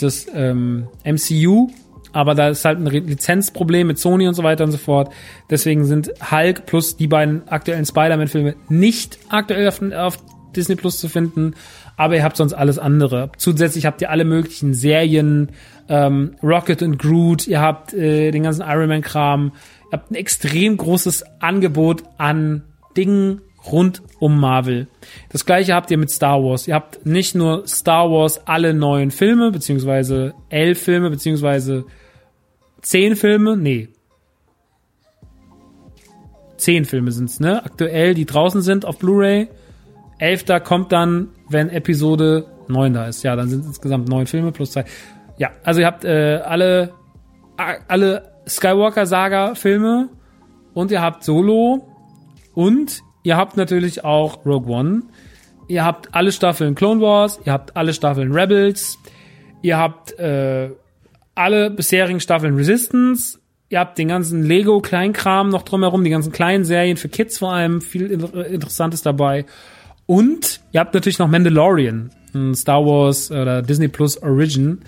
des ähm, MCU aber da ist halt ein Lizenzproblem mit Sony und so weiter und so fort. Deswegen sind Hulk plus die beiden aktuellen Spider-Man-Filme nicht aktuell auf, auf, Disney Plus zu finden, aber ihr habt sonst alles andere. Zusätzlich habt ihr alle möglichen Serien, ähm, Rocket und Groot, ihr habt äh, den ganzen Iron Man-Kram, ihr habt ein extrem großes Angebot an Dingen rund um Marvel. Das gleiche habt ihr mit Star Wars. Ihr habt nicht nur Star Wars alle neuen Filme, beziehungsweise elf Filme, beziehungsweise zehn Filme? Nee. Zehn Filme sind's, ne? Aktuell, die draußen sind auf Blu-ray. Elfter kommt dann, wenn Episode neun da ist. Ja, dann sind insgesamt neun Filme plus zwei. Ja, also ihr habt äh, alle, alle Skywalker-Saga-Filme und ihr habt Solo und ihr habt natürlich auch Rogue One. Ihr habt alle Staffeln Clone Wars, ihr habt alle Staffeln Rebels, ihr habt äh, alle bisherigen Staffeln Resistance. Ihr habt den ganzen Lego-Kleinkram noch drumherum, die ganzen kleinen Serien für Kids vor allem, viel Interessantes dabei. Und ihr habt natürlich noch Mandalorian, Star Wars oder Disney Plus Origin.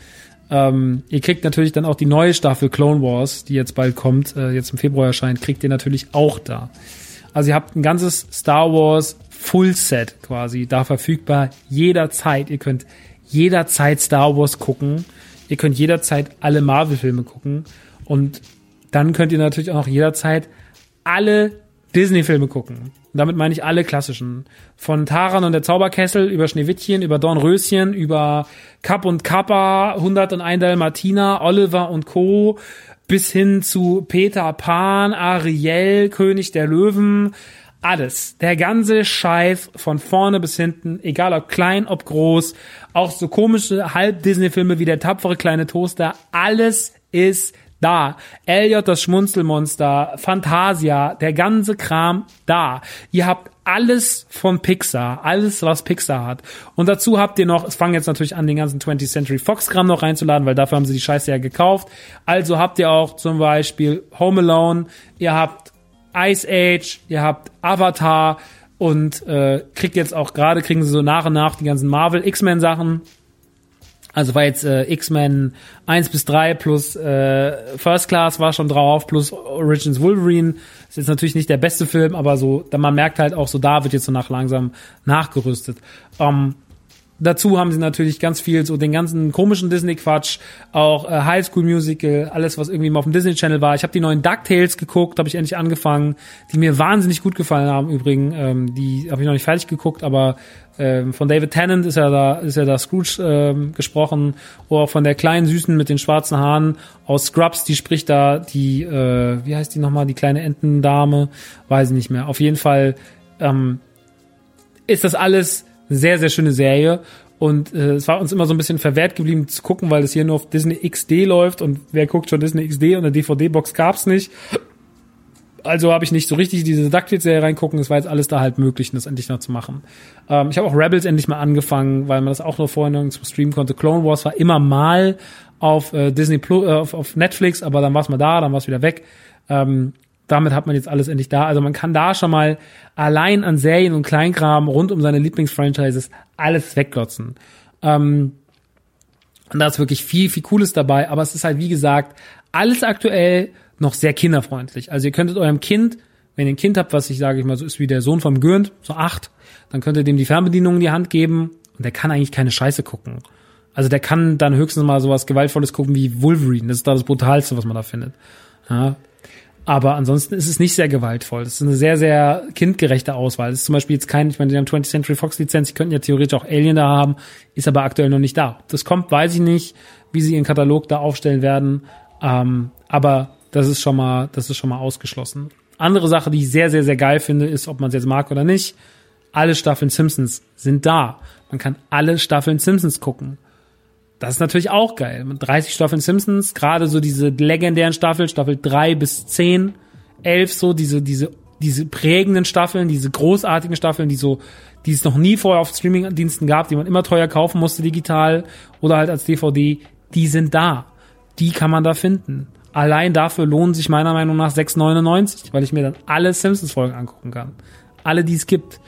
Ähm, ihr kriegt natürlich dann auch die neue Staffel Clone Wars, die jetzt bald kommt, äh, jetzt im Februar erscheint, kriegt ihr natürlich auch da. Also ihr habt ein ganzes Star Wars Full Set quasi da verfügbar jederzeit. Ihr könnt jederzeit Star Wars gucken. Ihr könnt jederzeit alle Marvel-Filme gucken. Und dann könnt ihr natürlich auch noch jederzeit alle Disney-Filme gucken. Und damit meine ich alle klassischen. Von Taran und der Zauberkessel über Schneewittchen, über Dornröschen, über Kapp und Kappa, 101 Dalmatiner, Oliver und Co. bis hin zu Peter Pan, Ariel, König der Löwen. Alles. Der ganze Scheiß von vorne bis hinten, egal ob klein, ob groß, auch so komische Halb-Disney-Filme wie der tapfere kleine Toaster, alles ist da. Elliot das Schmunzelmonster, Fantasia, der ganze Kram da. Ihr habt alles von Pixar, alles was Pixar hat. Und dazu habt ihr noch, es fangen jetzt natürlich an, den ganzen 20th Century Fox Kram noch reinzuladen, weil dafür haben sie die Scheiße ja gekauft. Also habt ihr auch zum Beispiel Home Alone, ihr habt Ice Age, ihr habt Avatar und äh, kriegt jetzt auch gerade, kriegen sie so nach und nach die ganzen Marvel X-Men Sachen also war jetzt äh, X-Men 1 bis 3 plus äh, First Class war schon drauf, plus Origins Wolverine. Ist jetzt natürlich nicht der beste Film, aber so, man merkt halt auch so, da wird jetzt so nach langsam nachgerüstet. Ähm, Dazu haben sie natürlich ganz viel so den ganzen komischen Disney-Quatsch, auch äh, High School Musical, alles was irgendwie mal auf dem Disney Channel war. Ich habe die neuen DuckTales geguckt, habe ich endlich angefangen, die mir wahnsinnig gut gefallen haben übrigens. Ähm, die habe ich noch nicht fertig geguckt, aber ähm, von David Tennant ist ja da ist ja da Scrooge ähm, gesprochen, oder von der kleinen süßen mit den schwarzen Haaren aus Scrubs, die spricht da die äh, wie heißt die nochmal, die kleine Entendame, weiß ich nicht mehr. Auf jeden Fall ähm, ist das alles sehr, sehr schöne Serie. Und äh, es war uns immer so ein bisschen verwehrt geblieben zu gucken, weil es hier nur auf Disney XD läuft und wer guckt schon Disney XD und eine DVD-Box gab's nicht. Also habe ich nicht so richtig diese DuckTales-Serie reingucken. Es war jetzt alles da halt möglich, das endlich noch zu machen. Ähm, ich habe auch Rebels endlich mal angefangen, weil man das auch nur vorher nirgends streamen konnte. Clone Wars war immer mal auf äh, Disney Plus, äh, auf, auf Netflix, aber dann war es mal da, dann war es wieder weg. Ähm, damit hat man jetzt alles endlich da. Also man kann da schon mal allein an Serien und Kleinkram rund um seine Lieblingsfranchises alles wegglotzen. Ähm, und da ist wirklich viel, viel Cooles dabei. Aber es ist halt, wie gesagt, alles aktuell noch sehr kinderfreundlich. Also ihr könntet eurem Kind, wenn ihr ein Kind habt, was ich sage ich mal so ist wie der Sohn vom Gürnt, so acht, dann könnt ihr dem die Fernbedienung in die Hand geben und der kann eigentlich keine Scheiße gucken. Also der kann dann höchstens mal sowas Gewaltvolles gucken wie Wolverine. Das ist da das Brutalste, was man da findet. Ja, aber ansonsten ist es nicht sehr gewaltvoll. Das ist eine sehr, sehr kindgerechte Auswahl. Das ist zum Beispiel jetzt kein, ich meine, die haben 20th Century Fox Lizenz, die könnten ja theoretisch auch Alien da haben, ist aber aktuell noch nicht da. Das kommt, weiß ich nicht, wie sie ihren Katalog da aufstellen werden. Ähm, aber das ist schon mal, das ist schon mal ausgeschlossen. Andere Sache, die ich sehr, sehr, sehr geil finde, ist, ob man es jetzt mag oder nicht. Alle Staffeln Simpsons sind da. Man kann alle Staffeln Simpsons gucken. Das ist natürlich auch geil. Mit 30 Staffeln Simpsons, gerade so diese legendären Staffeln, Staffel 3 bis 10, 11, so diese, diese, diese prägenden Staffeln, diese großartigen Staffeln, die so, die es noch nie vorher auf Streamingdiensten gab, die man immer teuer kaufen musste digital oder halt als DVD, die sind da. Die kann man da finden. Allein dafür lohnen sich meiner Meinung nach 6,99, weil ich mir dann alle Simpsons-Folgen angucken kann. Alle, die es gibt.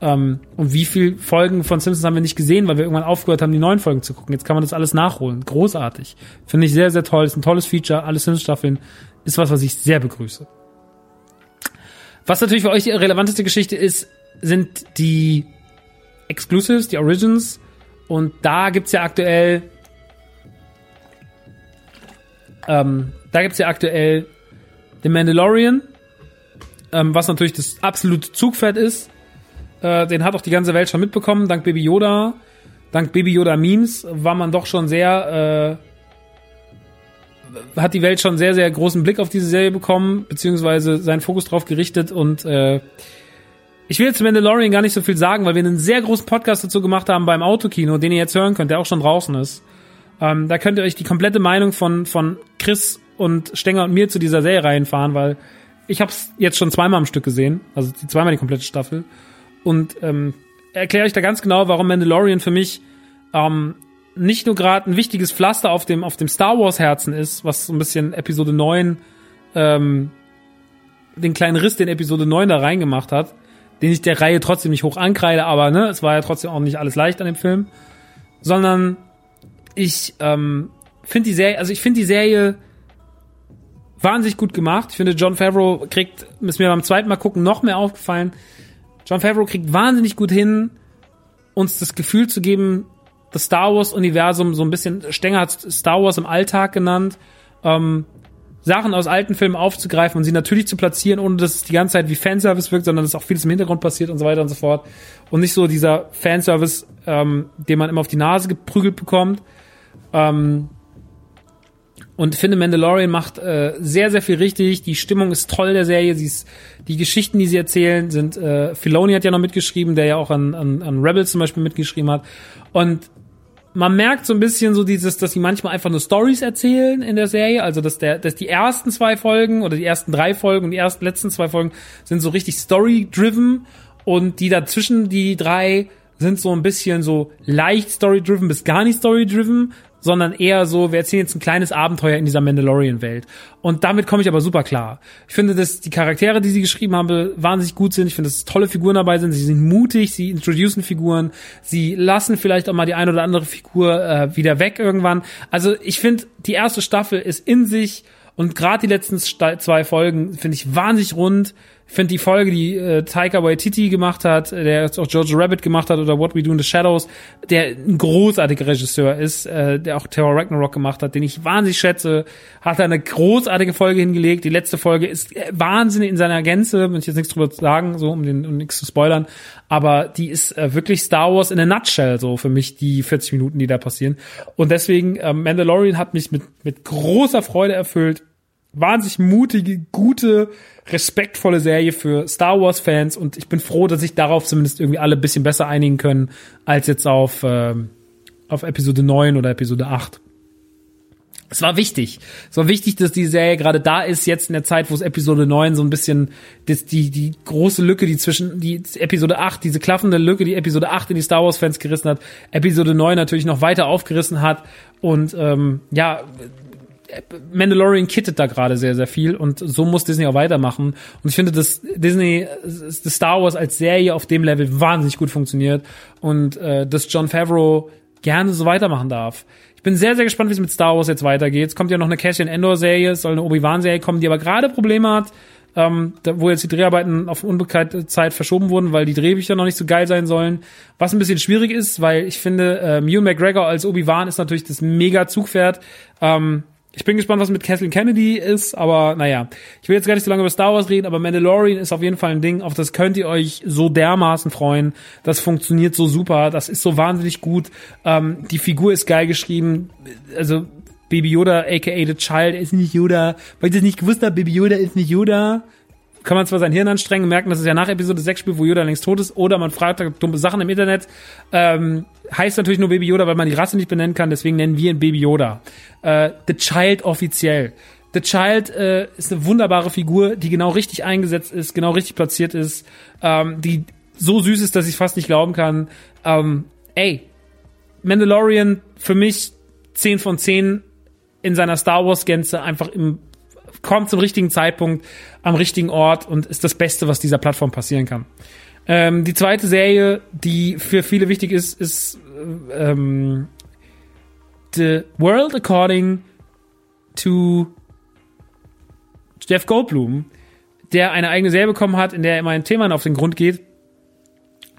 Ähm, und wie viel Folgen von Simpsons haben wir nicht gesehen, weil wir irgendwann aufgehört haben, die neuen Folgen zu gucken. Jetzt kann man das alles nachholen. Großartig. Finde ich sehr, sehr toll. Ist ein tolles Feature. Alle Simpsons-Staffeln ist was, was ich sehr begrüße. Was natürlich für euch die relevanteste Geschichte ist, sind die Exclusives, die Origins. Und da gibt's ja aktuell, ähm, da gibt's ja aktuell The Mandalorian, ähm, was natürlich das absolute Zugpferd ist äh, den hat auch die ganze Welt schon mitbekommen. Dank Baby Yoda, dank Baby Yoda Memes war man doch schon sehr, äh, hat die Welt schon sehr, sehr großen Blick auf diese Serie bekommen, beziehungsweise seinen Fokus drauf gerichtet und äh, ich will jetzt zu Mandalorian gar nicht so viel sagen, weil wir einen sehr großen Podcast dazu gemacht haben beim Autokino, den ihr jetzt hören könnt, der auch schon draußen ist. Ähm, da könnt ihr euch die komplette Meinung von, von Chris und Stenger und mir zu dieser Serie reinfahren, weil ich habe es jetzt schon zweimal am Stück gesehen, also zweimal die komplette Staffel und ähm, erkläre ich da ganz genau, warum Mandalorian für mich ähm, nicht nur gerade ein wichtiges Pflaster auf dem, auf dem Star Wars Herzen ist, was so ein bisschen Episode 9, ähm, den kleinen Riss, den Episode 9 da reingemacht hat, den ich der Reihe trotzdem nicht hoch ankreide, aber ne, es war ja trotzdem auch nicht alles leicht an dem Film, sondern ich ähm, finde die Serie, also ich finde die Serie wahnsinnig gut gemacht. Ich finde, John Favreau kriegt, ist mir beim zweiten Mal gucken noch mehr aufgefallen. John Favreau kriegt wahnsinnig gut hin, uns das Gefühl zu geben, das Star Wars Universum so ein bisschen, Stenger hat Star Wars im Alltag genannt, ähm, Sachen aus alten Filmen aufzugreifen und sie natürlich zu platzieren, ohne dass es die ganze Zeit wie Fanservice wirkt, sondern dass auch vieles im Hintergrund passiert und so weiter und so fort. Und nicht so dieser Fanservice, ähm, den man immer auf die Nase geprügelt bekommt. Ähm, und finde Mandalorian macht äh, sehr sehr viel richtig. Die Stimmung ist toll der Serie. Sie ist, die Geschichten, die sie erzählen, sind äh, Filoni hat ja noch mitgeschrieben, der ja auch an, an, an Rebels zum Beispiel mitgeschrieben hat. Und man merkt so ein bisschen so dieses, dass sie manchmal einfach nur Stories erzählen in der Serie. Also dass der, dass die ersten zwei Folgen oder die ersten drei Folgen und die ersten letzten zwei Folgen sind so richtig Story-driven und die dazwischen die drei sind so ein bisschen so leicht Story-driven bis gar nicht Story-driven, sondern eher so, wir erzählen jetzt ein kleines Abenteuer in dieser Mandalorian-Welt. Und damit komme ich aber super klar. Ich finde, dass die Charaktere, die sie geschrieben haben, wahnsinnig gut sind. Ich finde, dass tolle Figuren dabei sind. Sie sind mutig, sie introducen Figuren, sie lassen vielleicht auch mal die eine oder andere Figur äh, wieder weg irgendwann. Also ich finde, die erste Staffel ist in sich und gerade die letzten zwei Folgen finde ich wahnsinnig rund. Finde die Folge, die äh, Taika Waititi gemacht hat, der jetzt auch George Rabbit gemacht hat oder What We Do in the Shadows, der ein großartiger Regisseur ist, äh, der auch Terror Ragnarok gemacht hat, den ich wahnsinnig schätze, hat er eine großartige Folge hingelegt. Die letzte Folge ist äh, wahnsinnig in seiner Gänze, wenn ich jetzt nichts drüber sagen, so um den um nichts zu spoilern, aber die ist äh, wirklich Star Wars in a nutshell so für mich die 40 Minuten, die da passieren. Und deswegen äh, Mandalorian hat mich mit mit großer Freude erfüllt wahnsinnig mutige, gute, respektvolle Serie für Star Wars Fans und ich bin froh, dass sich darauf zumindest irgendwie alle bisschen besser einigen können als jetzt auf ähm, auf Episode 9 oder Episode 8. Es war wichtig. Es war wichtig, dass die Serie gerade da ist, jetzt in der Zeit, wo es Episode 9 so ein bisschen, das, die, die große Lücke, die zwischen, die Episode 8, diese klaffende Lücke, die Episode 8 in die Star Wars Fans gerissen hat, Episode 9 natürlich noch weiter aufgerissen hat und, ähm, ja, Mandalorian kittet da gerade sehr, sehr viel und so muss Disney auch weitermachen. Und ich finde, dass Disney, das Star Wars als Serie auf dem Level wahnsinnig gut funktioniert und äh, dass John Favreau gerne so weitermachen darf. Ich bin sehr, sehr gespannt, wie es mit Star Wars jetzt weitergeht. Es kommt ja noch eine Cassian Endor-Serie, es soll eine Obi-Wan-Serie kommen, die aber gerade Probleme hat, ähm, da, wo jetzt die Dreharbeiten auf unbekannte Zeit verschoben wurden, weil die Drehbücher noch nicht so geil sein sollen. Was ein bisschen schwierig ist, weil ich finde, äh, Ewan McGregor als Obi-Wan ist natürlich das mega Zugpferd. Ähm, ich bin gespannt, was mit Kathleen Kennedy ist, aber naja. Ich will jetzt gar nicht so lange über Star Wars reden, aber Mandalorian ist auf jeden Fall ein Ding, auf das könnt ihr euch so dermaßen freuen. Das funktioniert so super, das ist so wahnsinnig gut. Ähm, die Figur ist geil geschrieben. Also Baby Yoda, aka The Child, ist nicht Yoda. Weil ich das nicht gewusst habe, Baby Yoda ist nicht Yoda kann man zwar sein Hirn anstrengen merken, dass es ja nach Episode 6 spielt, wo Yoda längst tot ist, oder man fragt dumme Sachen im Internet. Ähm, heißt natürlich nur Baby Yoda, weil man die Rasse nicht benennen kann, deswegen nennen wir ihn Baby Yoda. Äh, The Child offiziell. The Child äh, ist eine wunderbare Figur, die genau richtig eingesetzt ist, genau richtig platziert ist, ähm, die so süß ist, dass ich fast nicht glauben kann. Ähm, ey, Mandalorian für mich 10 von 10 in seiner Star Wars Gänze einfach im kommt zum richtigen Zeitpunkt am richtigen Ort und ist das Beste, was dieser Plattform passieren kann. Ähm, die zweite Serie, die für viele wichtig ist, ist ähm, The World According to Jeff Goldblum, der eine eigene Serie bekommen hat, in der immer ein Thema auf den Grund geht.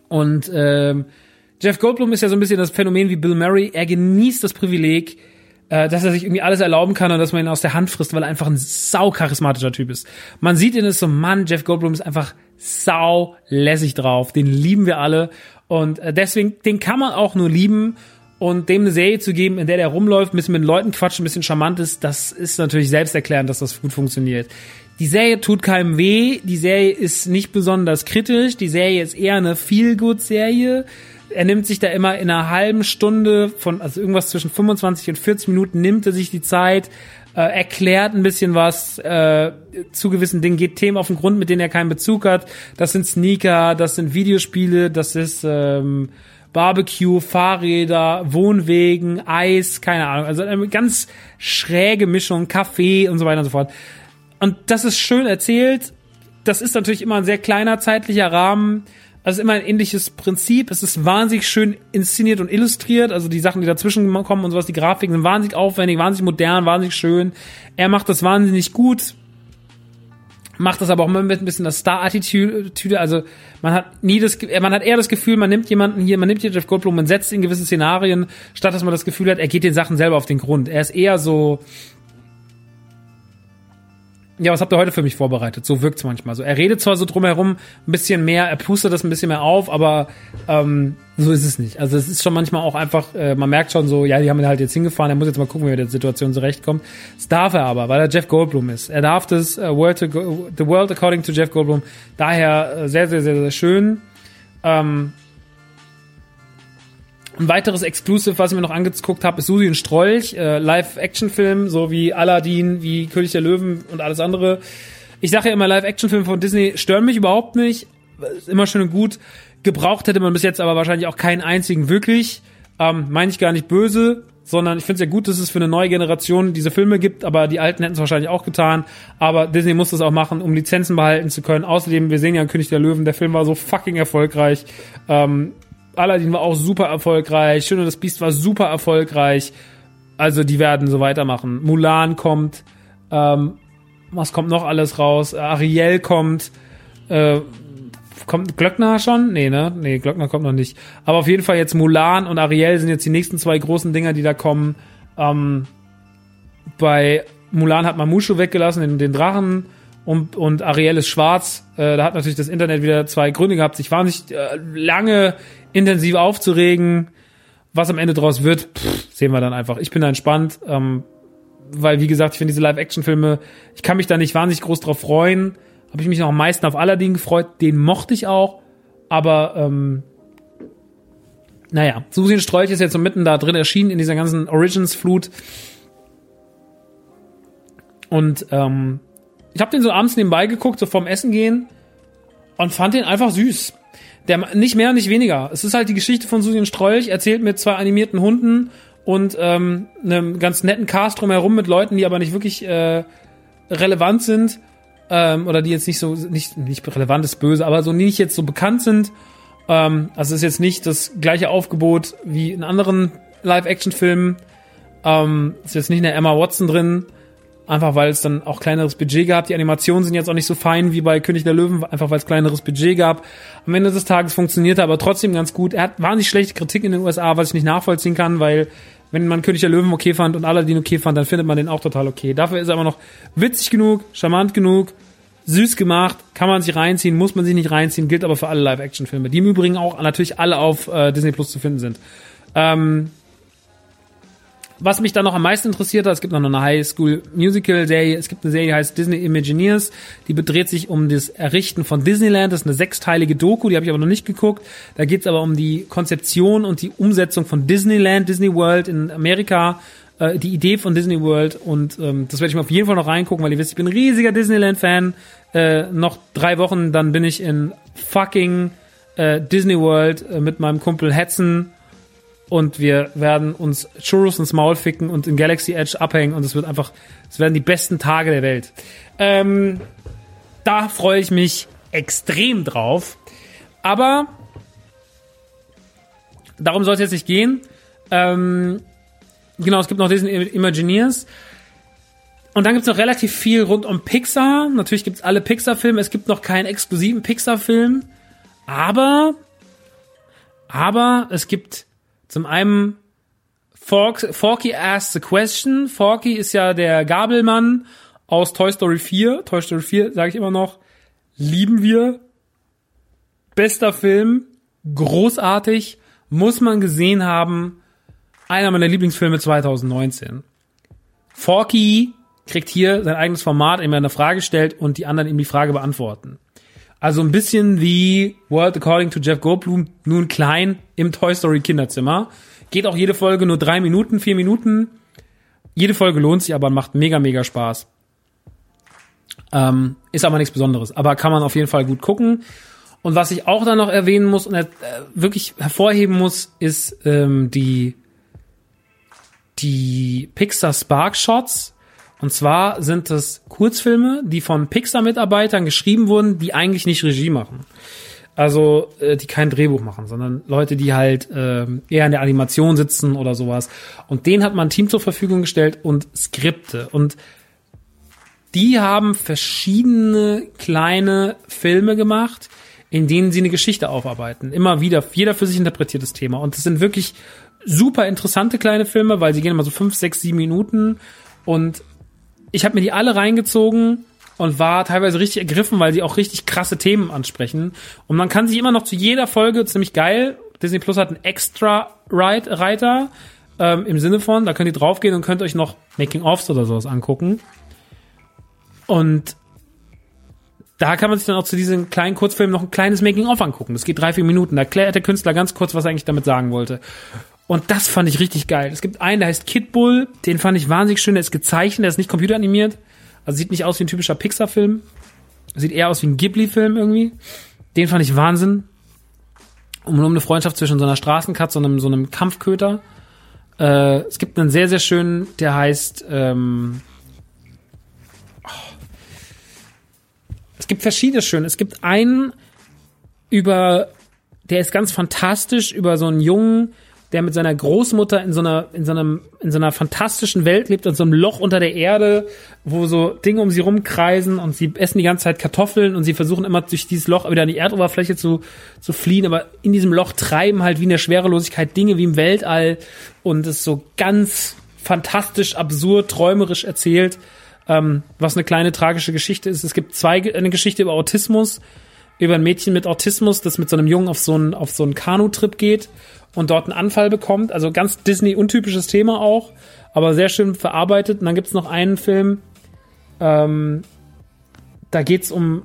Und ähm, Jeff Goldblum ist ja so ein bisschen das Phänomen wie Bill Murray. Er genießt das Privileg, äh, dass er sich irgendwie alles erlauben kann und dass man ihn aus der Hand frisst, weil er einfach ein sau charismatischer Typ ist. Man sieht ihn ist so, Mann, Jeff Goldblum ist einfach sau lässig drauf. Den lieben wir alle und äh, deswegen, den kann man auch nur lieben und dem eine Serie zu geben, in der der rumläuft, ein bisschen mit Leuten quatscht, ein bisschen charmant ist, das ist natürlich selbsterklärend, dass das gut funktioniert. Die Serie tut keinem weh, die Serie ist nicht besonders kritisch, die Serie ist eher eine Feel-Good-Serie er nimmt sich da immer in einer halben Stunde von, also irgendwas zwischen 25 und 40 Minuten nimmt er sich die Zeit, äh, erklärt ein bisschen was äh, zu gewissen Dingen, geht Themen auf den Grund, mit denen er keinen Bezug hat. Das sind Sneaker, das sind Videospiele, das ist ähm, Barbecue, Fahrräder, Wohnwegen, Eis, keine Ahnung. Also eine ganz schräge Mischung, Kaffee und so weiter und so fort. Und das ist schön erzählt. Das ist natürlich immer ein sehr kleiner zeitlicher Rahmen Also immer ein ähnliches Prinzip. Es ist wahnsinnig schön inszeniert und illustriert. Also die Sachen, die dazwischen kommen und sowas, die Grafiken sind wahnsinnig aufwendig, wahnsinnig modern, wahnsinnig schön. Er macht das wahnsinnig gut. Macht das aber auch immer mit ein bisschen der Star-Attitüde. Also man hat nie das, man hat eher das Gefühl, man nimmt jemanden hier, man nimmt hier Jeff Goldblum, man setzt in gewisse Szenarien, statt dass man das Gefühl hat, er geht den Sachen selber auf den Grund. Er ist eher so, ja, was habt ihr heute für mich vorbereitet? So wirkt's manchmal. So, er redet zwar so drumherum ein bisschen mehr, er pustet das ein bisschen mehr auf, aber ähm, so ist es nicht. Also es ist schon manchmal auch einfach, äh, man merkt schon so, ja, die haben ihn halt jetzt hingefahren, er muss jetzt mal gucken, wie er mit der Situation zurechtkommt. Das darf er aber, weil er Jeff Goldblum ist. Er darf das uh, World to go, The World According to Jeff Goldblum. Daher äh, sehr, sehr, sehr, sehr schön. Ähm, ein weiteres Exclusive, was ich mir noch angeguckt habe, ist Susi und Strolch, äh, Live-Action-Film, so wie Aladdin, wie König der Löwen und alles andere. Ich sage ja immer, Live-Action-Filme von Disney stören mich überhaupt nicht. Ist immer schön und gut. Gebraucht hätte man bis jetzt aber wahrscheinlich auch keinen einzigen wirklich. Ähm, Meine ich gar nicht böse, sondern ich finde es ja gut, dass es für eine neue Generation diese Filme gibt, aber die alten hätten es wahrscheinlich auch getan. Aber Disney muss das auch machen, um Lizenzen behalten zu können. Außerdem, wir sehen ja König der Löwen, der Film war so fucking erfolgreich. Ähm, Aladdin war auch super erfolgreich, Schön und das Biest war super erfolgreich. Also die werden so weitermachen. Mulan kommt, ähm, was kommt noch alles raus? Ariel kommt, äh, kommt Glöckner schon? Nee, ne? Nee, Glöckner kommt noch nicht. Aber auf jeden Fall jetzt Mulan und Ariel sind jetzt die nächsten zwei großen Dinger, die da kommen. Ähm, bei Mulan hat man Mushu weggelassen, den, den Drachen und, und Ariel ist schwarz. Äh, da hat natürlich das Internet wieder zwei Gründe gehabt, sich wahnsinnig äh, lange intensiv aufzuregen. Was am Ende draus wird, pff, sehen wir dann einfach. Ich bin da entspannt, ähm, weil, wie gesagt, ich finde diese Live-Action-Filme, ich kann mich da nicht wahnsinnig groß drauf freuen. Habe ich mich noch am meisten auf Aladdin gefreut. Den mochte ich auch. Aber, ähm, naja, Susi und Strolch ist jetzt so mitten da drin erschienen in dieser ganzen Origins-Flut. Und ähm, ich habe den so abends nebenbei geguckt, so vorm Essen gehen und fand den einfach süß. Der, nicht mehr, nicht weniger. Es ist halt die Geschichte von Susi und Strolch, erzählt mit zwei animierten Hunden und ähm, einem ganz netten Cast drumherum mit Leuten, die aber nicht wirklich äh, relevant sind ähm, oder die jetzt nicht so nicht nicht relevant ist böse, aber so nicht jetzt so bekannt sind. Ähm, also ist jetzt nicht das gleiche Aufgebot wie in anderen Live-Action-Filmen. Ähm, ist jetzt nicht eine Emma Watson drin, Einfach weil es dann auch kleineres Budget gab. Die Animationen sind jetzt auch nicht so fein wie bei König der Löwen, einfach weil es kleineres Budget gab. Am Ende des Tages funktionierte aber trotzdem ganz gut. Er hat wahnsinnig schlechte Kritik in den USA, was ich nicht nachvollziehen kann, weil wenn man König der Löwen okay fand und Aladdin okay fand, dann findet man den auch total okay. Dafür ist er aber noch witzig genug, charmant genug, süß gemacht, kann man sich reinziehen, muss man sich nicht reinziehen, gilt aber für alle Live-Action-Filme, die im Übrigen auch natürlich alle auf äh, Disney Plus zu finden sind. Ähm, was mich dann noch am meisten interessiert hat, es gibt noch eine High School Musical Serie, es gibt eine Serie, die heißt Disney Imagineers, die bedreht sich um das Errichten von Disneyland, das ist eine sechsteilige Doku, die habe ich aber noch nicht geguckt. Da geht es aber um die Konzeption und die Umsetzung von Disneyland, Disney World in Amerika, äh, die Idee von Disney World und ähm, das werde ich mir auf jeden Fall noch reingucken, weil ihr wisst, ich bin ein riesiger Disneyland-Fan. Äh, noch drei Wochen, dann bin ich in fucking äh, Disney World äh, mit meinem Kumpel Hetzen und wir werden uns Churros ins Maul ficken und in Galaxy Edge abhängen und es wird einfach, es werden die besten Tage der Welt. Ähm, da freue ich mich extrem drauf. Aber darum soll es jetzt nicht gehen. Ähm, genau, es gibt noch diesen Imagineers. Und dann gibt es noch relativ viel rund um Pixar. Natürlich gibt es alle Pixar-Filme. Es gibt noch keinen exklusiven Pixar-Film. Aber, aber es gibt zum einen Fork, Forky asks the question. Forky ist ja der Gabelmann aus Toy Story 4. Toy Story 4, sage ich immer noch, lieben wir. Bester Film, großartig, muss man gesehen haben. Einer meiner Lieblingsfilme 2019. Forky kriegt hier sein eigenes Format, indem er eine Frage stellt und die anderen ihm die Frage beantworten. Also ein bisschen wie World According to Jeff Goldblum, nun klein im Toy Story Kinderzimmer. Geht auch jede Folge nur drei Minuten, vier Minuten. Jede Folge lohnt sich, aber macht mega, mega Spaß. Ähm, ist aber nichts Besonderes. Aber kann man auf jeden Fall gut gucken. Und was ich auch dann noch erwähnen muss und äh, wirklich hervorheben muss, ist ähm, die, die Pixar Spark Shots und zwar sind es Kurzfilme, die von Pixar-Mitarbeitern geschrieben wurden, die eigentlich nicht Regie machen. Also äh, die kein Drehbuch machen, sondern Leute, die halt ähm, eher in der Animation sitzen oder sowas. Und denen hat man ein Team zur Verfügung gestellt und Skripte. Und die haben verschiedene kleine Filme gemacht, in denen sie eine Geschichte aufarbeiten. Immer wieder, jeder für sich interpretiertes Thema. Und es sind wirklich super interessante kleine Filme, weil sie gehen immer so fünf, sechs, sieben Minuten. Und ich habe mir die alle reingezogen und war teilweise richtig ergriffen, weil sie auch richtig krasse Themen ansprechen. Und man kann sich immer noch zu jeder Folge, ziemlich geil, Disney Plus hat einen extra Reiter ähm, im Sinne von, da könnt ihr draufgehen und könnt euch noch Making-ofs oder sowas angucken. Und da kann man sich dann auch zu diesem kleinen Kurzfilm noch ein kleines Making-of angucken. Das geht drei, vier Minuten. Da erklärt der Künstler ganz kurz, was er eigentlich damit sagen wollte. Und das fand ich richtig geil. Es gibt einen, der heißt Kid Bull. Den fand ich wahnsinnig schön. Der ist gezeichnet, der ist nicht computeranimiert. Also sieht nicht aus wie ein typischer Pixar-Film. Sieht eher aus wie ein Ghibli-Film irgendwie. Den fand ich Wahnsinn. Um, um eine Freundschaft zwischen so einer Straßenkatze und einem, so einem Kampfköter. Äh, es gibt einen sehr, sehr schönen, der heißt, ähm, Es gibt verschiedene schöne. Es gibt einen über, der ist ganz fantastisch, über so einen Jungen, der mit seiner Großmutter in so einer, in so einem, in so einer fantastischen Welt lebt, in so einem Loch unter der Erde, wo so Dinge um sie rumkreisen und sie essen die ganze Zeit Kartoffeln und sie versuchen immer durch dieses Loch wieder an die Erdoberfläche zu, zu fliehen, aber in diesem Loch treiben halt wie in der Schwerelosigkeit Dinge wie im Weltall und es ist so ganz fantastisch, absurd, träumerisch erzählt ähm, was eine kleine tragische Geschichte ist. Es gibt zwei, eine Geschichte über Autismus, über ein Mädchen mit Autismus, das mit so einem Jungen auf so einen, auf so einen Kanu-Trip geht und dort einen Anfall bekommt. Also ganz Disney-untypisches Thema auch, aber sehr schön verarbeitet. Und dann gibt's noch einen Film, ähm, da geht's um,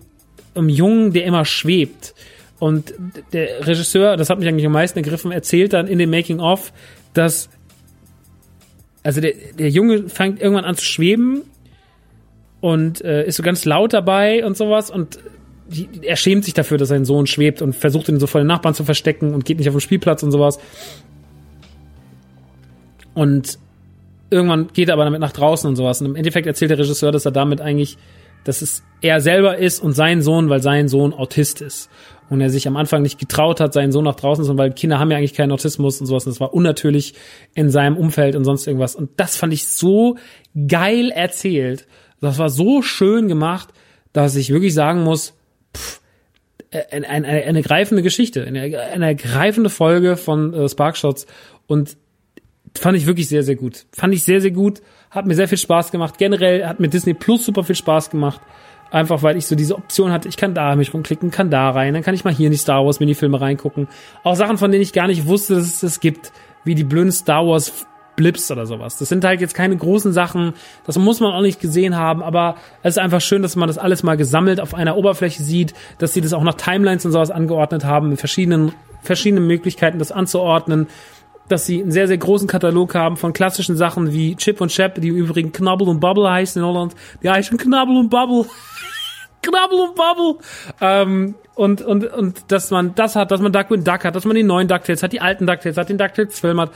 um Jungen, der immer schwebt. Und der Regisseur, das hat mich eigentlich am meisten ergriffen, erzählt dann in dem Making-of, dass also der, der Junge fängt irgendwann an zu schweben und äh, ist so ganz laut dabei und sowas und er schämt sich dafür, dass sein Sohn schwebt und versucht ihn so vor den Nachbarn zu verstecken und geht nicht auf den Spielplatz und sowas. Und irgendwann geht er aber damit nach draußen und sowas. Und im Endeffekt erzählt der Regisseur, dass er damit eigentlich, dass es er selber ist und sein Sohn, weil sein Sohn Autist ist. Und er sich am Anfang nicht getraut hat, seinen Sohn nach draußen zu, weil Kinder haben ja eigentlich keinen Autismus und sowas. Und das war unnatürlich in seinem Umfeld und sonst irgendwas. Und das fand ich so geil erzählt. Das war so schön gemacht, dass ich wirklich sagen muss, pff, eine, eine, eine greifende Geschichte, eine, eine ergreifende Folge von äh, Sparkshots und fand ich wirklich sehr, sehr gut. Fand ich sehr, sehr gut, hat mir sehr viel Spaß gemacht. Generell hat mir Disney Plus super viel Spaß gemacht. Einfach weil ich so diese Option hatte, ich kann da mich rumklicken, kann da rein, dann kann ich mal hier in die Star Wars Minifilme reingucken. Auch Sachen, von denen ich gar nicht wusste, dass es das gibt, wie die blöden Star Wars Blips oder sowas. Das sind halt jetzt keine großen Sachen, das muss man auch nicht gesehen haben, aber es ist einfach schön, dass man das alles mal gesammelt auf einer Oberfläche sieht, dass sie das auch nach Timelines und sowas angeordnet haben, mit verschiedenen, verschiedenen Möglichkeiten, das anzuordnen, dass sie einen sehr, sehr großen Katalog haben von klassischen Sachen wie Chip und Chap, die übrigens Knabbel und Bubble heißen in Holland. Die heißen Knabbel und Bubble. Knabbel und Bubble. Ähm, und, und, und dass man das hat, dass man Duckwind Duck hat, dass man die neuen DuckTales hat, die alten DuckTales hat, den DuckTales Film hat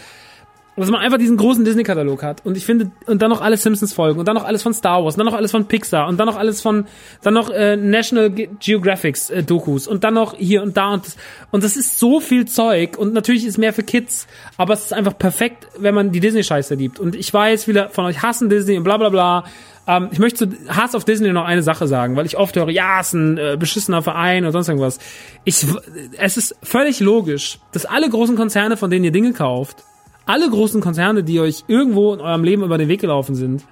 dass man einfach diesen großen Disney-Katalog hat. Und ich finde, und dann noch alle Simpsons-Folgen und dann noch alles von Star Wars, und dann noch alles von Pixar und dann noch alles von, dann noch äh, National Geographics äh, Dokus und dann noch hier und da und das, und das ist so viel Zeug und natürlich ist mehr für Kids, aber es ist einfach perfekt, wenn man die Disney-Scheiße liebt. Und ich weiß, viele von euch hassen Disney und bla bla bla. Ähm, ich möchte zu Hass auf Disney noch eine Sache sagen, weil ich oft höre, ja, es ist ein äh, beschissener Verein oder sonst irgendwas. Ich, es ist völlig logisch, dass alle großen Konzerne, von denen ihr Dinge kauft, alle großen Konzerne, die euch irgendwo in eurem Leben über den Weg gelaufen sind,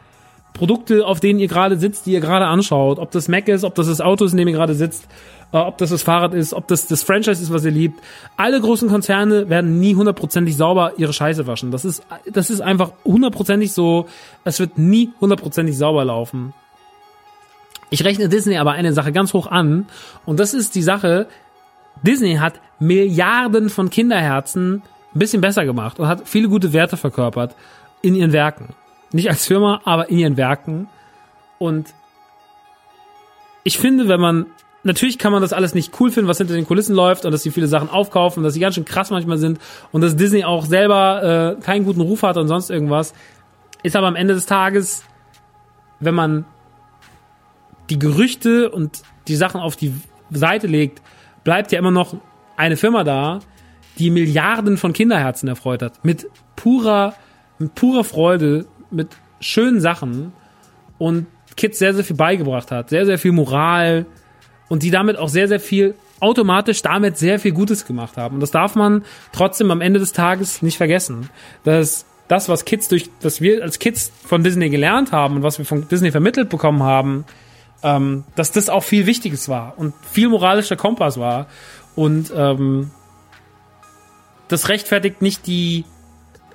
Produkte, auf denen ihr gerade sitzt, die ihr gerade anschaut, ob das Mac ist, ob das das Auto ist, in dem ihr gerade sitzt, äh, ob das das Fahrrad ist, ob das das Franchise ist, was ihr liebt. Alle großen Konzerne werden nie hundertprozentig sauber ihre Scheiße waschen. Das ist, das ist einfach hundertprozentig so. Es wird nie hundertprozentig sauber laufen. Ich rechne Disney aber eine Sache ganz hoch an und das ist die Sache, Disney hat Milliarden von Kinderherzen ein bisschen besser gemacht und hat viele gute Werte verkörpert in ihren Werken. Nicht als Firma, aber in ihren Werken. Und ich finde, wenn man, natürlich kann man das alles nicht cool finden, was hinter den Kulissen läuft und dass sie viele Sachen aufkaufen, dass sie ganz schön krass manchmal sind und dass Disney auch selber äh, keinen guten Ruf hat und sonst irgendwas. Ist aber am Ende des Tages, wenn man die Gerüchte und die Sachen auf die Seite legt, bleibt ja immer noch eine Firma da, die Milliarden von Kinderherzen erfreut hat. Mit purer, mit purer Freude, mit schönen Sachen und Kids sehr, sehr viel beigebracht hat. Sehr, sehr viel Moral und die damit auch sehr, sehr viel automatisch damit sehr viel Gutes gemacht haben. Und das darf man trotzdem am Ende des Tages nicht vergessen. Dass das, was Kids durch, was wir als Kids von Disney gelernt haben und was wir von Disney vermittelt bekommen haben, ähm, dass das auch viel Wichtiges war und viel moralischer Kompass war. Und ähm, das rechtfertigt nicht die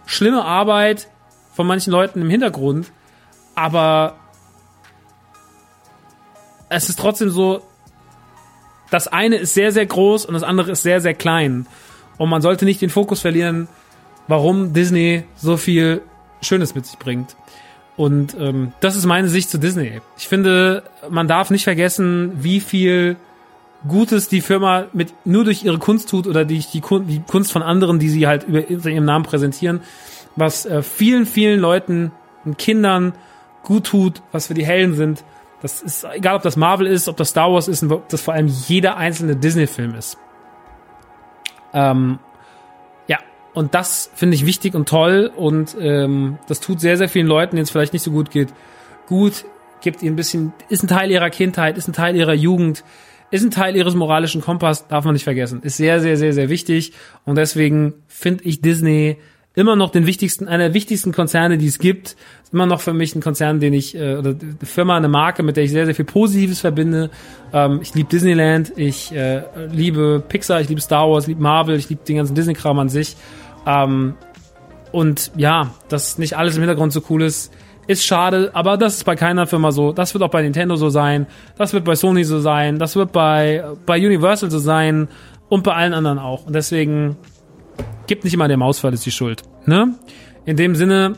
schlimme Arbeit von manchen Leuten im Hintergrund, aber es ist trotzdem so, das eine ist sehr, sehr groß und das andere ist sehr, sehr klein. Und man sollte nicht den Fokus verlieren, warum Disney so viel Schönes mit sich bringt. Und ähm, das ist meine Sicht zu Disney. Ich finde, man darf nicht vergessen, wie viel Gutes die Firma mit nur durch ihre Kunst tut oder die, die, die Kunst von anderen, die sie halt über, über ihren Namen präsentieren, was äh, vielen, vielen Leuten und Kindern gut tut, was wir die Hellen sind. Das ist egal, ob das Marvel ist, ob das Star Wars ist und ob das vor allem jeder einzelne Disney-Film ist. Ähm, ja, und das finde ich wichtig und toll und ähm, das tut sehr, sehr vielen Leuten, denen es vielleicht nicht so gut geht, gut, gibt ihnen ein bisschen, ist ein Teil ihrer Kindheit, ist ein Teil ihrer Jugend, ist ein Teil ihres moralischen Kompass, darf man nicht vergessen. Ist sehr, sehr, sehr, sehr wichtig und deswegen finde ich Disney immer noch den wichtigsten, einer der wichtigsten Konzerne, die es gibt. Ist immer noch für mich ein Konzern, den ich, äh, oder eine Firma, eine Marke, mit der ich sehr, sehr viel Positives verbinde. Ähm, ich liebe Disneyland, ich äh, liebe Pixar, ich liebe Star Wars, ich liebe Marvel, ich liebe den ganzen Disney-Kram an sich. Ähm, und ja, dass nicht alles im Hintergrund so cool ist, ist schade, aber das ist bei keiner Firma so. Das wird auch bei Nintendo so sein, das wird bei Sony so sein, das wird bei, bei Universal so sein und bei allen anderen auch. Und deswegen gibt nicht immer der Mausfall ist die Schuld. Ne? In dem Sinne,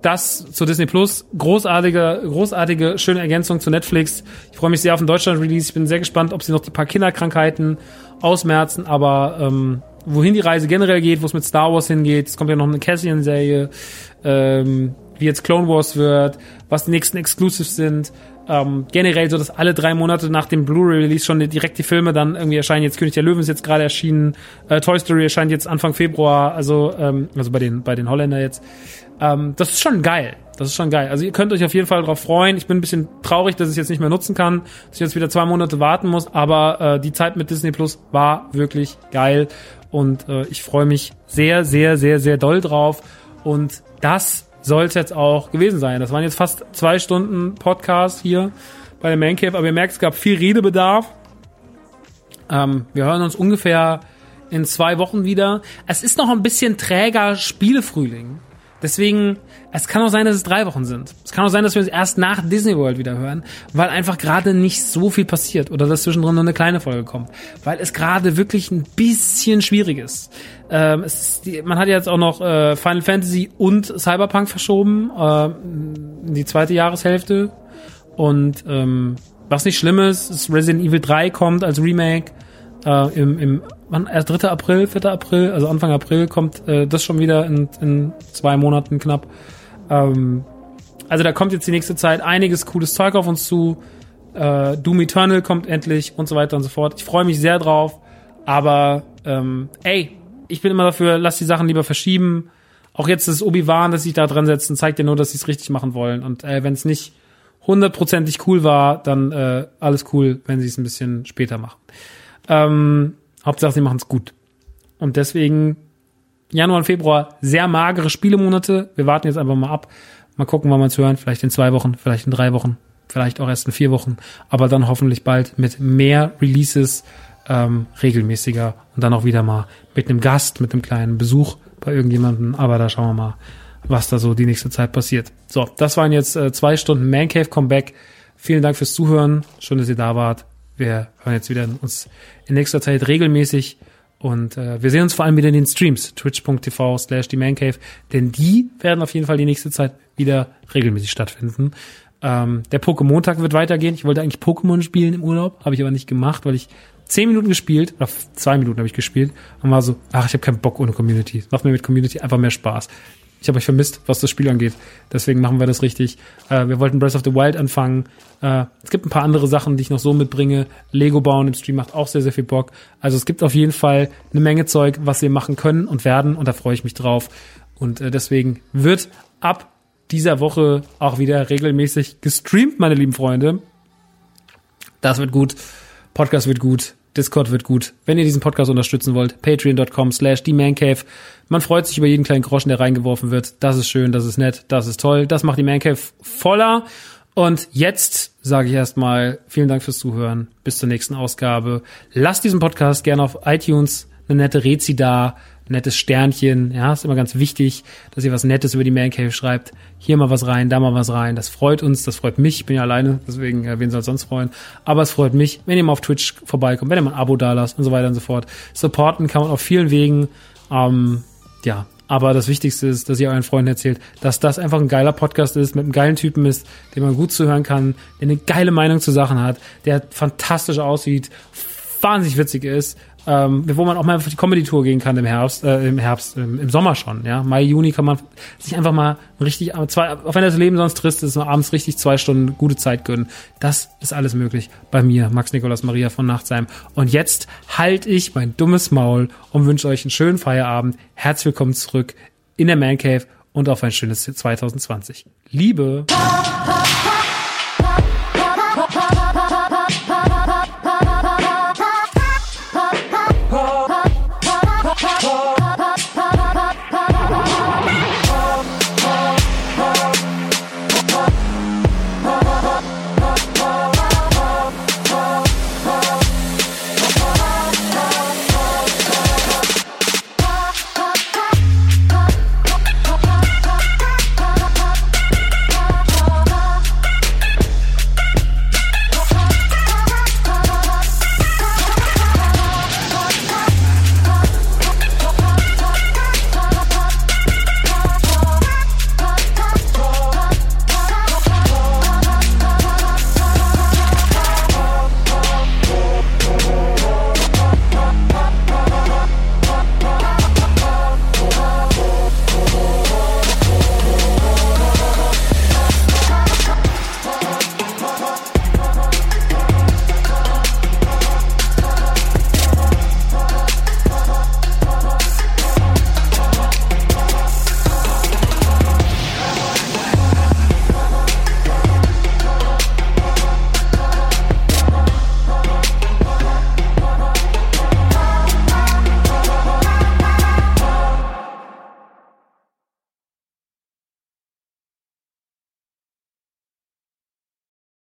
das zu Disney Plus. Großartige, großartige, schöne Ergänzung zu Netflix. Ich freue mich sehr auf den Deutschland-Release. Ich bin sehr gespannt, ob sie noch die paar Kinderkrankheiten ausmerzen, aber ähm, wohin die Reise generell geht, wo es mit Star Wars hingeht. Es kommt ja noch eine Cassian-Serie, ähm, wie jetzt Clone Wars wird, was die nächsten Exclusives sind ähm, generell so, dass alle drei Monate nach dem Blu-ray-Release schon direkt die Filme dann irgendwie erscheinen. Jetzt König der Löwen ist jetzt gerade erschienen, äh, Toy Story erscheint jetzt Anfang Februar, also ähm, also bei den bei den Holländer jetzt. Ähm, das ist schon geil. Das ist schon geil. Also ihr könnt euch auf jeden Fall darauf freuen. Ich bin ein bisschen traurig, dass ich es jetzt nicht mehr nutzen kann, dass ich jetzt wieder zwei Monate warten muss. Aber äh, die Zeit mit Disney Plus war wirklich geil und äh, ich freue mich sehr, sehr, sehr, sehr doll drauf. Und das soll es jetzt auch gewesen sein. Das waren jetzt fast zwei Stunden Podcast hier bei der Man Cave, aber ihr merkt, es gab viel Redebedarf. Ähm, wir hören uns ungefähr in zwei Wochen wieder. Es ist noch ein bisschen träger Spielefrühling. Deswegen, es kann auch sein, dass es drei Wochen sind. Es kann auch sein, dass wir uns erst nach Disney World wieder hören, weil einfach gerade nicht so viel passiert oder dass zwischendrin nur eine kleine Folge kommt, weil es gerade wirklich ein bisschen schwierig ist. Ähm, ist die, man hat jetzt auch noch äh, Final Fantasy und Cyberpunk verschoben, äh, die zweite Jahreshälfte und ähm, was nicht schlimm ist, ist Resident Evil 3 kommt als Remake äh, im, im wann, erst 3. April, 4. April, also Anfang April kommt äh, das schon wieder in, in zwei Monaten knapp. Ähm, also da kommt jetzt die nächste Zeit einiges cooles Zeug auf uns zu. Äh, Doom Eternal kommt endlich und so weiter und so fort. Ich freue mich sehr drauf, aber ähm, ey, ich bin immer dafür, lass die Sachen lieber verschieben. Auch jetzt das Obi-Wan, dass sich da dran setzen, zeigt ja nur, dass sie es richtig machen wollen. Und äh, wenn es nicht hundertprozentig cool war, dann äh, alles cool, wenn sie es ein bisschen später machen. Ähm, Hauptsache, sie machen es gut. Und deswegen Januar und Februar sehr magere Spielemonate. Wir warten jetzt einfach mal ab. Mal gucken, wann wir es hören. Vielleicht in zwei Wochen, vielleicht in drei Wochen, vielleicht auch erst in vier Wochen. Aber dann hoffentlich bald mit mehr Releases ähm, regelmäßiger und dann auch wieder mal mit einem Gast, mit einem kleinen Besuch bei irgendjemandem. Aber da schauen wir mal, was da so die nächste Zeit passiert. So, das waren jetzt äh, zwei Stunden Man Cave Comeback. Vielen Dank fürs Zuhören. Schön, dass ihr da wart wir hören jetzt wieder uns in nächster Zeit regelmäßig und äh, wir sehen uns vor allem wieder in den Streams, twitch.tv slash die Mancave, denn die werden auf jeden Fall die nächste Zeit wieder regelmäßig stattfinden. Ähm, der Pokémon-Tag wird weitergehen. Ich wollte eigentlich Pokémon spielen im Urlaub, habe ich aber nicht gemacht, weil ich zehn Minuten gespielt, oder zwei Minuten habe ich gespielt und war so, ach, ich habe keinen Bock ohne Community. macht mir mit Community einfach mehr Spaß. Ich habe euch vermisst, was das Spiel angeht. Deswegen machen wir das richtig. Äh, wir wollten Breath of the Wild anfangen. Äh, es gibt ein paar andere Sachen, die ich noch so mitbringe. Lego bauen im Stream macht auch sehr, sehr viel Bock. Also es gibt auf jeden Fall eine Menge Zeug, was wir machen können und werden. Und da freue ich mich drauf. Und äh, deswegen wird ab dieser Woche auch wieder regelmäßig gestreamt, meine lieben Freunde. Das wird gut. Podcast wird gut. Discord wird gut. Wenn ihr diesen Podcast unterstützen wollt, patreon.com slash die Mancave. Man freut sich über jeden kleinen Groschen, der reingeworfen wird. Das ist schön, das ist nett, das ist toll. Das macht die Mancave voller. Und jetzt sage ich erstmal vielen Dank fürs Zuhören. Bis zur nächsten Ausgabe. Lasst diesen Podcast gerne auf iTunes eine nette Rezi da nettes Sternchen. Ja, ist immer ganz wichtig, dass ihr was Nettes über die Man Cave schreibt. Hier mal was rein, da mal was rein. Das freut uns, das freut mich. Ich bin ja alleine, deswegen, äh, wen soll sonst freuen? Aber es freut mich, wenn ihr mal auf Twitch vorbeikommt, wenn ihr mal ein Abo da lasst und so weiter und so fort. Supporten kann man auf vielen Wegen. Ähm, ja, aber das Wichtigste ist, dass ihr euren Freunden erzählt, dass das einfach ein geiler Podcast ist, mit einem geilen Typen ist, den man gut zuhören kann, der eine geile Meinung zu Sachen hat, der fantastisch aussieht, wahnsinnig witzig ist ähm, wo man auch mal auf die Comedy-Tour gehen kann im Herbst, äh, im Herbst, im, im, Sommer schon, ja. Mai, Juni kann man sich einfach mal richtig, zwei, auch wenn das Leben sonst trist ist, abends richtig zwei Stunden gute Zeit gönnen. Das ist alles möglich bei mir, Max Nikolaus Maria von Nachtsheim. Und jetzt halte ich mein dummes Maul und wünsche euch einen schönen Feierabend. Herzlich willkommen zurück in der Man Cave und auf ein schönes 2020. Liebe!